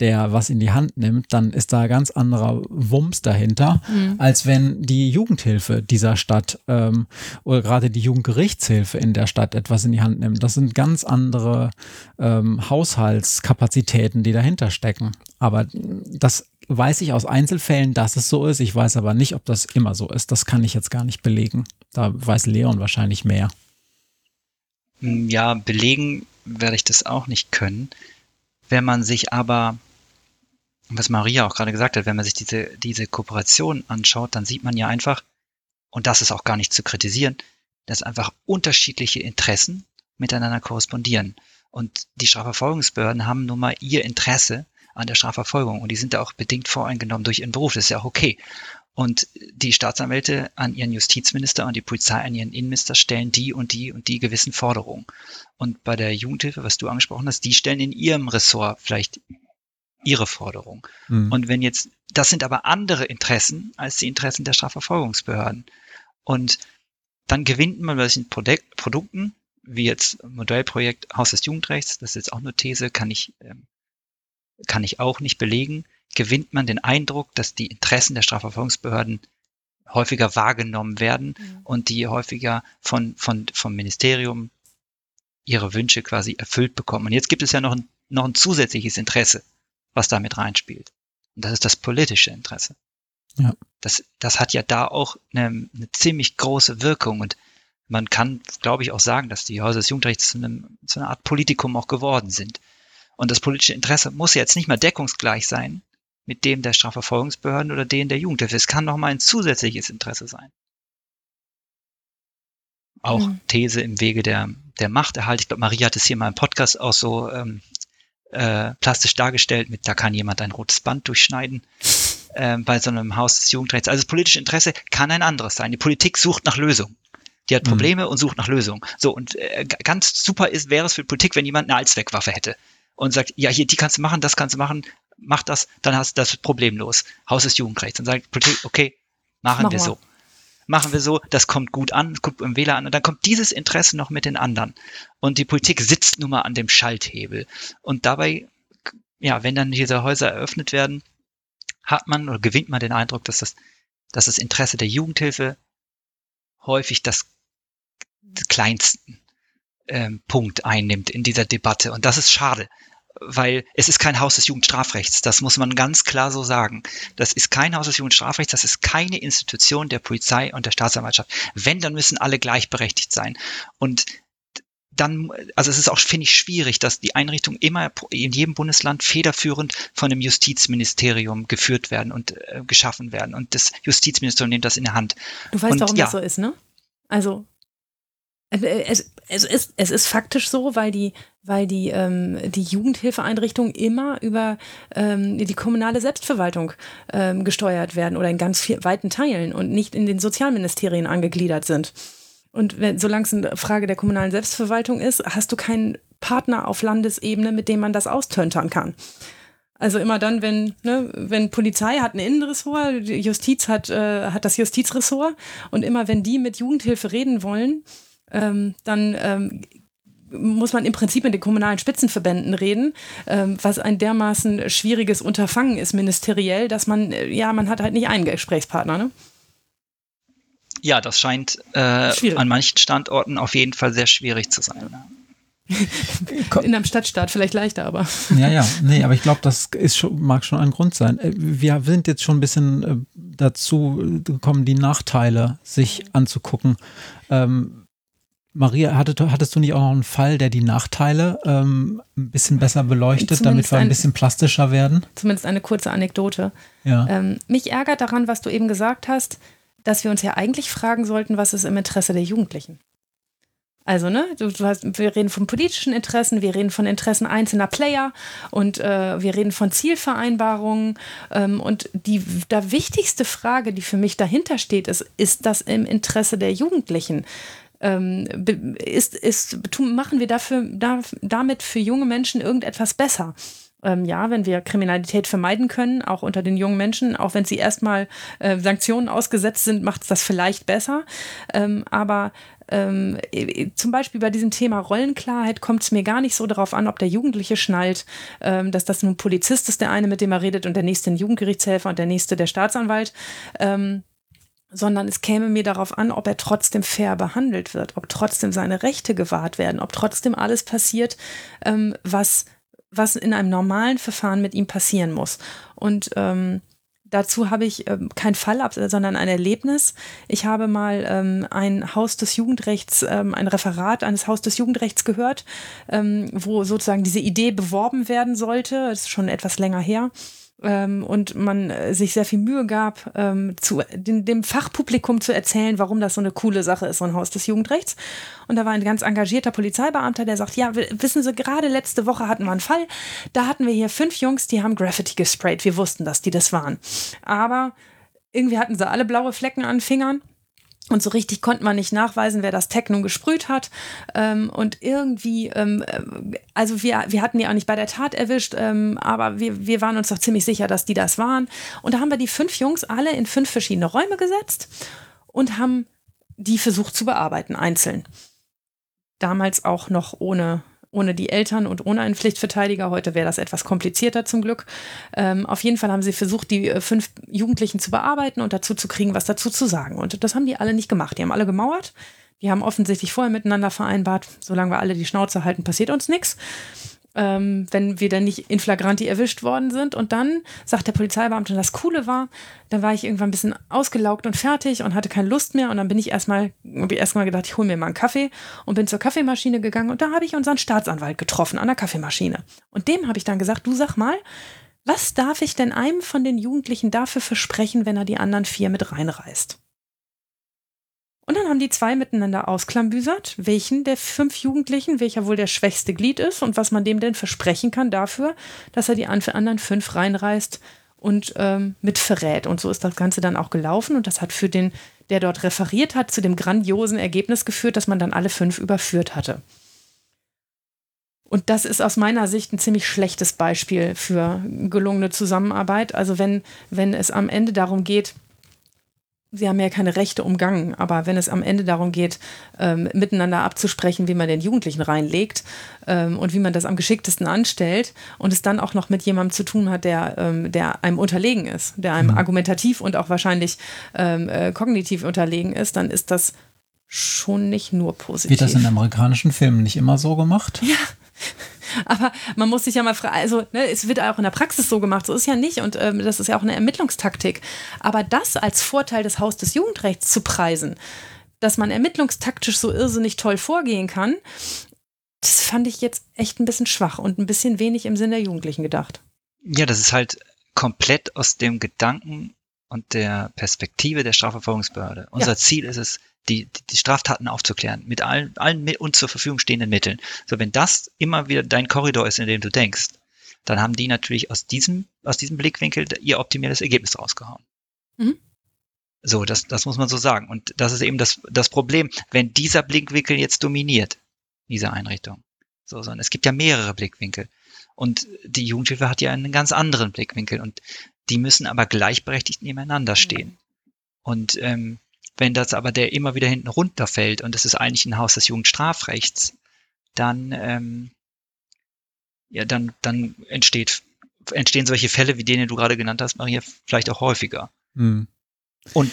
der was in die Hand nimmt, dann ist da ganz anderer Wumms dahinter, mhm. als wenn die Jugendhilfe dieser Stadt ähm, oder gerade die Jugendgerichtshilfe in der Stadt etwas in die Hand nimmt. Das sind ganz andere ähm, Haushaltskapazitäten, die dahinter stecken. Aber das weiß ich aus Einzelfällen, dass es so ist. Ich weiß aber nicht, ob das immer so ist. Das kann ich jetzt gar nicht belegen. Da weiß Leon wahrscheinlich mehr. Ja, belegen werde ich das auch nicht können. Wenn man sich aber was Maria auch gerade gesagt hat, wenn man sich diese, diese Kooperation anschaut, dann sieht man ja einfach, und das ist auch gar nicht zu kritisieren, dass einfach unterschiedliche Interessen miteinander korrespondieren. Und die Strafverfolgungsbehörden haben nun mal ihr Interesse an der Strafverfolgung und die sind da auch bedingt voreingenommen durch ihren Beruf. Das ist ja auch okay. Und die Staatsanwälte an ihren Justizminister und die Polizei an ihren Innenminister stellen die und die und die gewissen Forderungen. Und bei der Jugendhilfe, was du angesprochen hast, die stellen in ihrem Ressort vielleicht ihre Forderung. Mhm. Und wenn jetzt, das sind aber andere Interessen als die Interessen der Strafverfolgungsbehörden. Und dann gewinnt man bei solchen Produkt, Produkten, wie jetzt Modellprojekt Haus des Jugendrechts, das ist jetzt auch eine These, kann ich, ähm, kann ich auch nicht belegen, gewinnt man den Eindruck, dass die Interessen der Strafverfolgungsbehörden häufiger wahrgenommen werden mhm. und die häufiger von, von, vom Ministerium ihre Wünsche quasi erfüllt bekommen. Und jetzt gibt es ja noch ein, noch ein zusätzliches Interesse was da mit reinspielt. Und das ist das politische Interesse. Ja. Das, das hat ja da auch eine, eine ziemlich große Wirkung und man kann, glaube ich, auch sagen, dass die Häuser des Jugendrechts zu, einem, zu einer Art Politikum auch geworden sind. Und das politische Interesse muss ja jetzt nicht mehr deckungsgleich sein mit dem der Strafverfolgungsbehörden oder dem der Jugendhilfe. Es kann noch mal ein zusätzliches Interesse sein. Auch mhm. These im Wege der, der Machterhalt. Ich glaube, Maria hat es hier mal im Podcast auch so ähm, äh, plastisch dargestellt mit, da kann jemand ein rotes Band durchschneiden äh, bei so einem Haus des Jugendrechts. Also das politische Interesse kann ein anderes sein. Die Politik sucht nach Lösungen. Die hat mhm. Probleme mhm. und sucht nach Lösungen. So, und äh, ganz super ist, wäre es für die Politik, wenn jemand eine Allzweckwaffe hätte und sagt, ja, hier, die kannst du machen, das kannst du machen, macht das, dann hast du das Problem los. Haus des Jugendrechts. Dann sagt Politik, okay, machen, machen wir so. Machen wir so, das kommt gut an, guckt im Wähler an und dann kommt dieses Interesse noch mit den anderen. Und die Politik sitzt nun mal an dem Schalthebel. Und dabei, ja, wenn dann diese Häuser eröffnet werden, hat man oder gewinnt man den Eindruck, dass das, dass das Interesse der Jugendhilfe häufig das kleinsten ähm, Punkt einnimmt in dieser Debatte. Und das ist schade, weil es ist kein Haus des Jugendstrafrechts. Das muss man ganz klar so sagen. Das ist kein Haus des Jugendstrafrechts. Das ist keine Institution der Polizei und der Staatsanwaltschaft. Wenn, dann müssen alle gleichberechtigt sein. Und dann, also es ist auch, finde ich, schwierig, dass die Einrichtungen immer in jedem Bundesland federführend von dem Justizministerium geführt werden und äh, geschaffen werden. Und das Justizministerium nimmt das in der Hand. Du weißt, und, warum ja, das so ist, ne? Also es, es, ist, es ist faktisch so, weil die, weil die, ähm, die Jugendhilfeeinrichtungen immer über ähm, die kommunale Selbstverwaltung ähm, gesteuert werden oder in ganz viel, weiten Teilen und nicht in den Sozialministerien angegliedert sind. Und wenn, solange es eine Frage der kommunalen Selbstverwaltung ist, hast du keinen Partner auf Landesebene, mit dem man das austöntern kann. Also immer dann, wenn, ne, wenn Polizei hat ein Innenressort, Justiz hat, äh, hat das Justizressort und immer wenn die mit Jugendhilfe reden wollen, ähm, dann ähm, muss man im Prinzip mit den kommunalen Spitzenverbänden reden, ähm, was ein dermaßen schwieriges Unterfangen ist ministeriell, dass man, äh, ja, man hat halt nicht einen Gesprächspartner, ne? Ja, das scheint äh, an manchen Standorten auf jeden Fall sehr schwierig zu sein. In einem Stadtstaat vielleicht leichter, aber. Ja, ja, nee, aber ich glaube, das ist schon, mag schon ein Grund sein. Äh, wir sind jetzt schon ein bisschen äh, dazu gekommen, die Nachteile sich anzugucken. Ähm, Maria, hattest, hattest du nicht auch noch einen Fall, der die Nachteile ähm, ein bisschen besser beleuchtet, zumindest damit wir ein bisschen plastischer werden? Zumindest eine kurze Anekdote. Ja. Ähm, mich ärgert daran, was du eben gesagt hast, dass wir uns ja eigentlich fragen sollten, was ist im Interesse der Jugendlichen? Also, ne, du, du hast, wir reden von politischen Interessen, wir reden von Interessen einzelner Player und äh, wir reden von Zielvereinbarungen. Ähm, und die da wichtigste Frage, die für mich dahinter steht, ist, ist das im Interesse der Jugendlichen? Ähm, ist, ist, machen wir dafür, da, damit für junge Menschen irgendetwas besser? Ähm, ja, wenn wir Kriminalität vermeiden können, auch unter den jungen Menschen, auch wenn sie erstmal äh, Sanktionen ausgesetzt sind, macht es das vielleicht besser. Ähm, aber ähm, zum Beispiel bei diesem Thema Rollenklarheit kommt es mir gar nicht so darauf an, ob der Jugendliche schnallt, ähm, dass das nun Polizist ist, der eine, mit dem er redet, und der nächste ein Jugendgerichtshelfer und der nächste der Staatsanwalt. Ähm, sondern es käme mir darauf an, ob er trotzdem fair behandelt wird, ob trotzdem seine Rechte gewahrt werden, ob trotzdem alles passiert, ähm, was, was in einem normalen Verfahren mit ihm passieren muss. Und ähm, dazu habe ich ähm, kein Fall, sondern ein Erlebnis. Ich habe mal ähm, ein Haus des Jugendrechts, ähm, ein Referat eines Haus des Jugendrechts gehört, ähm, wo sozusagen diese Idee beworben werden sollte. Das ist schon etwas länger her ähm, und man äh, sich sehr viel Mühe gab, ähm, zu, den, dem Fachpublikum zu erzählen, warum das so eine coole Sache ist, so ein Haus des Jugendrechts. Und da war ein ganz engagierter Polizeibeamter, der sagt, ja, wissen Sie, gerade letzte Woche hatten wir einen Fall, da hatten wir hier fünf Jungs, die haben Graffiti gesprayt. Wir wussten, dass die das waren. Aber irgendwie hatten sie alle blaue Flecken an Fingern. Und so richtig konnte man nicht nachweisen, wer das Tech nun gesprüht hat. Ähm, und irgendwie, ähm, äh, also wir, wir hatten die auch nicht bei der Tat erwischt, ähm, aber wir, wir waren uns doch ziemlich sicher, dass die das waren. Und da haben wir die fünf Jungs alle in fünf verschiedene Räume gesetzt und haben die versucht zu bearbeiten, einzeln. Damals auch noch ohne ohne die Eltern und ohne einen Pflichtverteidiger. Heute wäre das etwas komplizierter zum Glück. Ähm, auf jeden Fall haben sie versucht, die äh, fünf Jugendlichen zu bearbeiten und dazu zu kriegen, was dazu zu sagen. Und das haben die alle nicht gemacht. Die haben alle gemauert. Die haben offensichtlich vorher miteinander vereinbart, solange wir alle die Schnauze halten, passiert uns nichts ähm, wenn wir dann nicht in flagranti erwischt worden sind. Und dann sagt der Polizeibeamte, das Coole war, dann war ich irgendwann ein bisschen ausgelaugt und fertig und hatte keine Lust mehr. Und dann bin ich erstmal, habe ich erstmal gedacht, ich hole mir mal einen Kaffee und bin zur Kaffeemaschine gegangen. Und da habe ich unseren Staatsanwalt getroffen an der Kaffeemaschine. Und dem habe ich dann gesagt, du sag mal, was darf ich denn einem von den Jugendlichen dafür versprechen, wenn er die anderen vier mit reinreißt? Und dann haben die zwei miteinander ausklambüsert, welchen der fünf Jugendlichen, welcher wohl der schwächste Glied ist und was man dem denn versprechen kann dafür, dass er die anderen fünf reinreißt und ähm, mit verrät. Und so ist das Ganze dann auch gelaufen. Und das hat für den, der dort referiert hat, zu dem grandiosen Ergebnis geführt, dass man dann alle fünf überführt hatte. Und das ist aus meiner Sicht ein ziemlich schlechtes Beispiel für gelungene Zusammenarbeit. Also wenn, wenn es am Ende darum geht, sie haben ja keine Rechte umgangen, aber wenn es am Ende darum geht, ähm, miteinander abzusprechen, wie man den Jugendlichen reinlegt ähm, und wie man das am geschicktesten anstellt und es dann auch noch mit jemandem zu tun hat, der, ähm, der einem unterlegen ist, der einem mhm. argumentativ und auch wahrscheinlich ähm, äh, kognitiv unterlegen ist, dann ist das schon nicht nur positiv. Wird das in amerikanischen Filmen nicht immer so gemacht? Ja. Aber man muss sich ja mal fragen, also ne, es wird auch in der Praxis so gemacht, so ist ja nicht und ähm, das ist ja auch eine Ermittlungstaktik. Aber das als Vorteil des Haus des Jugendrechts zu preisen, dass man ermittlungstaktisch so irrsinnig toll vorgehen kann, das fand ich jetzt echt ein bisschen schwach und ein bisschen wenig im Sinn der Jugendlichen gedacht. Ja, das ist halt komplett aus dem Gedanken und der Perspektive der Strafverfolgungsbehörde. Unser ja. Ziel ist es, die, die Straftaten aufzuklären, mit allen, allen mit uns zur Verfügung stehenden Mitteln. So, wenn das immer wieder dein Korridor ist, in dem du denkst, dann haben die natürlich aus diesem, aus diesem Blickwinkel ihr optimales Ergebnis rausgehauen. Mhm. So, das, das muss man so sagen. Und das ist eben das, das Problem, wenn dieser Blickwinkel jetzt dominiert, diese Einrichtung. So, sondern es gibt ja mehrere Blickwinkel. Und die Jugendhilfe hat ja einen ganz anderen Blickwinkel und die müssen aber gleichberechtigt nebeneinander stehen. Und ähm, wenn das aber der immer wieder hinten runterfällt und es ist eigentlich ein Haus des Jugendstrafrechts, dann, ähm, ja, dann, dann entsteht, entstehen solche Fälle, wie denen du gerade genannt hast, Maria, vielleicht auch häufiger. Mhm. Und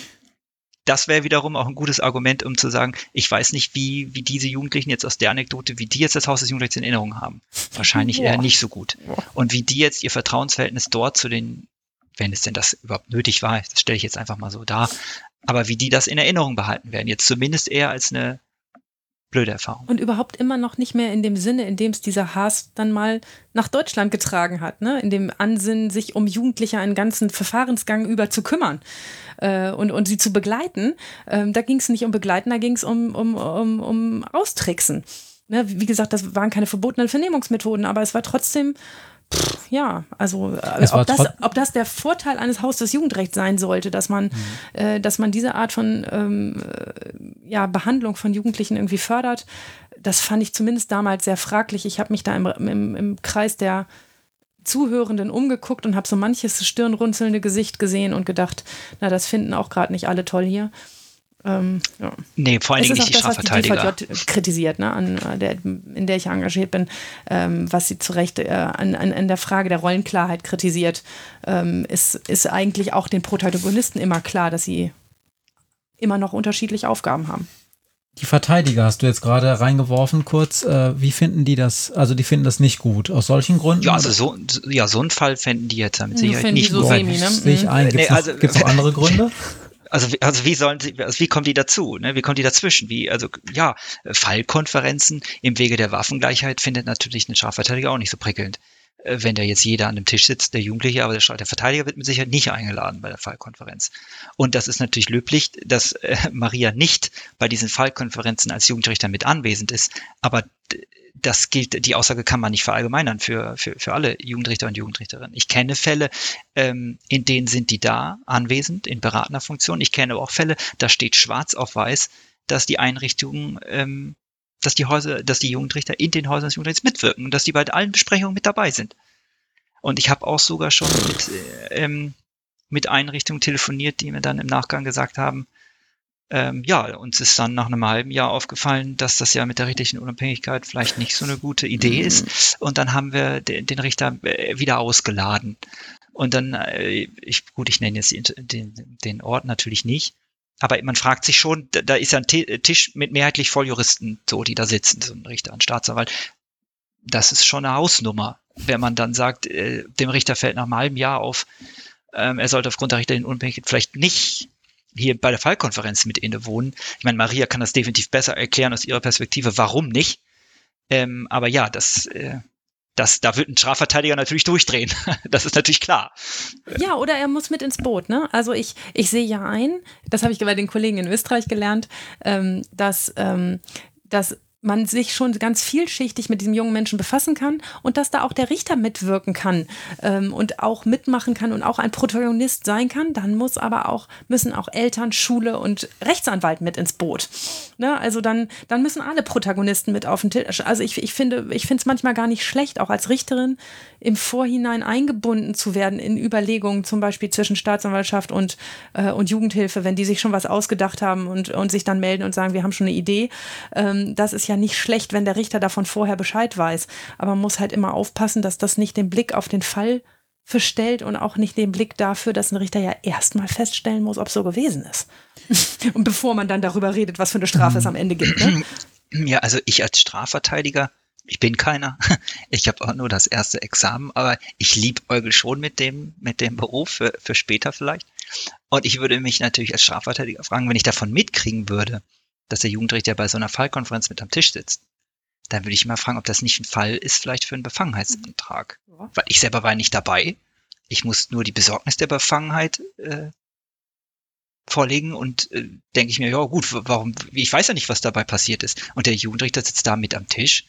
das wäre wiederum auch ein gutes Argument, um zu sagen, ich weiß nicht, wie, wie diese Jugendlichen jetzt aus der Anekdote, wie die jetzt das Haus des Jugendrechts in Erinnerung haben. Wahrscheinlich Boah. eher nicht so gut. Und wie die jetzt ihr Vertrauensverhältnis dort zu den, wenn es denn das überhaupt nötig war, das stelle ich jetzt einfach mal so dar, aber wie die das in Erinnerung behalten werden, jetzt zumindest eher als eine blöde Erfahrung. Und überhaupt immer noch nicht mehr in dem Sinne, in dem es dieser Haas dann mal nach Deutschland getragen hat, ne? in dem Ansinnen, sich um Jugendliche einen ganzen Verfahrensgang über zu kümmern äh, und, und sie zu begleiten. Ähm, da ging es nicht um Begleiten, da ging es um, um, um, um Austricksen. Ne? Wie gesagt, das waren keine verbotenen Vernehmungsmethoden, aber es war trotzdem ja, also äh, ob das, ob das der Vorteil eines Haus des Jugendrechts sein sollte, dass man, mhm. äh, dass man diese Art von ähm, äh, ja, Behandlung von Jugendlichen irgendwie fördert, das fand ich zumindest damals sehr fraglich. Ich habe mich da im, im, im Kreis der Zuhörenden umgeguckt und habe so manches stirnrunzelnde Gesicht gesehen und gedacht, na, das finden auch gerade nicht alle toll hier. Ähm, ja. Nee, vor allen Dingen nicht die das, Strafverteidiger. Was die DVJ kritisiert, ne, an äh, der, in der ich engagiert bin, ähm, was sie zu Recht äh, an, an, an, der Frage der Rollenklarheit kritisiert, ähm, ist, ist eigentlich auch den Protagonisten immer klar, dass sie immer noch unterschiedliche Aufgaben haben. Die Verteidiger hast du jetzt gerade reingeworfen, kurz. Äh, wie finden die das? Also die finden das nicht gut. Aus solchen Gründen? Ja, also so, ja, so einen Fall fänden die jetzt mit Sicherheit nicht so gut. Semi, ne? Sehe ich ein. Gibt es nee, also, noch andere Gründe? also, also wie sollen sie, also wie kommen die dazu? Ne? Wie kommen die dazwischen? Wie, also ja, Fallkonferenzen im Wege der Waffengleichheit findet natürlich ein Strafverteidiger auch nicht so prickelnd. Äh, wenn da jetzt jeder an dem Tisch sitzt, der Jugendliche, aber der, der Verteidiger wird mit Sicherheit nicht eingeladen bei der Fallkonferenz. Und das ist natürlich löblich, dass äh, Maria nicht bei diesen Fallkonferenzen als Jugendrichter mit anwesend ist, aber das gilt, die Aussage kann man nicht verallgemeinern für, für, für alle Jugendrichter und Jugendrichterinnen. Ich kenne Fälle, ähm, in denen sind die da anwesend in beratender Funktion. Ich kenne auch Fälle, da steht schwarz auf weiß, dass die Einrichtungen, ähm, dass die Häuser, dass die Jugendrichter in den Häusern des Jugendrechts mitwirken und dass die bei allen Besprechungen mit dabei sind. Und ich habe auch sogar schon mit, äh, ähm, mit Einrichtungen telefoniert, die mir dann im Nachgang gesagt haben, ähm, ja, uns ist dann nach einem halben Jahr aufgefallen, dass das ja mit der richterlichen Unabhängigkeit vielleicht nicht so eine gute Idee mhm. ist. Und dann haben wir den, den Richter äh, wieder ausgeladen. Und dann, äh, ich, gut, ich nenne jetzt den, den Ort natürlich nicht, aber man fragt sich schon, da, da ist ja ein Tisch mit mehrheitlich Volljuristen, so, die da sitzen, so ein Richter, ein Staatsanwalt. Das ist schon eine Hausnummer, wenn man dann sagt, äh, dem Richter fällt nach einem halben Jahr auf, ähm, er sollte aufgrund der richterlichen Unabhängigkeit vielleicht nicht hier bei der Fallkonferenz mit innewohnen. Ich meine, Maria kann das definitiv besser erklären aus ihrer Perspektive, warum nicht. Ähm, aber ja, das, äh, das, da wird ein Strafverteidiger natürlich durchdrehen. das ist natürlich klar. Ja, oder er muss mit ins Boot. Ne? Also ich, ich sehe ja ein, das habe ich bei den Kollegen in Österreich gelernt, ähm, dass, ähm, dass man sich schon ganz vielschichtig mit diesem jungen Menschen befassen kann und dass da auch der Richter mitwirken kann ähm, und auch mitmachen kann und auch ein Protagonist sein kann, dann muss aber auch, müssen auch Eltern, Schule und Rechtsanwalt mit ins Boot. Ne? Also dann, dann müssen alle Protagonisten mit auf den Tisch. Also ich, ich finde, ich finde es manchmal gar nicht schlecht, auch als Richterin im Vorhinein eingebunden zu werden in Überlegungen, zum Beispiel zwischen Staatsanwaltschaft und, äh, und Jugendhilfe, wenn die sich schon was ausgedacht haben und, und sich dann melden und sagen, wir haben schon eine Idee. Ähm, das ist ja nicht schlecht, wenn der Richter davon vorher Bescheid weiß. Aber man muss halt immer aufpassen, dass das nicht den Blick auf den Fall verstellt und auch nicht den Blick dafür, dass ein Richter ja erstmal feststellen muss, ob so gewesen ist. und bevor man dann darüber redet, was für eine Strafe es am Ende gibt. Ne? Ja, also ich als Strafverteidiger, ich bin keiner. Ich habe auch nur das erste Examen, aber ich liebäugel schon mit dem, mit dem Beruf für, für später vielleicht. Und ich würde mich natürlich als Strafverteidiger fragen, wenn ich davon mitkriegen würde, dass der Jugendrichter bei so einer Fallkonferenz mit am Tisch sitzt, dann würde ich mal fragen, ob das nicht ein Fall ist, vielleicht für einen Befangenheitsantrag. Ja. Weil ich selber war nicht dabei. Ich muss nur die Besorgnis der Befangenheit äh, vorlegen und äh, denke ich mir, ja gut, warum, ich weiß ja nicht, was dabei passiert ist. Und der Jugendrichter sitzt da mit am Tisch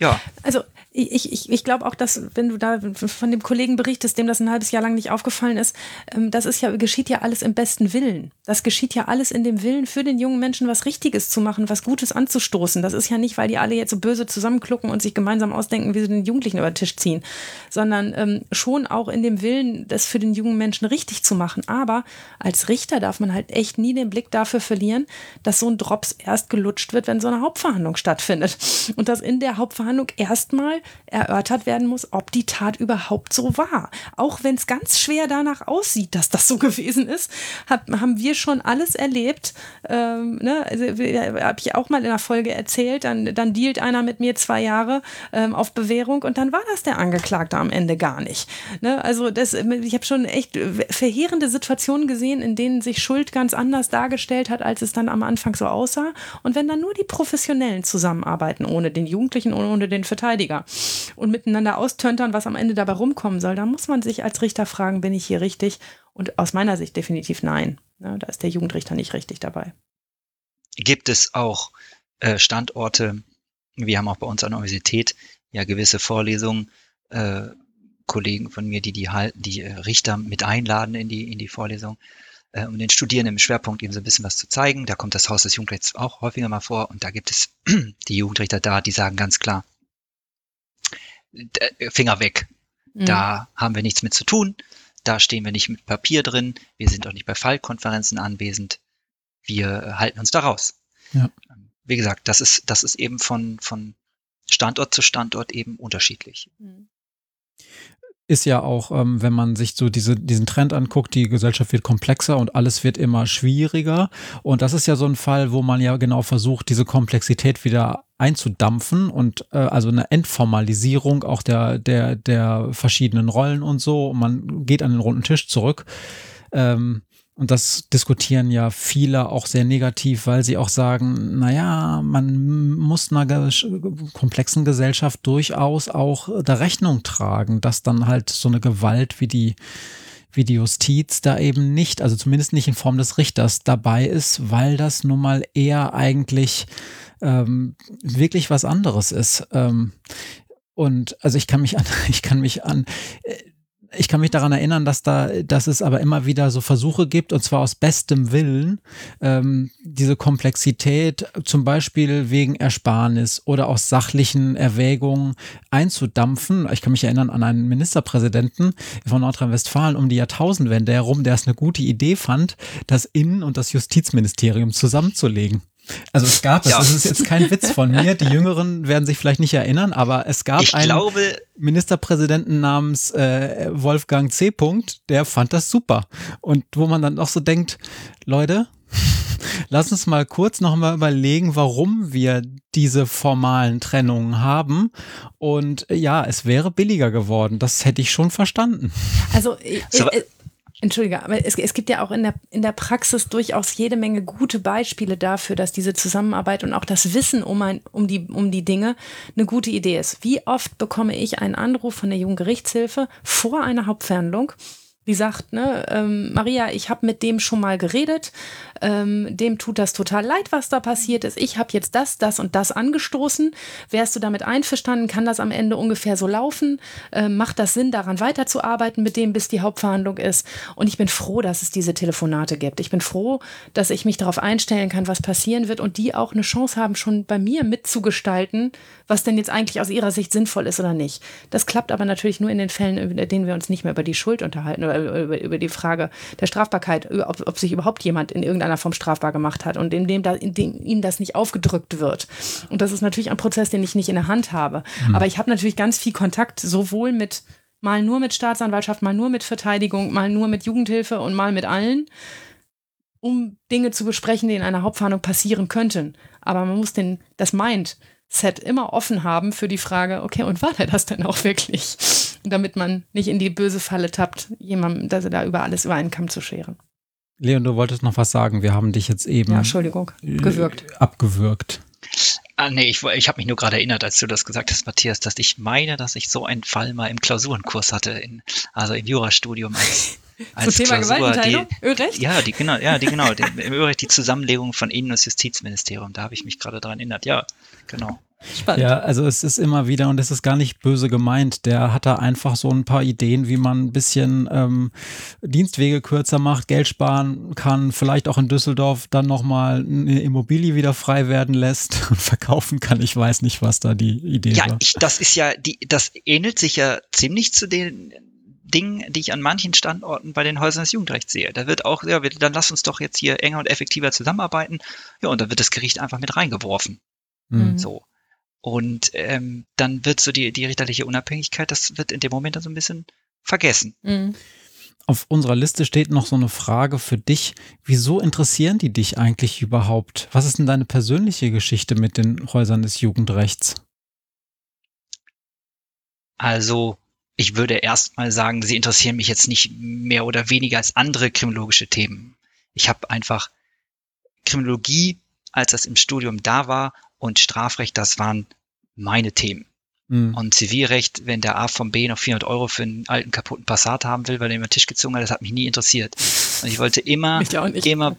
ja. Also ich, ich, ich glaube auch, dass, wenn du da von dem Kollegen berichtest, dem das ein halbes Jahr lang nicht aufgefallen ist, ähm, das ist ja, geschieht ja alles im besten Willen. Das geschieht ja alles in dem Willen, für den jungen Menschen was Richtiges zu machen, was Gutes anzustoßen. Das ist ja nicht, weil die alle jetzt so böse zusammenklucken und sich gemeinsam ausdenken, wie sie den Jugendlichen über den Tisch ziehen, sondern ähm, schon auch in dem Willen, das für den jungen Menschen richtig zu machen. Aber als Richter darf man halt echt nie den Blick dafür verlieren, dass so ein Drops erst gelutscht wird, wenn so eine Hauptverhandlung stattfindet. Und dass in der Hauptverhandlung erstmal erörtert werden muss, ob die Tat überhaupt so war. Auch wenn es ganz schwer danach aussieht, dass das so gewesen ist, hab, haben wir schon alles erlebt. Ähm, ne? also, Habe ich auch mal in der Folge erzählt. Dann, dann dealt einer mit mir zwei Jahre ähm, auf Bewährung und dann war das der Angeklagte am Ende gar nicht. Ne? Also das, ich habe schon echt verheerende Situationen gesehen, in denen sich Schuld ganz anders dargestellt hat, als es dann am Anfang so aussah. Und wenn dann nur die Professionellen zusammenarbeiten, ohne den Jugendlichen, ohne den Verteidiger, und miteinander austöntern, was am Ende dabei rumkommen soll, da muss man sich als Richter fragen, bin ich hier richtig? Und aus meiner Sicht definitiv nein. Ja, da ist der Jugendrichter nicht richtig dabei. Gibt es auch äh, Standorte, wir haben auch bei uns an der Universität ja gewisse Vorlesungen, äh, Kollegen von mir, die die die äh, Richter mit einladen in die, in die Vorlesung, äh, um den Studierenden im Schwerpunkt eben so ein bisschen was zu zeigen. Da kommt das Haus des Jugendrechts auch häufiger mal vor und da gibt es die Jugendrichter da, die sagen ganz klar, Finger weg. Mhm. Da haben wir nichts mit zu tun. Da stehen wir nicht mit Papier drin. Wir sind auch nicht bei Fallkonferenzen anwesend. Wir halten uns da raus. Ja. Wie gesagt, das ist, das ist eben von, von Standort zu Standort eben unterschiedlich. Mhm ist ja auch, ähm, wenn man sich so diese, diesen Trend anguckt, die Gesellschaft wird komplexer und alles wird immer schwieriger. Und das ist ja so ein Fall, wo man ja genau versucht, diese Komplexität wieder einzudampfen und äh, also eine Entformalisierung auch der, der, der verschiedenen Rollen und so. Man geht an den runden Tisch zurück. Ähm, und das diskutieren ja viele auch sehr negativ, weil sie auch sagen, naja, man muss einer komplexen Gesellschaft durchaus auch der Rechnung tragen, dass dann halt so eine Gewalt wie die wie die Justiz da eben nicht, also zumindest nicht in Form des Richters dabei ist, weil das nun mal eher eigentlich ähm, wirklich was anderes ist. Ähm, und also ich kann mich an, ich kann mich an, äh, ich kann mich daran erinnern, dass da, dass es aber immer wieder so Versuche gibt, und zwar aus bestem Willen, ähm, diese Komplexität zum Beispiel wegen Ersparnis oder aus sachlichen Erwägungen einzudampfen. Ich kann mich erinnern an einen Ministerpräsidenten von Nordrhein-Westfalen um die Jahrtausendwende herum, der es eine gute Idee fand, das Innen- und das Justizministerium zusammenzulegen. Also es gab es, ja. das ist jetzt kein Witz von mir, die Jüngeren werden sich vielleicht nicht erinnern, aber es gab ich einen glaube, Ministerpräsidenten namens äh, Wolfgang C. -Punkt, der fand das super. Und wo man dann auch so denkt, Leute, lass uns mal kurz nochmal überlegen, warum wir diese formalen Trennungen haben. Und ja, es wäre billiger geworden. Das hätte ich schon verstanden. Also, so, äh, Entschuldige, aber es, es, gibt ja auch in der, in der Praxis durchaus jede Menge gute Beispiele dafür, dass diese Zusammenarbeit und auch das Wissen um, ein, um, die, um die Dinge eine gute Idee ist. Wie oft bekomme ich einen Anruf von der Jugendgerichtshilfe vor einer Hauptverhandlung? Die sagt, ne, ähm, Maria, ich habe mit dem schon mal geredet, ähm, dem tut das total leid, was da passiert ist. Ich habe jetzt das, das und das angestoßen. Wärst du damit einverstanden? Kann das am Ende ungefähr so laufen? Ähm, macht das Sinn, daran weiterzuarbeiten mit dem, bis die Hauptverhandlung ist? Und ich bin froh, dass es diese Telefonate gibt. Ich bin froh, dass ich mich darauf einstellen kann, was passieren wird und die auch eine Chance haben, schon bei mir mitzugestalten, was denn jetzt eigentlich aus ihrer Sicht sinnvoll ist oder nicht. Das klappt aber natürlich nur in den Fällen, in denen wir uns nicht mehr über die Schuld unterhalten oder über, über die Frage der Strafbarkeit, ob, ob, sich überhaupt jemand in irgendeiner Form strafbar gemacht hat und in dem, da, in dem ihnen das nicht aufgedrückt wird. Und das ist natürlich ein Prozess, den ich nicht in der Hand habe. Mhm. Aber ich habe natürlich ganz viel Kontakt, sowohl mit mal nur mit Staatsanwaltschaft, mal nur mit Verteidigung, mal nur mit Jugendhilfe und mal mit allen, um Dinge zu besprechen, die in einer Hauptverhandlung passieren könnten. Aber man muss den, das Mindset immer offen haben für die Frage, okay, und war der das denn auch wirklich? Damit man nicht in die böse Falle tappt, jemandem, dass er da über alles über einen Kamm zu scheren. Leon, du wolltest noch was sagen. Wir haben dich jetzt eben. Ja, Entschuldigung, gewürgt. Äh, abgewürgt. Ah, nee, ich, ich habe mich nur gerade erinnert, als du das gesagt hast, Matthias, dass ich meine, dass ich so einen Fall mal im Klausurenkurs hatte, in, also im Jurastudium als, als Zum Thema Klausur, Gewaltenteilung? Die, Örecht? Ja, die, genau, ja, die, genau, die, im Örecht die Zusammenlegung von Innen- und Justizministerium, da habe ich mich gerade dran erinnert, ja, genau. Spannend. Ja, also es ist immer wieder, und es ist gar nicht böse gemeint, der hat da einfach so ein paar Ideen, wie man ein bisschen ähm, Dienstwege kürzer macht, Geld sparen kann, vielleicht auch in Düsseldorf dann nochmal eine Immobilie wieder frei werden lässt und verkaufen kann. Ich weiß nicht, was da die Idee ja, war. Ja, das ist ja, die, das ähnelt sich ja ziemlich zu den Dingen, die ich an manchen Standorten bei den Häusern des Jugendrechts sehe. Da wird auch, ja, dann lass uns doch jetzt hier enger und effektiver zusammenarbeiten. Ja, und da wird das Gericht einfach mit reingeworfen. Mhm. So. Und ähm, dann wird so die, die richterliche Unabhängigkeit, das wird in dem Moment dann so ein bisschen vergessen. Mhm. Auf unserer Liste steht noch so eine Frage für dich. Wieso interessieren die dich eigentlich überhaupt? Was ist denn deine persönliche Geschichte mit den Häusern des Jugendrechts? Also, ich würde erst mal sagen, sie interessieren mich jetzt nicht mehr oder weniger als andere kriminologische Themen. Ich habe einfach Kriminologie, als das im Studium da war, und Strafrecht, das waren meine Themen. Mhm. Und Zivilrecht, wenn der A vom B noch 400 Euro für einen alten kaputten Passat haben will, weil er über den Tisch gezogen hat, das hat mich nie interessiert. Und ich wollte immer, immer,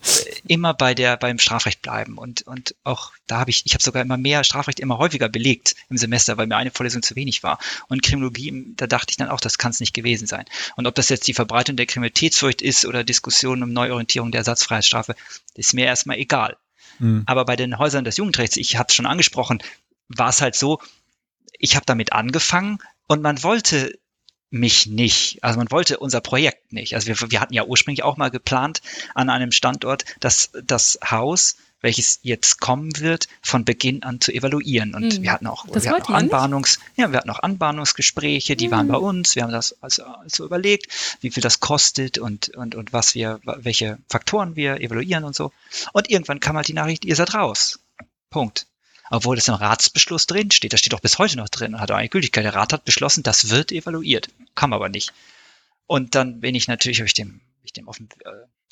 immer bei der, beim Strafrecht bleiben. Und, und auch da habe ich, ich habe sogar immer mehr Strafrecht immer häufiger belegt im Semester, weil mir eine Vorlesung zu wenig war. Und Kriminologie, da dachte ich dann auch, das kann es nicht gewesen sein. Und ob das jetzt die Verbreitung der Kriminalitätsfurcht ist oder Diskussionen um Neuorientierung der Ersatzfreiheitsstrafe, ist mir erstmal egal. Mhm. Aber bei den Häusern des Jugendrechts, ich habe es schon angesprochen, war es halt so, ich habe damit angefangen und man wollte mich nicht. Also man wollte unser Projekt nicht. Also wir, wir hatten ja ursprünglich auch mal geplant an einem Standort, dass das Haus welches jetzt kommen wird, von Beginn an zu evaluieren. Und mhm. wir hatten auch, wir hatten auch Anbahnungs, ja, wir hatten auch Anbahnungsgespräche, die mhm. waren bei uns. Wir haben das also, also überlegt, wie viel das kostet und, und, und was wir, welche Faktoren wir evaluieren und so. Und irgendwann kam halt die Nachricht, ihr seid raus. Punkt. Obwohl das im Ratsbeschluss drin steht. Das steht doch bis heute noch drin und hat auch eine Gültigkeit. Der Rat hat beschlossen, das wird evaluiert. Kam aber nicht. Und dann bin ich natürlich, habe ich dem, ich dem offen, äh,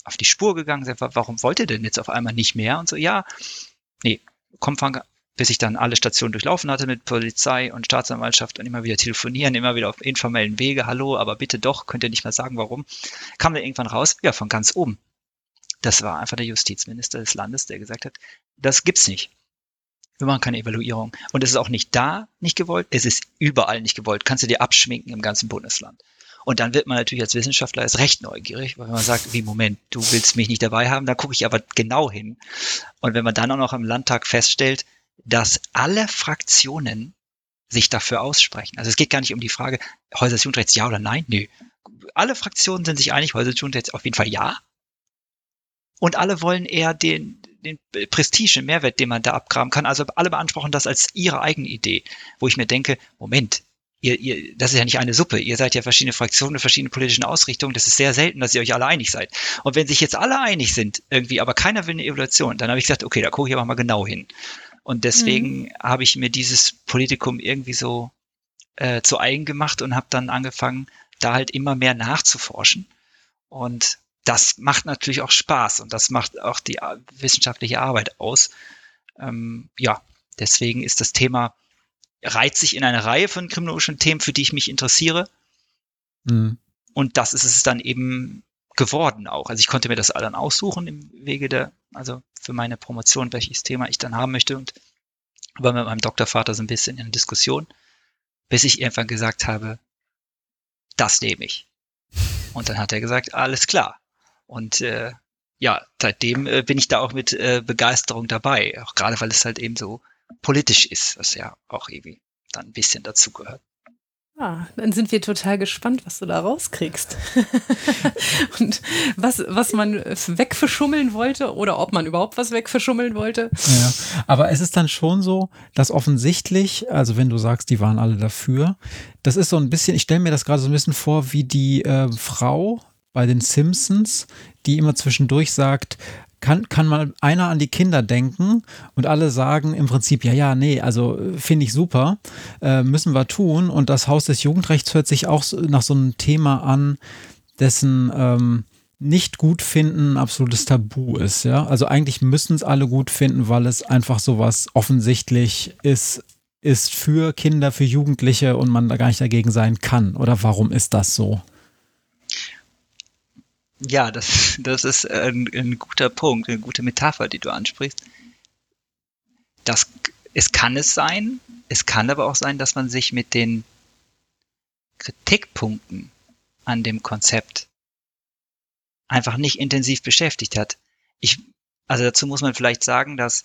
auf die Spur gegangen, sind, warum wollt ihr denn jetzt auf einmal nicht mehr? Und so, ja, nee, komm, fang, bis ich dann alle Stationen durchlaufen hatte mit Polizei und Staatsanwaltschaft und immer wieder telefonieren, immer wieder auf informellen Wege, hallo, aber bitte doch, könnt ihr nicht mal sagen, warum, kam dann irgendwann raus, ja, von ganz oben. Das war einfach der Justizminister des Landes, der gesagt hat, das gibt's nicht. Wir machen keine Evaluierung. Und es ist auch nicht da nicht gewollt, es ist überall nicht gewollt. Kannst du dir abschminken im ganzen Bundesland. Und dann wird man natürlich als Wissenschaftler erst recht neugierig, weil man sagt, wie Moment, du willst mich nicht dabei haben, da gucke ich aber genau hin. Und wenn man dann auch noch im Landtag feststellt, dass alle Fraktionen sich dafür aussprechen. Also es geht gar nicht um die Frage, Häuser des Jugendrechts ja oder nein. Nö. Alle Fraktionen sind sich einig, Häuser des Jugendrechts auf jeden Fall ja. Und alle wollen eher den, den Prestige, den Mehrwert, den man da abgraben kann. Also alle beanspruchen das als ihre eigene Idee, wo ich mir denke, Moment, ihr, ihr, das ist ja nicht eine Suppe. Ihr seid ja verschiedene Fraktionen, verschiedene politischen Ausrichtungen. Das ist sehr selten, dass ihr euch alle einig seid. Und wenn sich jetzt alle einig sind, irgendwie, aber keiner will eine Evaluation, dann habe ich gesagt, okay, da gucke ich aber mal genau hin. Und deswegen mhm. habe ich mir dieses Politikum irgendwie so äh, zu eigen gemacht und habe dann angefangen, da halt immer mehr nachzuforschen. Und das macht natürlich auch Spaß und das macht auch die äh, wissenschaftliche Arbeit aus. Ähm, ja, deswegen ist das Thema reiht sich in eine Reihe von kriminologischen Themen, für die ich mich interessiere. Mhm. und das ist es dann eben geworden auch. Also ich konnte mir das dann aussuchen im Wege der, also für meine Promotion, welches Thema ich dann haben möchte und war mit meinem Doktorvater so ein bisschen in Diskussion, bis ich irgendwann gesagt habe, das nehme ich. Und dann hat er gesagt, alles klar. Und äh, ja, seitdem äh, bin ich da auch mit äh, Begeisterung dabei, auch gerade weil es halt eben so politisch ist, was ja auch irgendwie dann ein bisschen dazugehört. Ah, dann sind wir total gespannt, was du da rauskriegst. und was, was man wegverschummeln wollte oder ob man überhaupt was wegverschummeln wollte. Ja, aber es ist dann schon so, dass offensichtlich, also wenn du sagst, die waren alle dafür, das ist so ein bisschen, ich stelle mir das gerade so ein bisschen vor, wie die äh, Frau bei den Simpsons, die immer zwischendurch sagt, kann, kann mal einer an die Kinder denken und alle sagen im Prinzip, ja, ja, nee, also finde ich super, äh, müssen wir tun. Und das Haus des Jugendrechts hört sich auch nach so einem Thema an, dessen ähm, nicht gut finden absolutes Tabu ist. Ja? Also eigentlich müssen es alle gut finden, weil es einfach so was offensichtlich ist, ist für Kinder, für Jugendliche und man da gar nicht dagegen sein kann. Oder warum ist das so? Ja, das, das ist ein, ein guter Punkt, eine gute Metapher, die du ansprichst. Das, es kann es sein, es kann aber auch sein, dass man sich mit den Kritikpunkten an dem Konzept einfach nicht intensiv beschäftigt hat. Ich, also dazu muss man vielleicht sagen, dass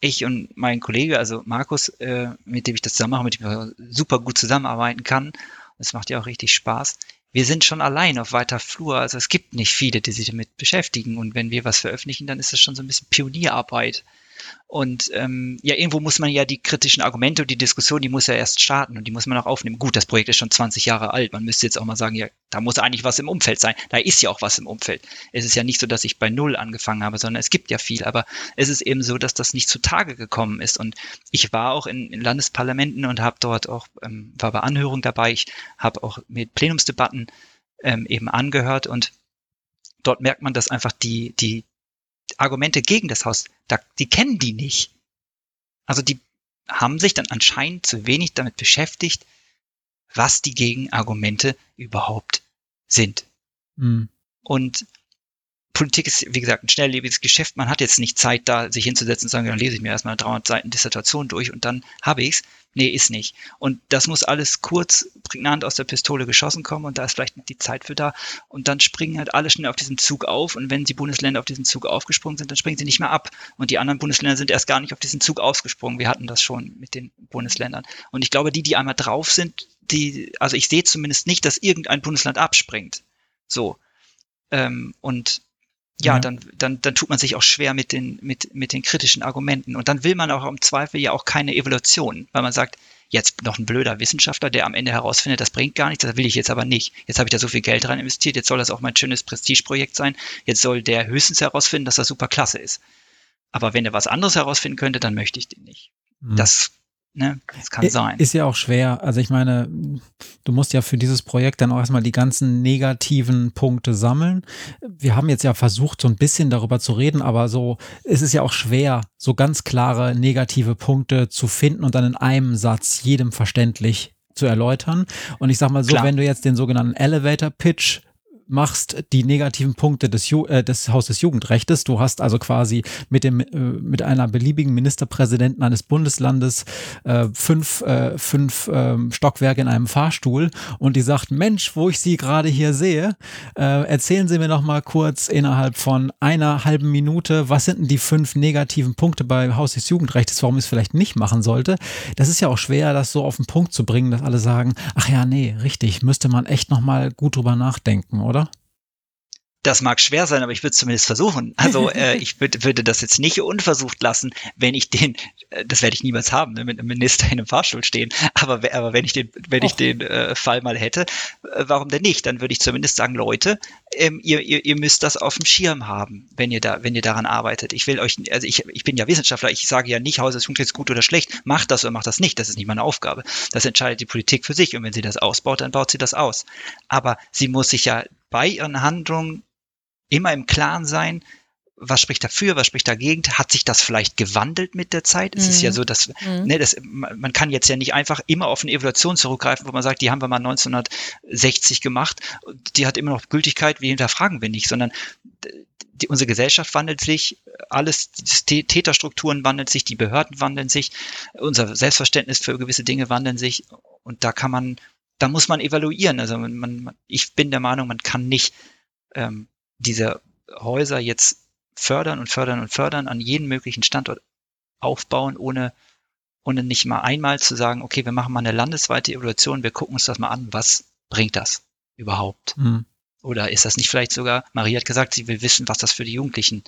ich und mein Kollege, also Markus, äh, mit dem ich das zusammen mache, mit dem ich super gut zusammenarbeiten kann, das macht ja auch richtig Spaß, wir sind schon allein auf weiter Flur. Also es gibt nicht viele, die sich damit beschäftigen. Und wenn wir was veröffentlichen, dann ist das schon so ein bisschen Pionierarbeit. Und ähm, ja, irgendwo muss man ja die kritischen Argumente und die Diskussion, die muss ja erst starten und die muss man auch aufnehmen. Gut, das Projekt ist schon 20 Jahre alt. Man müsste jetzt auch mal sagen, ja, da muss eigentlich was im Umfeld sein. Da ist ja auch was im Umfeld. Es ist ja nicht so, dass ich bei Null angefangen habe, sondern es gibt ja viel. Aber es ist eben so, dass das nicht zutage gekommen ist. Und ich war auch in, in Landesparlamenten und habe dort auch, ähm, war bei Anhörung dabei. Ich habe auch mit Plenumsdebatten ähm, eben angehört und dort merkt man, dass einfach die, die, Argumente gegen das Haus, da, die kennen die nicht. Also die haben sich dann anscheinend zu wenig damit beschäftigt, was die Gegenargumente überhaupt sind. Mhm. Und Politik ist, wie gesagt, ein schnelllebiges Geschäft. Man hat jetzt nicht Zeit, da sich hinzusetzen und sagen, dann lese ich mir erstmal 300 Seiten Dissertation durch und dann habe ich's. Nee, ist nicht. Und das muss alles kurz, prägnant aus der Pistole geschossen kommen und da ist vielleicht nicht die Zeit für da. Und dann springen halt alle schnell auf diesen Zug auf und wenn die Bundesländer auf diesen Zug aufgesprungen sind, dann springen sie nicht mehr ab. Und die anderen Bundesländer sind erst gar nicht auf diesen Zug ausgesprungen. Wir hatten das schon mit den Bundesländern. Und ich glaube, die, die einmal drauf sind, die, also ich sehe zumindest nicht, dass irgendein Bundesland abspringt. So. Ähm, und ja, ja, Dann, dann, dann tut man sich auch schwer mit den, mit, mit den kritischen Argumenten. Und dann will man auch im Zweifel ja auch keine Evolution, weil man sagt, jetzt noch ein blöder Wissenschaftler, der am Ende herausfindet, das bringt gar nichts, das will ich jetzt aber nicht. Jetzt habe ich da so viel Geld rein investiert, jetzt soll das auch mein schönes Prestigeprojekt sein. Jetzt soll der höchstens herausfinden, dass das super klasse ist. Aber wenn er was anderes herausfinden könnte, dann möchte ich den nicht. Mhm. Das Ne? Das kann sein. Ist ja auch schwer. Also ich meine, du musst ja für dieses Projekt dann auch erstmal die ganzen negativen Punkte sammeln. Wir haben jetzt ja versucht, so ein bisschen darüber zu reden, aber so ist es ja auch schwer, so ganz klare negative Punkte zu finden und dann in einem Satz jedem verständlich zu erläutern. Und ich sag mal so, Klar. wenn du jetzt den sogenannten Elevator Pitch machst die negativen Punkte des, Ju äh, des Haus des Jugendrechtes. Du hast also quasi mit dem äh, mit einer beliebigen Ministerpräsidenten eines Bundeslandes äh, fünf, äh, fünf äh, Stockwerke in einem Fahrstuhl und die sagt, Mensch, wo ich Sie gerade hier sehe, äh, erzählen Sie mir noch mal kurz innerhalb von einer halben Minute, was sind denn die fünf negativen Punkte bei Haus des Jugendrechtes, warum ich es vielleicht nicht machen sollte. Das ist ja auch schwer, das so auf den Punkt zu bringen, dass alle sagen, ach ja, nee, richtig, müsste man echt noch mal gut drüber nachdenken, oder? Das mag schwer sein, aber ich würde es zumindest versuchen. Also äh, ich würd, würde das jetzt nicht unversucht lassen, wenn ich den, äh, das werde ich niemals haben, ne, mit einem Minister in einem Fahrstuhl stehen. Aber, aber wenn ich den, wenn ich den äh, Fall mal hätte, äh, warum denn nicht? Dann würde ich zumindest sagen, Leute, ähm, ihr, ihr, ihr müsst das auf dem Schirm haben, wenn ihr da, wenn ihr daran arbeitet. Ich will euch, also ich, ich bin ja Wissenschaftler, ich sage ja nicht, Haus des Jugendrechts gut oder schlecht, macht das oder macht das nicht. Das ist nicht meine Aufgabe. Das entscheidet die Politik für sich und wenn sie das ausbaut, dann baut sie das aus. Aber sie muss sich ja bei ihren Handlungen immer im Klaren sein, was spricht dafür, was spricht dagegen? Hat sich das vielleicht gewandelt mit der Zeit? Mhm. Es ist ja mhm. so, dass mhm. ne, das, man kann jetzt ja nicht einfach immer auf eine Evaluation zurückgreifen, wo man sagt, die haben wir mal 1960 gemacht, die hat immer noch Gültigkeit, wir hinterfragen wir nicht, sondern die, unsere Gesellschaft wandelt sich, alles, die Täterstrukturen wandeln sich, die Behörden wandeln sich, unser Selbstverständnis für gewisse Dinge wandeln sich und da kann man, da muss man evaluieren. Also man, man ich bin der Meinung, man kann nicht ähm, diese Häuser jetzt fördern und fördern und fördern, an jeden möglichen Standort aufbauen, ohne, ohne nicht mal einmal zu sagen, okay, wir machen mal eine landesweite Evaluation, wir gucken uns das mal an, was bringt das überhaupt? Mhm. Oder ist das nicht vielleicht sogar, Marie hat gesagt, sie will wissen, was das für die Jugendlichen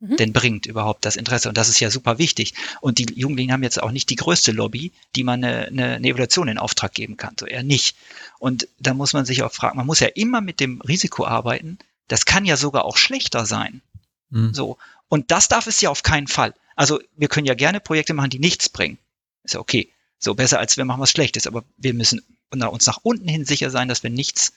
mhm. denn bringt überhaupt das Interesse. Und das ist ja super wichtig. Und die Jugendlichen haben jetzt auch nicht die größte Lobby, die man eine, eine, eine Evaluation in Auftrag geben kann. So eher nicht. Und da muss man sich auch fragen, man muss ja immer mit dem Risiko arbeiten. Das kann ja sogar auch schlechter sein. Mhm. So. Und das darf es ja auf keinen Fall. Also wir können ja gerne Projekte machen, die nichts bringen. Ist ja okay. So besser als wir machen was Schlechtes. Aber wir müssen uns nach unten hin sicher sein, dass wir nichts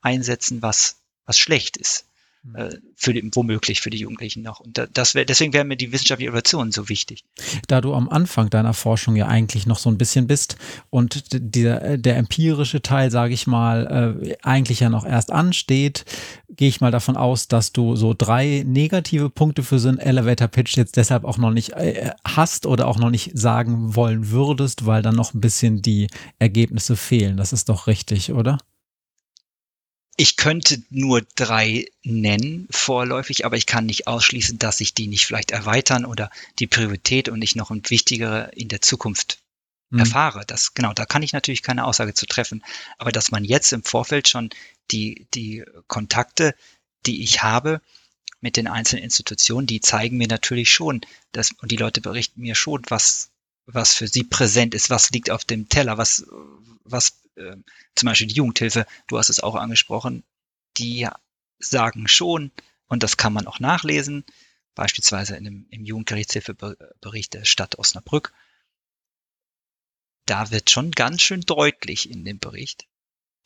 einsetzen, was, was schlecht ist. Äh, für die, womöglich für die Jugendlichen noch. Und das wär, deswegen wäre mir die wissenschaftliche Innovation so wichtig. Da du am Anfang deiner Forschung ja eigentlich noch so ein bisschen bist und der, der empirische Teil, sage ich mal, äh, eigentlich ja noch erst ansteht, gehe ich mal davon aus, dass du so drei negative Punkte für so einen Elevator Pitch jetzt deshalb auch noch nicht äh, hast oder auch noch nicht sagen wollen würdest, weil dann noch ein bisschen die Ergebnisse fehlen. Das ist doch richtig, oder? Ich könnte nur drei nennen vorläufig, aber ich kann nicht ausschließen, dass sich die nicht vielleicht erweitern oder die Priorität und nicht noch ein wichtigere in der Zukunft mhm. erfahre. Das, genau, da kann ich natürlich keine Aussage zu treffen. Aber dass man jetzt im Vorfeld schon die, die Kontakte, die ich habe mit den einzelnen Institutionen, die zeigen mir natürlich schon, dass, und die Leute berichten mir schon, was, was für sie präsent ist, was liegt auf dem Teller, was, was äh, zum Beispiel die Jugendhilfe, du hast es auch angesprochen, die sagen schon, und das kann man auch nachlesen, beispielsweise in dem, im Jugendgerichtshilfebericht der Stadt Osnabrück, da wird schon ganz schön deutlich in dem Bericht,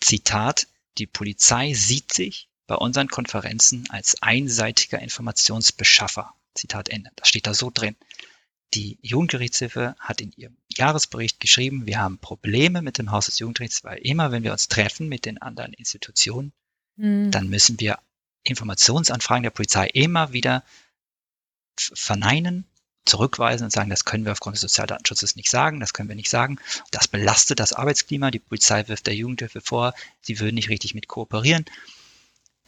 Zitat, die Polizei sieht sich bei unseren Konferenzen als einseitiger Informationsbeschaffer. Zitat Ende. Das steht da so drin. Die Jugendgerichtshilfe hat in ihrem Jahresbericht geschrieben, wir haben Probleme mit dem Haus des Jugendgerichts, weil immer, wenn wir uns treffen mit den anderen Institutionen, mhm. dann müssen wir Informationsanfragen der Polizei immer wieder verneinen, zurückweisen und sagen, das können wir aufgrund des Sozialdatenschutzes nicht sagen, das können wir nicht sagen. Das belastet das Arbeitsklima. Die Polizei wirft der Jugendhilfe vor, sie würden nicht richtig mit kooperieren.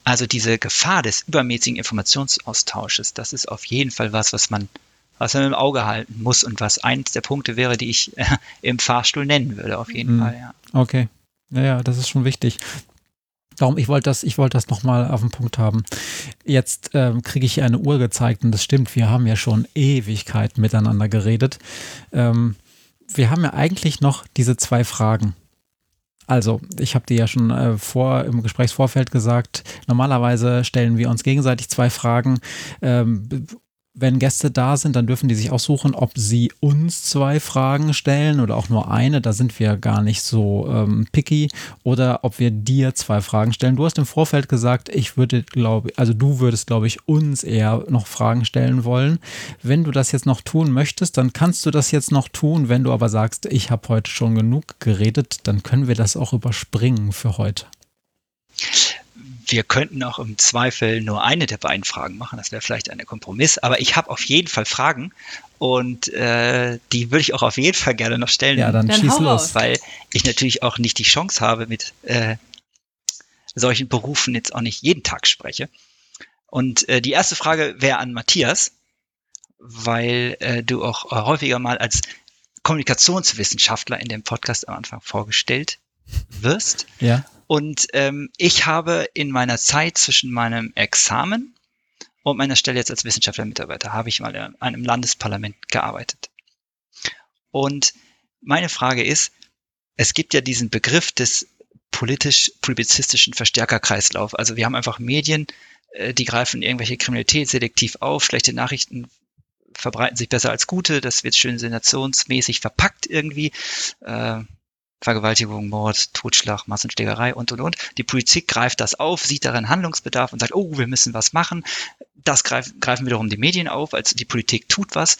Also diese Gefahr des übermäßigen Informationsaustausches, das ist auf jeden Fall was, was man was man im Auge halten muss und was eins der Punkte wäre, die ich äh, im Fahrstuhl nennen würde, auf jeden mhm. Fall, ja. Okay. Ja, ja, das ist schon wichtig. Darum, ich wollte das, ich wollte das nochmal auf den Punkt haben. Jetzt ähm, kriege ich eine Uhr gezeigt und das stimmt, wir haben ja schon Ewigkeiten miteinander geredet. Ähm, wir haben ja eigentlich noch diese zwei Fragen. Also, ich habe dir ja schon äh, vor im Gesprächsvorfeld gesagt, normalerweise stellen wir uns gegenseitig zwei Fragen. Ähm, wenn Gäste da sind, dann dürfen die sich aussuchen, ob sie uns zwei Fragen stellen oder auch nur eine. Da sind wir gar nicht so ähm, picky. Oder ob wir dir zwei Fragen stellen. Du hast im Vorfeld gesagt, ich würde, glaube also du würdest, glaube ich, uns eher noch Fragen stellen wollen. Wenn du das jetzt noch tun möchtest, dann kannst du das jetzt noch tun. Wenn du aber sagst, ich habe heute schon genug geredet, dann können wir das auch überspringen für heute wir könnten auch im Zweifel nur eine der beiden Fragen machen. Das wäre vielleicht ein Kompromiss. Aber ich habe auf jeden Fall Fragen und äh, die würde ich auch auf jeden Fall gerne noch stellen. Ja, dann, dann schieß los. Weil ich natürlich auch nicht die Chance habe, mit äh, solchen Berufen jetzt auch nicht jeden Tag spreche. Und äh, die erste Frage wäre an Matthias, weil äh, du auch häufiger mal als Kommunikationswissenschaftler in dem Podcast am Anfang vorgestellt wirst. Ja. Und ähm, ich habe in meiner Zeit zwischen meinem Examen und meiner Stelle jetzt als Wissenschaftlermitarbeiter, habe ich mal in einem Landesparlament gearbeitet. Und meine Frage ist, es gibt ja diesen Begriff des politisch-publizistischen Verstärkerkreislauf. Also wir haben einfach Medien, äh, die greifen irgendwelche Kriminalität selektiv auf, schlechte Nachrichten verbreiten sich besser als gute, das wird schön sensationsmäßig verpackt irgendwie. Äh, Vergewaltigung, Mord, Totschlag, Massenschlägerei und, und, und. Die Politik greift das auf, sieht darin Handlungsbedarf und sagt, oh, wir müssen was machen. Das greifen, greifen wiederum die Medien auf, also die Politik tut was.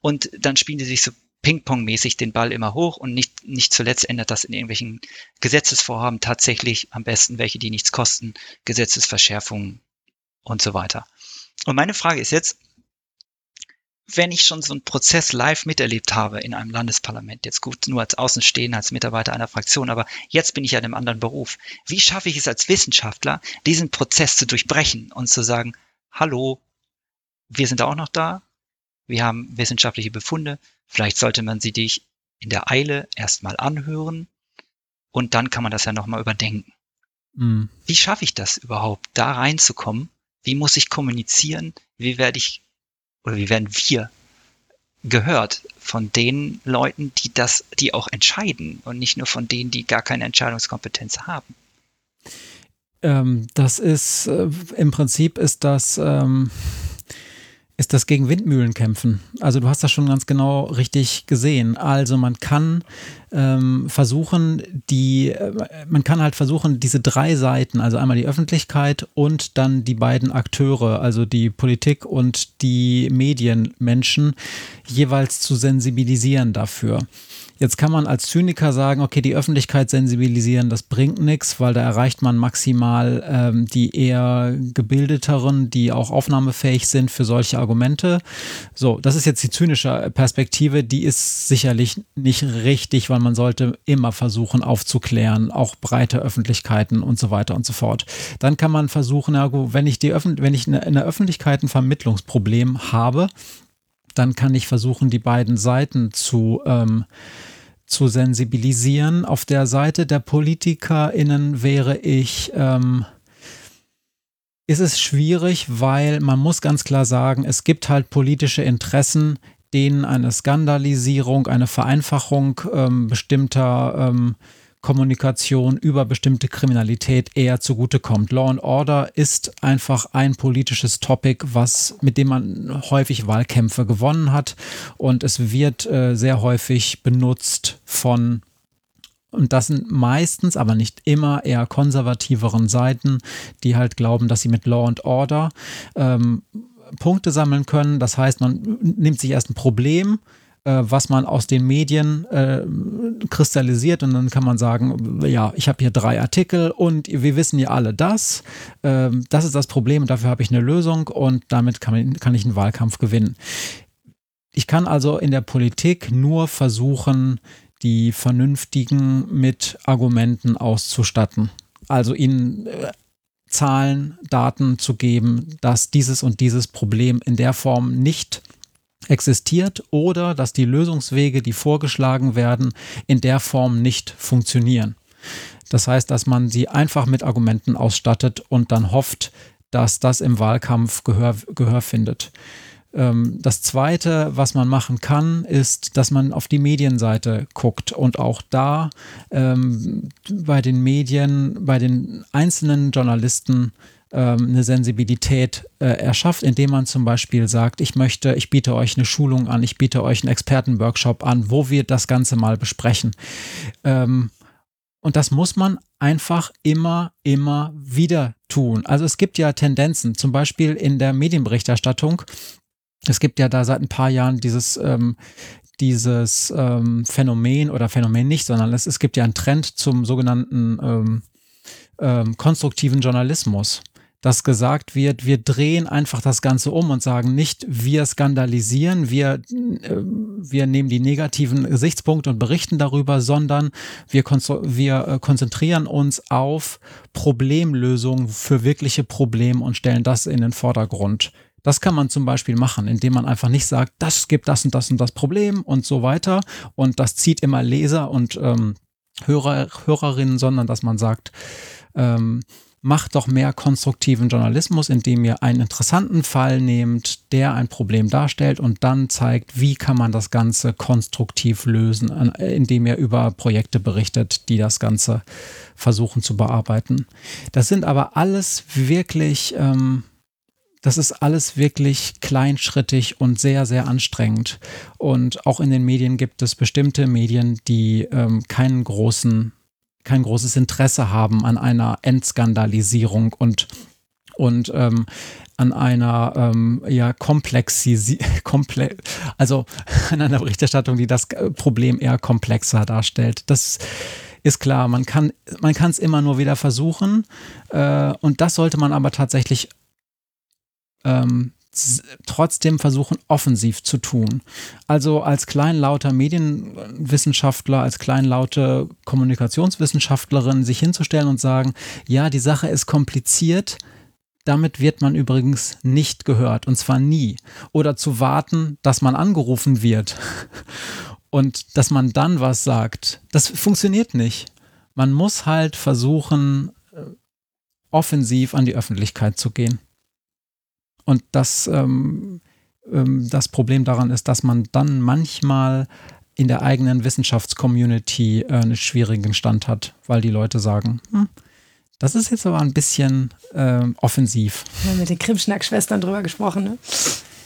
Und dann spielen die sich so Ping-Pong-mäßig den Ball immer hoch und nicht, nicht zuletzt ändert das in irgendwelchen Gesetzesvorhaben tatsächlich am besten welche, die nichts kosten, Gesetzesverschärfungen und so weiter. Und meine Frage ist jetzt, wenn ich schon so einen Prozess live miterlebt habe in einem Landesparlament, jetzt gut nur als Außenstehender, als Mitarbeiter einer Fraktion, aber jetzt bin ich ja in einem anderen Beruf. Wie schaffe ich es als Wissenschaftler, diesen Prozess zu durchbrechen und zu sagen, hallo, wir sind auch noch da, wir haben wissenschaftliche Befunde, vielleicht sollte man sie dich in der Eile erstmal anhören und dann kann man das ja nochmal überdenken. Mhm. Wie schaffe ich das überhaupt, da reinzukommen? Wie muss ich kommunizieren? Wie werde ich oder wie werden wir gehört von den Leuten, die das, die auch entscheiden und nicht nur von denen, die gar keine Entscheidungskompetenz haben. Ähm, das ist äh, im Prinzip ist das ähm, ist das gegen Windmühlen kämpfen. Also du hast das schon ganz genau richtig gesehen. Also man kann ähm, versuchen, die, äh, man kann halt versuchen, diese drei Seiten, also einmal die Öffentlichkeit und dann die beiden Akteure, also die Politik und die Medienmenschen, jeweils zu sensibilisieren dafür. Jetzt kann man als Zyniker sagen, okay, die Öffentlichkeit sensibilisieren, das bringt nichts, weil da erreicht man maximal ähm, die eher gebildeteren, die auch aufnahmefähig sind für solche Argumente. So, das ist jetzt die zynische Perspektive, die ist sicherlich nicht richtig, weil man sollte immer versuchen aufzuklären, auch breite Öffentlichkeiten und so weiter und so fort. Dann kann man versuchen, ja, wenn ich die Öffn wenn ich in der Öffentlichkeit ein Vermittlungsproblem habe, dann kann ich versuchen, die beiden Seiten zu, ähm, zu sensibilisieren. Auf der Seite der PolitikerInnen wäre ich, ähm, ist es schwierig, weil man muss ganz klar sagen, es gibt halt politische Interessen, denen eine Skandalisierung, eine Vereinfachung ähm, bestimmter ähm, Kommunikation über bestimmte Kriminalität eher zugutekommt. Law and Order ist einfach ein politisches Topic, was, mit dem man häufig Wahlkämpfe gewonnen hat und es wird äh, sehr häufig benutzt von und das sind meistens, aber nicht immer, eher konservativeren Seiten, die halt glauben, dass sie mit Law and Order ähm, Punkte sammeln können. Das heißt, man nimmt sich erst ein Problem, äh, was man aus den Medien äh, kristallisiert und dann kann man sagen, ja, ich habe hier drei Artikel und wir wissen ja alle das. Äh, das ist das Problem und dafür habe ich eine Lösung und damit kann, kann ich einen Wahlkampf gewinnen. Ich kann also in der Politik nur versuchen, die Vernünftigen mit Argumenten auszustatten. Also ihnen äh, Zahlen, Daten zu geben, dass dieses und dieses Problem in der Form nicht existiert oder dass die Lösungswege, die vorgeschlagen werden, in der Form nicht funktionieren. Das heißt, dass man sie einfach mit Argumenten ausstattet und dann hofft, dass das im Wahlkampf Gehör, Gehör findet. Ähm, das Zweite, was man machen kann, ist, dass man auf die Medienseite guckt und auch da ähm, bei den Medien, bei den einzelnen Journalisten eine Sensibilität äh, erschafft, indem man zum Beispiel sagt, ich möchte, ich biete euch eine Schulung an, ich biete euch einen Expertenworkshop an, wo wir das Ganze mal besprechen. Ähm, und das muss man einfach immer, immer wieder tun. Also es gibt ja Tendenzen, zum Beispiel in der Medienberichterstattung. Es gibt ja da seit ein paar Jahren dieses, ähm, dieses ähm, Phänomen oder Phänomen nicht, sondern es, es gibt ja einen Trend zum sogenannten ähm, ähm konstruktiven Journalismus dass gesagt wird, wir drehen einfach das Ganze um und sagen nicht, wir skandalisieren, wir, äh, wir nehmen die negativen Gesichtspunkte und berichten darüber, sondern wir, wir äh, konzentrieren uns auf Problemlösungen für wirkliche Probleme und stellen das in den Vordergrund. Das kann man zum Beispiel machen, indem man einfach nicht sagt, das gibt das und das und das Problem und so weiter. Und das zieht immer Leser und ähm, Hörer, Hörerinnen, sondern dass man sagt, ähm, macht doch mehr konstruktiven Journalismus, indem ihr einen interessanten Fall nehmt, der ein Problem darstellt und dann zeigt, wie kann man das Ganze konstruktiv lösen, indem ihr über Projekte berichtet, die das Ganze versuchen zu bearbeiten. Das sind aber alles wirklich ähm, das ist alles wirklich kleinschrittig und sehr, sehr anstrengend. Und auch in den Medien gibt es bestimmte Medien, die ähm, keinen großen, kein großes Interesse haben an einer Entskandalisierung und, und ähm, an einer ähm, ja, Komplexisi komple also an einer Berichterstattung, die das Problem eher komplexer darstellt. Das ist klar, man kann man es immer nur wieder versuchen äh, und das sollte man aber tatsächlich ähm, trotzdem versuchen, offensiv zu tun. Also als kleinlauter Medienwissenschaftler, als kleinlaute Kommunikationswissenschaftlerin sich hinzustellen und sagen, ja, die Sache ist kompliziert, damit wird man übrigens nicht gehört und zwar nie. Oder zu warten, dass man angerufen wird und dass man dann was sagt, das funktioniert nicht. Man muss halt versuchen, äh, offensiv an die Öffentlichkeit zu gehen. Und das, ähm, ähm, das Problem daran ist, dass man dann manchmal in der eigenen Wissenschaftscommunity äh, einen schwierigen Stand hat, weil die Leute sagen, hm, das ist jetzt aber ein bisschen äh, offensiv. Wir haben mit den Krimschnack-Schwestern drüber gesprochen, ne?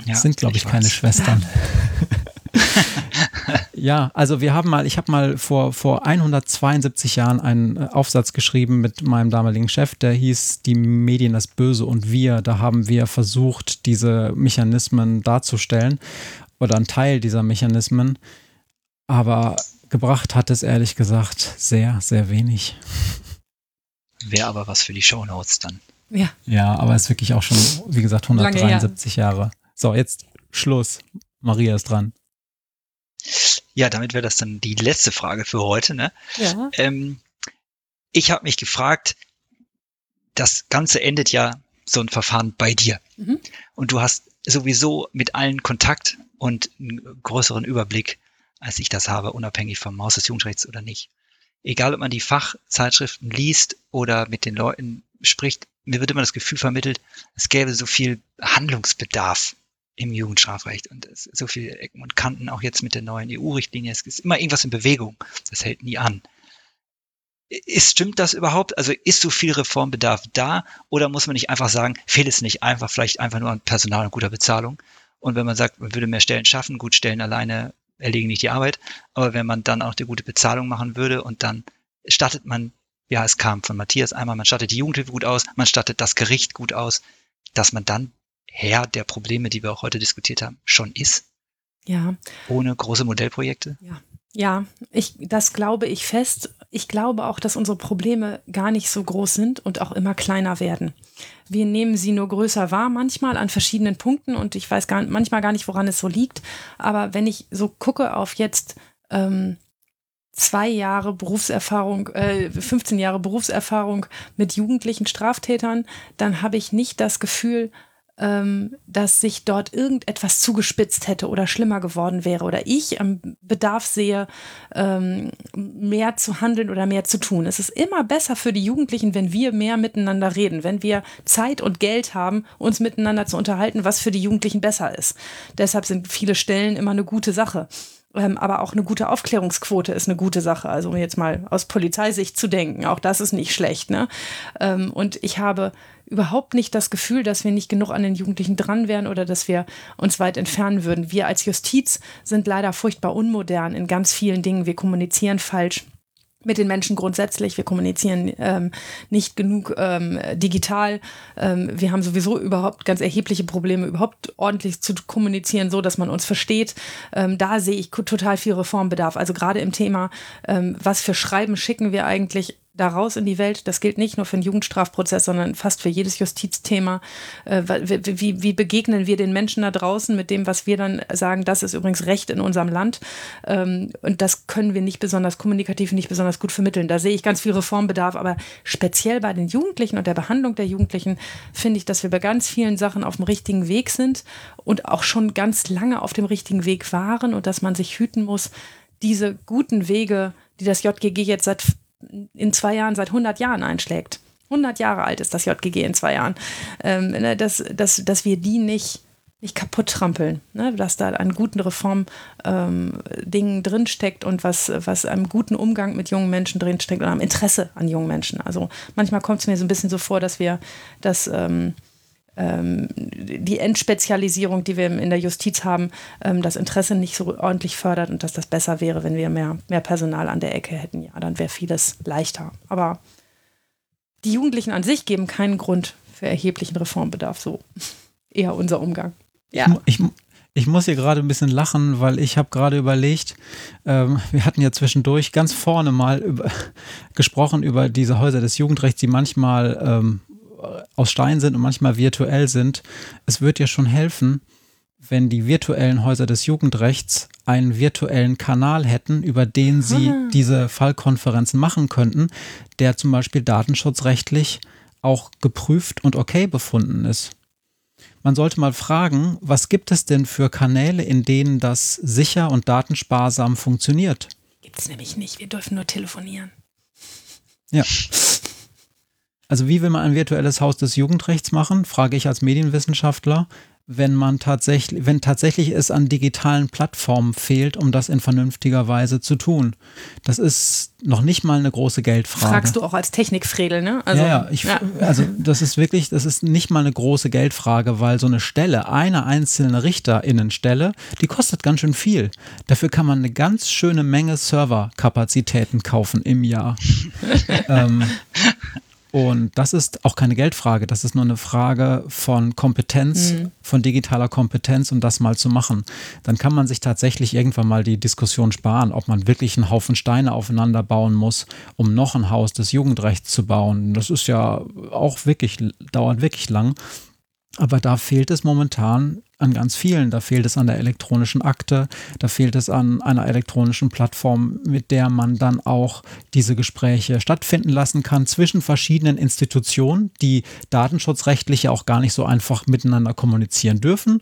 Ja, sind, glaube ich, ich keine Schwestern. ja, also wir haben mal, ich habe mal vor, vor 172 Jahren einen äh, Aufsatz geschrieben mit meinem damaligen Chef, der hieß Die Medien, das Böse und wir. Da haben wir versucht, diese Mechanismen darzustellen oder einen Teil dieser Mechanismen. Aber gebracht hat es ehrlich gesagt sehr, sehr wenig. Wäre aber was für die Shownotes dann. Ja. Ja, aber es ist wirklich auch schon, wie gesagt, 173 Jahre. So, jetzt Schluss. Maria ist dran. Ja, damit wäre das dann die letzte Frage für heute. Ne? Ja. Ähm, ich habe mich gefragt, das Ganze endet ja so ein Verfahren bei dir. Mhm. Und du hast sowieso mit allen Kontakt und einen größeren Überblick, als ich das habe, unabhängig vom Maus des Jugendrechts oder nicht. Egal, ob man die Fachzeitschriften liest oder mit den Leuten spricht, mir wird immer das Gefühl vermittelt, es gäbe so viel Handlungsbedarf im Jugendstrafrecht und so viele Ecken und Kanten, auch jetzt mit der neuen EU-Richtlinie. Es ist immer irgendwas in Bewegung. Das hält nie an. Ist, stimmt das überhaupt? Also ist so viel Reformbedarf da oder muss man nicht einfach sagen, fehlt es nicht einfach, vielleicht einfach nur an Personal und guter Bezahlung? Und wenn man sagt, man würde mehr Stellen schaffen, gut, Stellen alleine erlegen nicht die Arbeit, aber wenn man dann auch die gute Bezahlung machen würde und dann stattet man, ja, es kam von Matthias einmal, man stattet die Jugendhilfe gut aus, man stattet das Gericht gut aus, dass man dann Herr der Probleme, die wir auch heute diskutiert haben, schon ist? Ja. Ohne große Modellprojekte? Ja. Ja, ich, das glaube ich fest. Ich glaube auch, dass unsere Probleme gar nicht so groß sind und auch immer kleiner werden. Wir nehmen sie nur größer wahr, manchmal an verschiedenen Punkten und ich weiß gar, manchmal gar nicht, woran es so liegt. Aber wenn ich so gucke auf jetzt ähm, zwei Jahre Berufserfahrung, äh, 15 Jahre Berufserfahrung mit jugendlichen Straftätern, dann habe ich nicht das Gefühl, ähm, dass sich dort irgendetwas zugespitzt hätte oder schlimmer geworden wäre oder ich am Bedarf sehe, ähm, mehr zu handeln oder mehr zu tun. Es ist immer besser für die Jugendlichen, wenn wir mehr miteinander reden, wenn wir Zeit und Geld haben, uns miteinander zu unterhalten, was für die Jugendlichen besser ist. Deshalb sind viele Stellen immer eine gute Sache. Ähm, aber auch eine gute Aufklärungsquote ist eine gute Sache. Also um jetzt mal aus Polizeisicht zu denken, auch das ist nicht schlecht. Ne? Ähm, und ich habe überhaupt nicht das Gefühl, dass wir nicht genug an den Jugendlichen dran wären oder dass wir uns weit entfernen würden. Wir als Justiz sind leider furchtbar unmodern in ganz vielen Dingen. Wir kommunizieren falsch mit den Menschen grundsätzlich. Wir kommunizieren ähm, nicht genug ähm, digital. Ähm, wir haben sowieso überhaupt ganz erhebliche Probleme, überhaupt ordentlich zu kommunizieren, so dass man uns versteht. Ähm, da sehe ich total viel Reformbedarf. Also gerade im Thema, ähm, was für Schreiben schicken wir eigentlich da raus in die Welt. Das gilt nicht nur für den Jugendstrafprozess, sondern fast für jedes Justizthema. Äh, wie, begegnen wir den Menschen da draußen mit dem, was wir dann sagen, das ist übrigens Recht in unserem Land. Ähm, und das können wir nicht besonders kommunikativ, nicht besonders gut vermitteln. Da sehe ich ganz viel Reformbedarf, aber speziell bei den Jugendlichen und der Behandlung der Jugendlichen finde ich, dass wir bei ganz vielen Sachen auf dem richtigen Weg sind und auch schon ganz lange auf dem richtigen Weg waren und dass man sich hüten muss, diese guten Wege, die das JGG jetzt seit in zwei Jahren seit 100 Jahren einschlägt. 100 Jahre alt ist das JGG in zwei Jahren. Ähm, ne, dass, dass, dass wir die nicht, nicht kaputt trampeln, ne? dass da ein guten Reformding ähm, drinsteckt und was, was einem guten Umgang mit jungen Menschen drinsteckt und am Interesse an jungen Menschen. Also manchmal kommt es mir so ein bisschen so vor, dass wir das ähm, die Endspezialisierung, die wir in der Justiz haben, ähm, das Interesse nicht so ordentlich fördert und dass das besser wäre, wenn wir mehr, mehr Personal an der Ecke hätten. Ja, dann wäre vieles leichter. Aber die Jugendlichen an sich geben keinen Grund für erheblichen Reformbedarf. So eher unser Umgang. Ja. Ich, ich, ich muss hier gerade ein bisschen lachen, weil ich habe gerade überlegt, ähm, wir hatten ja zwischendurch ganz vorne mal über, gesprochen über diese Häuser des Jugendrechts, die manchmal ähm, aus Stein sind und manchmal virtuell sind. Es wird ja schon helfen, wenn die virtuellen Häuser des Jugendrechts einen virtuellen Kanal hätten, über den sie Aha. diese Fallkonferenzen machen könnten, der zum Beispiel datenschutzrechtlich auch geprüft und okay befunden ist. Man sollte mal fragen, was gibt es denn für Kanäle, in denen das sicher und datensparsam funktioniert? Gibt es nämlich nicht. Wir dürfen nur telefonieren. Ja. Also wie will man ein virtuelles Haus des Jugendrechts machen, frage ich als Medienwissenschaftler wenn man tatsächlich, wenn tatsächlich es an digitalen Plattformen fehlt, um das in vernünftiger Weise zu tun. Das ist noch nicht mal eine große Geldfrage. Fragst du auch als Technikfredel, ne? Also, ja, ja, ich, ja. also das ist wirklich, das ist nicht mal eine große Geldfrage, weil so eine Stelle, eine einzelne Richterinnenstelle, die kostet ganz schön viel. Dafür kann man eine ganz schöne Menge Serverkapazitäten kaufen im Jahr. ähm, und das ist auch keine Geldfrage, das ist nur eine Frage von Kompetenz, mhm. von digitaler Kompetenz, um das mal zu machen. Dann kann man sich tatsächlich irgendwann mal die Diskussion sparen, ob man wirklich einen Haufen Steine aufeinander bauen muss, um noch ein Haus des Jugendrechts zu bauen. Das ist ja auch wirklich, dauert wirklich lang. Aber da fehlt es momentan an ganz vielen. Da fehlt es an der elektronischen Akte, da fehlt es an einer elektronischen Plattform, mit der man dann auch diese Gespräche stattfinden lassen kann zwischen verschiedenen Institutionen, die datenschutzrechtlich ja auch gar nicht so einfach miteinander kommunizieren dürfen.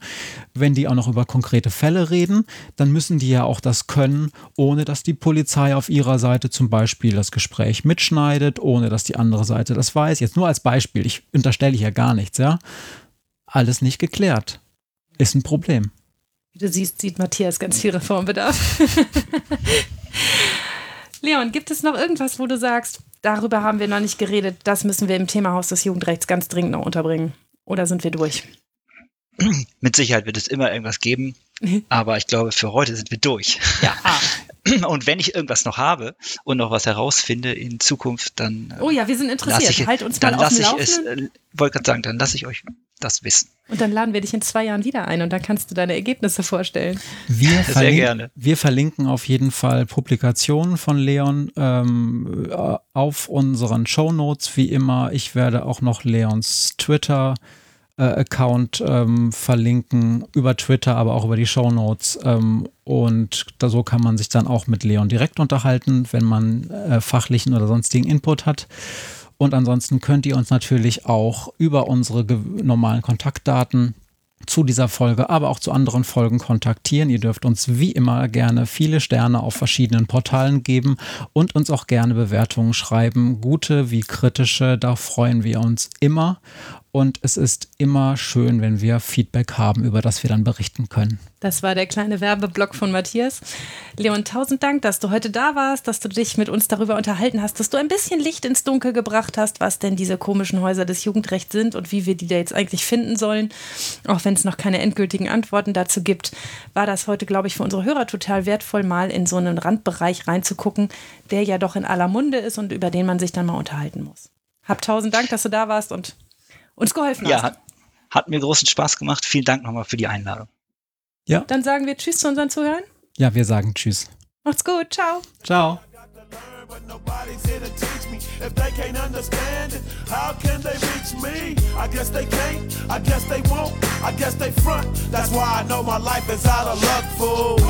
Wenn die auch noch über konkrete Fälle reden, dann müssen die ja auch das können, ohne dass die Polizei auf ihrer Seite zum Beispiel das Gespräch mitschneidet, ohne dass die andere Seite das weiß. Jetzt nur als Beispiel, ich unterstelle hier gar nichts, ja. Alles nicht geklärt ist ein Problem. Wie du siehst, sieht Matthias ganz viel Reformbedarf. Leon, gibt es noch irgendwas, wo du sagst, darüber haben wir noch nicht geredet, das müssen wir im Thema Haus des Jugendrechts ganz dringend noch unterbringen? Oder sind wir durch? Mit Sicherheit wird es immer irgendwas geben, aber ich glaube, für heute sind wir durch. Ja. Und wenn ich irgendwas noch habe und noch was herausfinde in Zukunft, dann. Oh ja, wir sind interessiert. Ich, halt uns mal auf dem Laufenden. Ich es, äh, wollte gerade sagen, dann lasse ich euch das wissen. Und dann laden wir dich in zwei Jahren wieder ein und dann kannst du deine Ergebnisse vorstellen. Wir Sehr gerne. Wir verlinken auf jeden Fall Publikationen von Leon ähm, auf unseren Show Notes wie immer. Ich werde auch noch Leons Twitter äh, Account ähm, verlinken über Twitter, aber auch über die Show Notes. Ähm, und da, so kann man sich dann auch mit Leon direkt unterhalten, wenn man äh, fachlichen oder sonstigen Input hat. Und ansonsten könnt ihr uns natürlich auch über unsere normalen Kontaktdaten zu dieser Folge, aber auch zu anderen Folgen kontaktieren. Ihr dürft uns wie immer gerne viele Sterne auf verschiedenen Portalen geben und uns auch gerne Bewertungen schreiben, gute wie kritische. Da freuen wir uns immer. Und es ist immer schön, wenn wir Feedback haben, über das wir dann berichten können. Das war der kleine Werbeblock von Matthias. Leon, tausend Dank, dass du heute da warst, dass du dich mit uns darüber unterhalten hast, dass du ein bisschen Licht ins Dunkel gebracht hast, was denn diese komischen Häuser des Jugendrechts sind und wie wir die da jetzt eigentlich finden sollen. Auch wenn es noch keine endgültigen Antworten dazu gibt, war das heute, glaube ich, für unsere Hörer total wertvoll, mal in so einen Randbereich reinzugucken, der ja doch in aller Munde ist und über den man sich dann mal unterhalten muss. Hab tausend Dank, dass du da warst und uns geholfen ja, hast. Ja, hat, hat mir großen Spaß gemacht. Vielen Dank nochmal für die Einladung. Ja. Dann sagen wir Tschüss zu unseren Zuhörern. Ja, wir sagen Tschüss. Macht's gut. Ciao. Ciao. but nobody's here to teach me. If they can't understand it, how can they reach me? I guess they can't, I guess they won't, I guess they front. That's why I know my life is out of luck, fool.